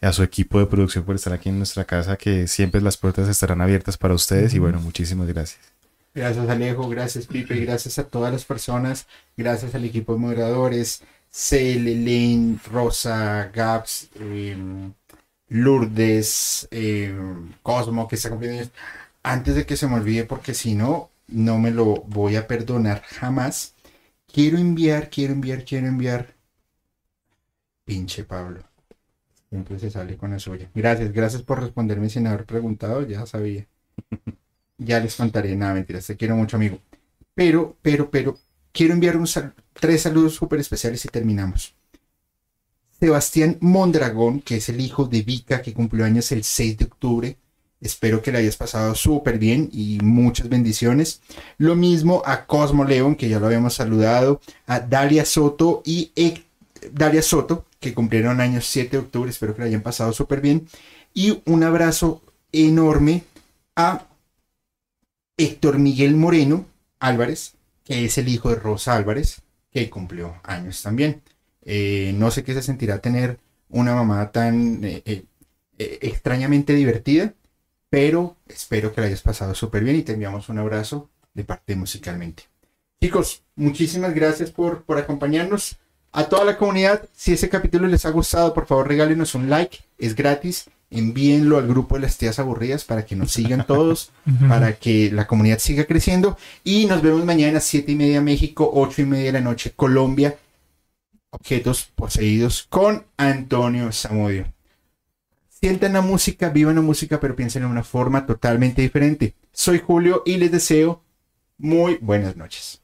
a su equipo de producción por estar aquí en nuestra casa, que siempre las puertas estarán abiertas para ustedes y bueno, muchísimas gracias.
Gracias Alejo, gracias Pipe, gracias a todas las personas, gracias al equipo de moderadores, Cel, Rosa, Gaps, em, Lourdes, em, Cosmo, que está cumpliendo. Antes de que se me olvide, porque si no, no me lo voy a perdonar jamás Quiero enviar, quiero enviar, quiero enviar. Pinche Pablo. Siempre se sale con la suya. Gracias, gracias por responderme sin haber preguntado, ya sabía. Ya les contaré, nada, mentiras, te quiero mucho, amigo. Pero, pero, pero, quiero enviar un tres saludos súper especiales y terminamos. Sebastián Mondragón, que es el hijo de Vika, que cumplió años el 6 de octubre. Espero que le hayas pasado súper bien y muchas bendiciones. Lo mismo a Cosmo León, que ya lo habíamos saludado, a Dalia Soto y Dalia Soto, que cumplieron años 7 de octubre. Espero que le hayan pasado súper bien. Y un abrazo enorme a Héctor Miguel Moreno Álvarez, que es el hijo de Rosa Álvarez, que cumplió años también. Eh, no sé qué se sentirá tener una mamá tan eh, eh, extrañamente divertida pero espero que la hayas pasado súper bien y te enviamos un abrazo de parte musicalmente. Chicos, muchísimas gracias por, por acompañarnos. A toda la comunidad, si ese capítulo les ha gustado, por favor regálenos un like, es gratis. Envíenlo al grupo de las tías aburridas para que nos sigan todos, [LAUGHS] para que la comunidad siga creciendo. Y nos vemos mañana a 7 y media México, 8 y media de la noche Colombia. Objetos poseídos con Antonio Zamudio. Sientan la música, vivan la música, pero piensen en una forma totalmente diferente. Soy Julio y les deseo muy buenas noches.